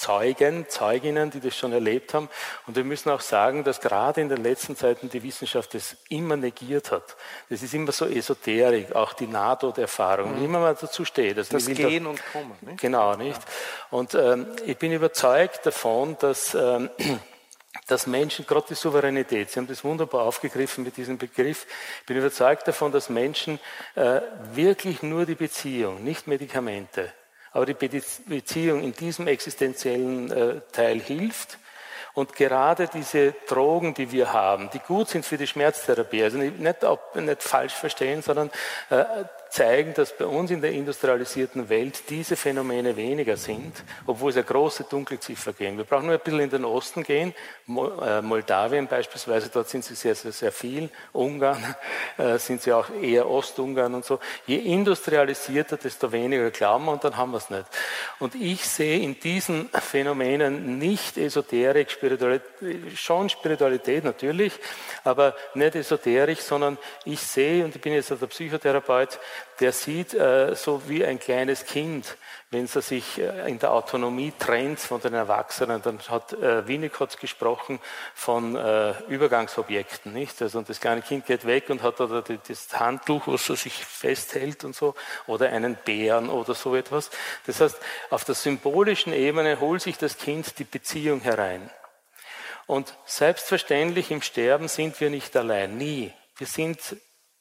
Zeugen, Zeuginnen, die das schon erlebt haben. Und wir müssen auch sagen, dass gerade in den letzten Zeiten die Wissenschaft das immer negiert hat. Das ist immer so esoterik, auch die Nahtoderfahrung, mhm. immer mal dazu steht. Also das Gehen da, und Kommen. Nicht? Genau, nicht? Und ähm, ich bin überzeugt davon, dass ähm, dass Menschen, gerade die Souveränität, Sie haben das wunderbar aufgegriffen mit diesem Begriff, ich bin überzeugt davon, dass Menschen äh, wirklich nur die Beziehung, nicht Medikamente, aber die Beziehung in diesem existenziellen äh, Teil hilft. Und gerade diese Drogen, die wir haben, die gut sind für die Schmerztherapie, also nicht, nicht, falsch verstehen, sondern äh, zeigen, dass bei uns in der industrialisierten Welt diese Phänomene weniger sind, obwohl es eine große Dunkelziffer geben. Wir brauchen nur ein bisschen in den Osten gehen, äh, Moldawien beispielsweise, dort sind sie sehr, sehr, sehr viel, Ungarn äh, sind sie auch eher Ostungarn und so. Je industrialisierter, desto weniger glauben wir und dann haben wir es nicht. Und ich sehe in diesen Phänomenen nicht Esoterik, Spiritualität, schon Spiritualität natürlich, aber nicht esoterisch, sondern ich sehe, und ich bin jetzt der Psychotherapeut, der sieht äh, so wie ein kleines Kind, wenn es sich äh, in der Autonomie trennt von den Erwachsenen, dann hat äh, Winnicott gesprochen von äh, Übergangsobjekten, nicht? Also und das kleine Kind geht weg und hat oder das Handtuch, was er sich festhält und so, oder einen Bären oder so etwas. Das heißt, auf der symbolischen Ebene holt sich das Kind die Beziehung herein. Und selbstverständlich im Sterben sind wir nicht allein, nie. Wir sind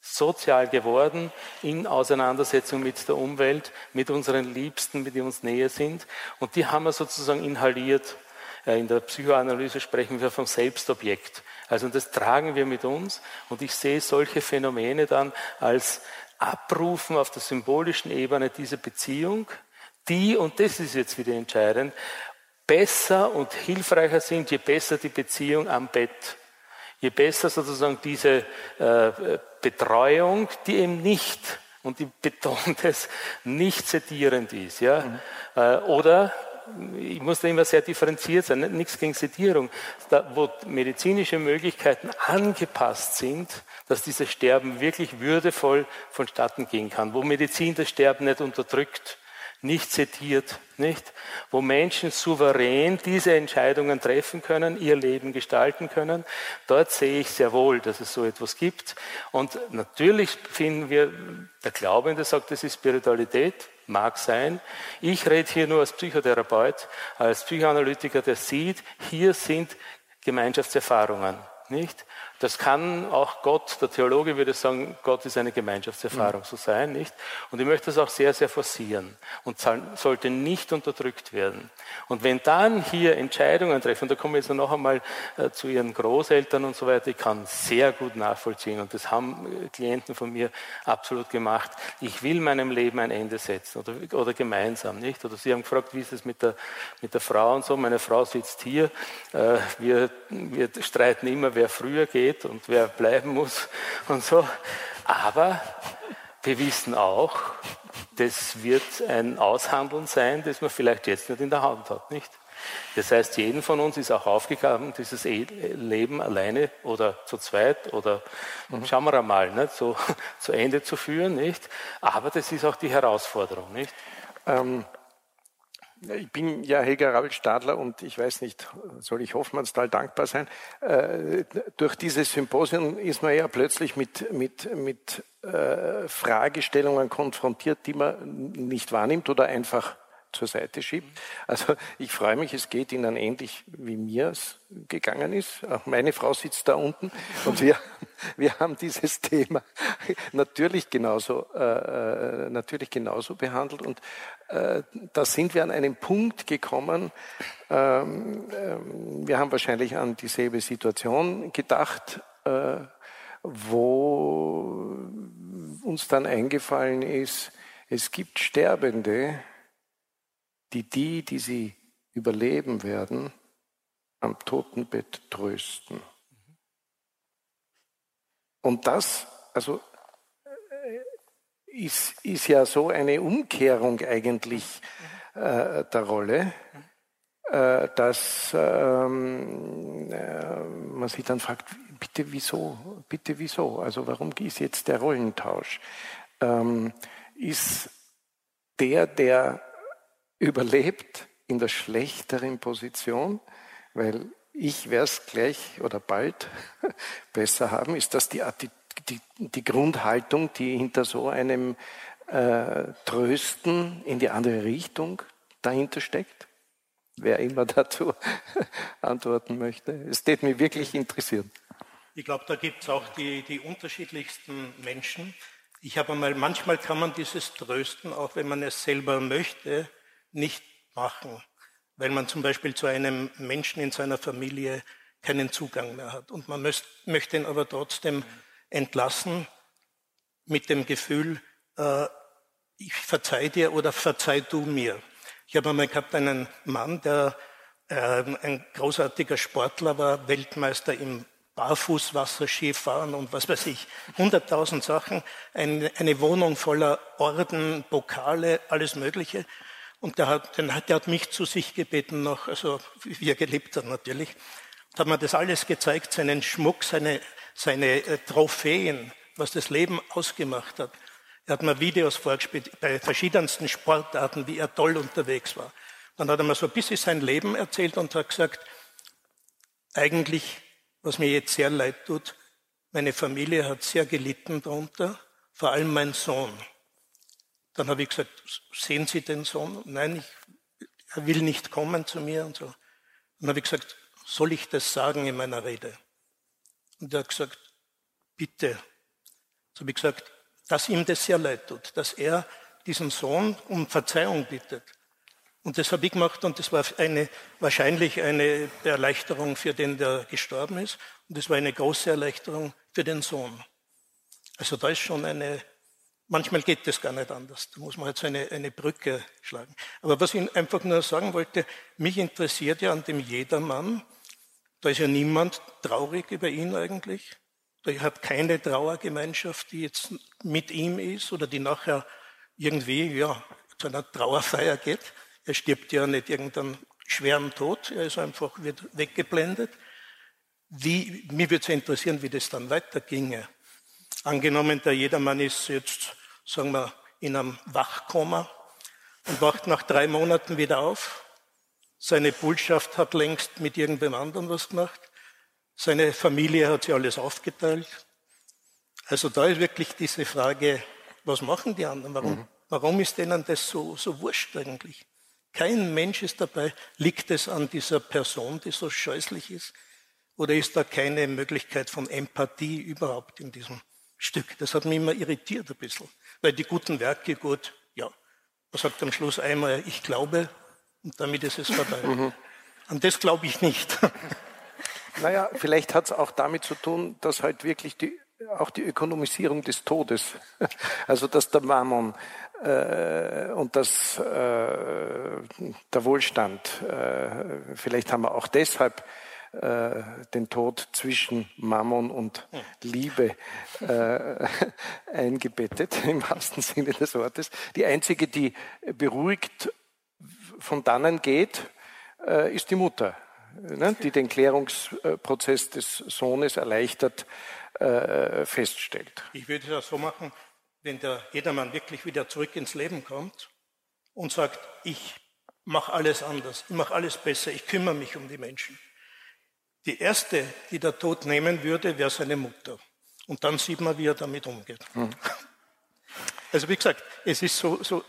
sozial geworden in Auseinandersetzung mit der Umwelt, mit unseren Liebsten, mit die uns näher sind. Und die haben wir sozusagen inhaliert. Äh, in der Psychoanalyse sprechen wir vom Selbstobjekt. Also das tragen wir mit uns und ich sehe solche Phänomene dann als Abrufen auf der symbolischen Ebene dieser Beziehung, die, und das ist jetzt wieder entscheidend, besser und hilfreicher sind, je besser die Beziehung am Bett. Je besser sozusagen diese äh, Betreuung, die eben nicht, und die betont es, nicht sedierend ist. Ja? Mhm. Äh, oder ich muss da immer sehr differenziert sein, nichts gegen Sedierung, da, wo medizinische Möglichkeiten angepasst sind, dass dieses Sterben wirklich würdevoll vonstatten gehen kann, wo Medizin das Sterben nicht unterdrückt, nicht sediert, nicht? Wo Menschen souverän diese Entscheidungen treffen können, ihr Leben gestalten können. Dort sehe ich sehr wohl, dass es so etwas gibt. Und natürlich finden wir, der Glaube, der sagt, das ist Spiritualität, mag sein. Ich rede hier nur als Psychotherapeut, als Psychoanalytiker, der sieht, hier sind Gemeinschaftserfahrungen, nicht? Das kann auch Gott, der Theologe würde sagen, Gott ist eine Gemeinschaftserfahrung, mhm. so sein, nicht? Und ich möchte das auch sehr, sehr forcieren und sollte nicht unterdrückt werden. Und wenn dann hier Entscheidungen treffen, und da kommen wir jetzt noch einmal äh, zu Ihren Großeltern und so weiter, ich kann sehr gut nachvollziehen und das haben äh, Klienten von mir absolut gemacht. Ich will meinem Leben ein Ende setzen oder, oder gemeinsam, nicht? Oder Sie haben gefragt, wie ist es mit der, mit der Frau und so. Meine Frau sitzt hier. Äh, wir, wir streiten immer, wer früher geht geht und wer bleiben muss und so. Aber wir wissen auch, das wird ein Aushandeln sein, das man vielleicht jetzt nicht in der Hand hat, nicht? Das heißt, jeden von uns ist auch aufgegaben, dieses Leben alleine oder zu zweit oder mhm. schauen wir einmal, nicht, so zu Ende zu führen, nicht? Aber das ist auch die Herausforderung, nicht? Ähm, ich bin ja Helga Rabel-Stadler und ich weiß nicht, soll ich Hoffmannsthal dankbar sein? Äh, durch dieses Symposium ist man ja plötzlich mit, mit, mit äh, Fragestellungen konfrontiert, die man nicht wahrnimmt oder einfach zur Seite schiebt. Also ich freue mich, es geht Ihnen ähnlich, wie mir es gegangen ist. Auch meine Frau sitzt da unten und wir, wir haben dieses Thema natürlich genauso, äh, äh, natürlich genauso behandelt. Und äh, da sind wir an einen Punkt gekommen, ähm, äh, wir haben wahrscheinlich an dieselbe Situation gedacht, äh, wo uns dann eingefallen ist, es gibt Sterbende, die die, die sie überleben werden, am Totenbett trösten. Und das, also, äh, ist, ist ja so eine Umkehrung eigentlich äh, der Rolle, äh, dass ähm, äh, man sich dann fragt, bitte wieso, bitte wieso, also warum ist jetzt der Rollentausch? Ähm, ist der, der überlebt in der schlechteren Position, weil ich werde es gleich oder bald besser haben. Ist das die, die, die Grundhaltung, die hinter so einem äh, Trösten in die andere Richtung dahinter steckt? Wer immer dazu antworten möchte. Es wird mich wirklich interessieren. Ich glaube, da gibt es auch die, die unterschiedlichsten Menschen. Ich habe einmal, manchmal kann man dieses Trösten, auch wenn man es selber möchte, nicht machen, weil man zum Beispiel zu einem Menschen in seiner Familie keinen Zugang mehr hat. Und man möchte ihn aber trotzdem entlassen mit dem Gefühl, äh, ich verzeih dir oder verzeih du mir. Ich habe einmal gehabt einen Mann, der äh, ein großartiger Sportler war, Weltmeister im Barfußwasserskifahren und was weiß ich, hunderttausend Sachen, eine, eine Wohnung voller Orden, Pokale, alles Mögliche. Und der hat, der hat mich zu sich gebeten noch, also wie er gelebt hat natürlich. Und hat mir das alles gezeigt, seinen Schmuck, seine, seine äh, Trophäen, was das Leben ausgemacht hat. Er hat mir Videos vorgespielt bei verschiedensten Sportarten, wie er toll unterwegs war. Dann hat er mir so ein bisschen sein Leben erzählt und hat gesagt, eigentlich, was mir jetzt sehr leid tut, meine Familie hat sehr gelitten darunter, vor allem mein Sohn. Dann habe ich gesagt, sehen Sie den Sohn? Nein, ich, er will nicht kommen zu mir und so. Dann habe ich gesagt, soll ich das sagen in meiner Rede? Und er hat gesagt, bitte. So habe ich gesagt, dass ihm das sehr leid tut, dass er diesen Sohn um Verzeihung bittet. Und das habe ich gemacht und das war eine, wahrscheinlich eine Erleichterung für den, der gestorben ist. Und das war eine große Erleichterung für den Sohn. Also da ist schon eine, manchmal geht das gar nicht anders. Da muss man halt so eine, eine Brücke schlagen. Aber was ich einfach nur sagen wollte, mich interessiert ja an dem Jedermann, da ist ja niemand traurig über ihn eigentlich. Da hat keine Trauergemeinschaft, die jetzt mit ihm ist oder die nachher irgendwie ja, zu einer Trauerfeier geht. Er stirbt ja nicht irgendeinen schweren Tod, er ist einfach wird weggeblendet. Wie, mich würde es interessieren, wie das dann weiterginge. Angenommen, der Jedermann ist jetzt, sagen wir, in einem Wachkoma und wacht nach drei Monaten wieder auf. Seine Bullschaft hat längst mit irgendwem anderen was gemacht. Seine Familie hat sich alles aufgeteilt. Also da ist wirklich diese Frage, was machen die anderen? Warum, mhm. warum ist denen das so, so wurscht eigentlich? Kein Mensch ist dabei. Liegt es an dieser Person, die so scheußlich ist? Oder ist da keine Möglichkeit von Empathie überhaupt in diesem Stück? Das hat mich immer irritiert ein bisschen. Weil die guten Werke, gut, ja, man sagt am Schluss einmal, ich glaube, und damit ist es vorbei. Mhm. An das glaube ich nicht. Naja, vielleicht hat es auch damit zu tun, dass halt wirklich die, auch die Ökonomisierung des Todes, also dass der Mammon äh, und dass äh, der Wohlstand, äh, vielleicht haben wir auch deshalb äh, den Tod zwischen Mammon und Liebe äh, eingebettet, im wahrsten Sinne des Wortes. Die einzige, die beruhigt von dannen geht, äh, ist die Mutter ne, die den Klärungsprozess des Sohnes erleichtert, äh, feststellt. Ich würde das so machen, wenn der Jedermann wirklich wieder zurück ins Leben kommt und sagt, ich mache alles anders, ich mache alles besser, ich kümmere mich um die Menschen. Die erste, die der Tod nehmen würde, wäre seine Mutter. Und dann sieht man, wie er damit umgeht. Mhm. Also wie gesagt, es ist so, so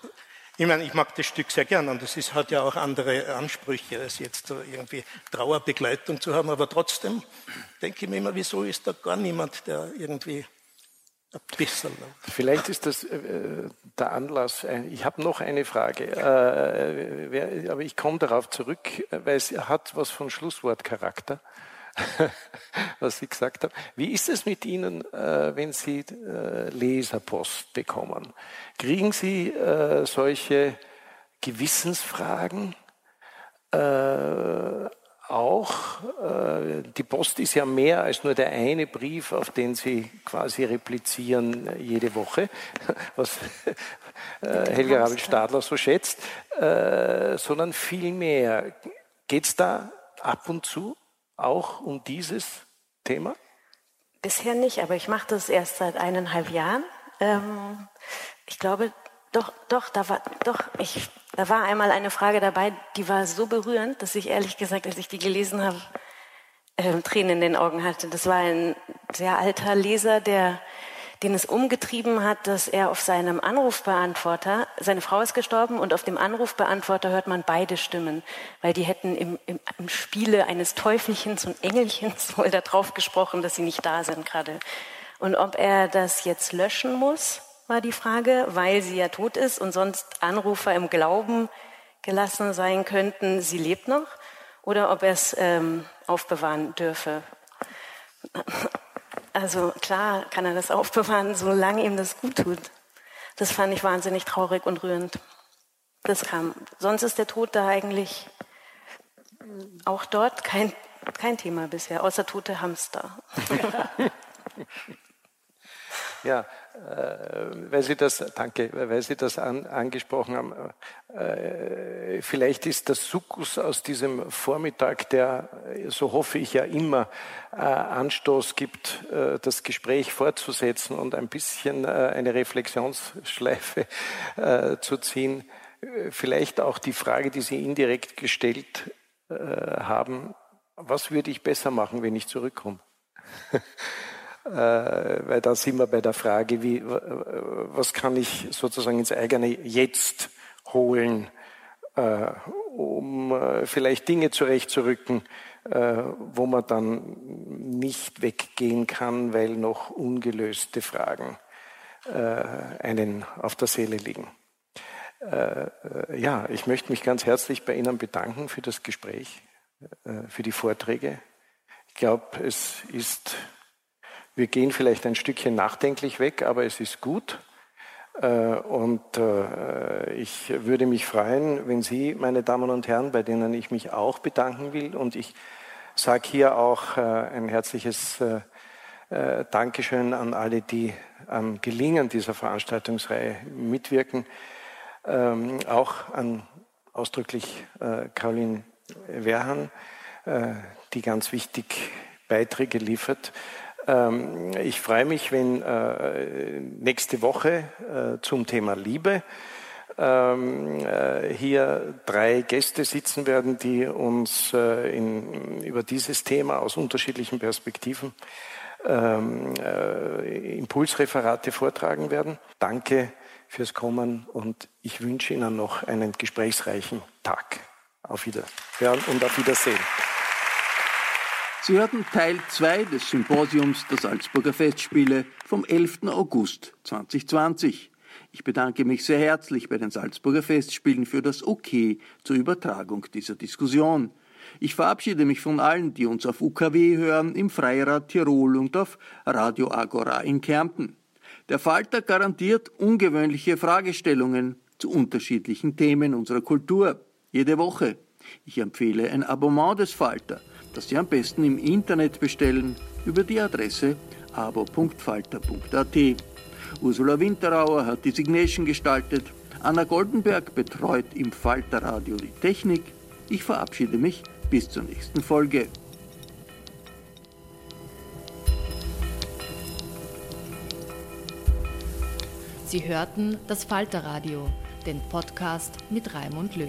ich meine, ich mag das Stück sehr gern und es ist, hat ja auch andere Ansprüche, als jetzt so irgendwie Trauerbegleitung zu haben, aber trotzdem denke ich mir immer, wieso ist da gar niemand, der irgendwie ein bisschen. Vielleicht ist das äh, der Anlass. Äh, ich habe noch eine Frage, äh, wer, aber ich komme darauf zurück, weil es hat was von Schlusswortcharakter. was Sie gesagt haben. Wie ist es mit Ihnen, äh, wenn Sie äh, Leserpost bekommen? Kriegen Sie äh, solche Gewissensfragen? Auch. die Post ist ja mehr als nur der eine Brief, auf den Sie quasi replizieren jede Woche, was Helga Rabel-Stadler so schätzt, sondern viel mehr. Geht es da ab und zu auch um dieses Thema? Bisher nicht, aber ich mache das erst seit eineinhalb Jahren. Ähm, ich glaube, doch, doch, da war, doch, ich, da war einmal eine Frage dabei, die war so berührend, dass ich ehrlich gesagt, als ich die gelesen habe, äh, Tränen in den Augen hatte. Das war ein sehr alter Leser, der den es umgetrieben hat, dass er auf seinem Anrufbeantworter, seine Frau ist gestorben und auf dem Anrufbeantworter hört man beide Stimmen, weil die hätten im, im, im Spiele eines Teufelchens und Engelchens wohl da drauf gesprochen, dass sie nicht da sind gerade. Und ob er das jetzt löschen muss, war die Frage, weil sie ja tot ist und sonst Anrufer im Glauben gelassen sein könnten, sie lebt noch, oder ob er es ähm, aufbewahren dürfe. Also klar kann er das aufbewahren, solange ihm das gut tut. Das fand ich wahnsinnig traurig und rührend. Das kam. Sonst ist der Tod da eigentlich auch dort kein, kein Thema bisher, außer tote Hamster. ja, äh, weil Sie das, danke, weil Sie das an, angesprochen haben. Äh, vielleicht ist das Sukkus aus diesem Vormittag, der, so hoffe ich ja immer, äh, Anstoß gibt, äh, das Gespräch fortzusetzen und ein bisschen äh, eine Reflexionsschleife äh, zu ziehen. Vielleicht auch die Frage, die Sie indirekt gestellt haben, was würde ich besser machen, wenn ich zurückkomme? äh, weil da sind wir bei der Frage, wie, was kann ich sozusagen ins eigene Jetzt holen, äh, um äh, vielleicht Dinge zurechtzurücken, wo man dann nicht weggehen kann, weil noch ungelöste Fragen einen auf der Seele liegen. Ja, ich möchte mich ganz herzlich bei Ihnen bedanken für das Gespräch, für die Vorträge. Ich glaube, es ist, wir gehen vielleicht ein Stückchen nachdenklich weg, aber es ist gut. Äh, und äh, ich würde mich freuen, wenn Sie, meine Damen und Herren, bei denen ich mich auch bedanken will, und ich sage hier auch äh, ein herzliches Dankeschön an alle, die am Gelingen dieser Veranstaltungsreihe mitwirken, ähm, auch an ausdrücklich Caroline Werhan, die ganz wichtig Beiträge liefert. Ähm, ich freue mich, wenn äh, nächste Woche äh, zum Thema Liebe ähm, äh, hier drei Gäste sitzen werden, die uns in, über dieses Thema aus unterschiedlichen Perspektiven ähm, Impulsreferate vortragen werden. Danke fürs Kommen und ich wünsche Ihnen noch einen gesprächsreichen Tag. Auf Wiederhören und auf Wiedersehen. Sie hörten Teil 2 des Symposiums der Salzburger Festspiele vom 11. August 2020. Ich bedanke mich sehr herzlich bei den Salzburger Festspielen für das Okay zur Übertragung dieser Diskussion. Ich verabschiede mich von allen, die uns auf UKW hören, im Freirad Tirol und auf Radio Agora in Kärnten. Der Falter garantiert ungewöhnliche Fragestellungen zu unterschiedlichen Themen unserer Kultur. Jede Woche. Ich empfehle ein Abonnement des Falter das Sie am besten im Internet bestellen über die Adresse abo.falter.at. Ursula Winterauer hat die Signation gestaltet, Anna Goldenberg betreut im Falterradio die Technik. Ich verabschiede mich bis zur nächsten Folge. Sie hörten das Falterradio, den Podcast mit Raimund Löw.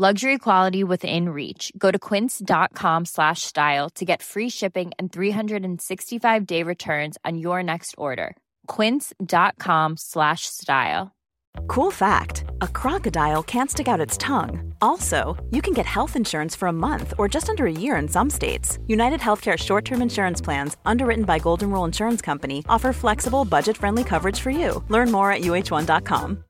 Luxury quality within reach. Go to quince.com slash style to get free shipping and 365 day returns on your next order. Quince.com slash style. Cool fact a crocodile can't stick out its tongue. Also, you can get health insurance for a month or just under a year in some states. United Healthcare short term insurance plans, underwritten by Golden Rule Insurance Company, offer flexible, budget friendly coverage for you. Learn more at uh1.com.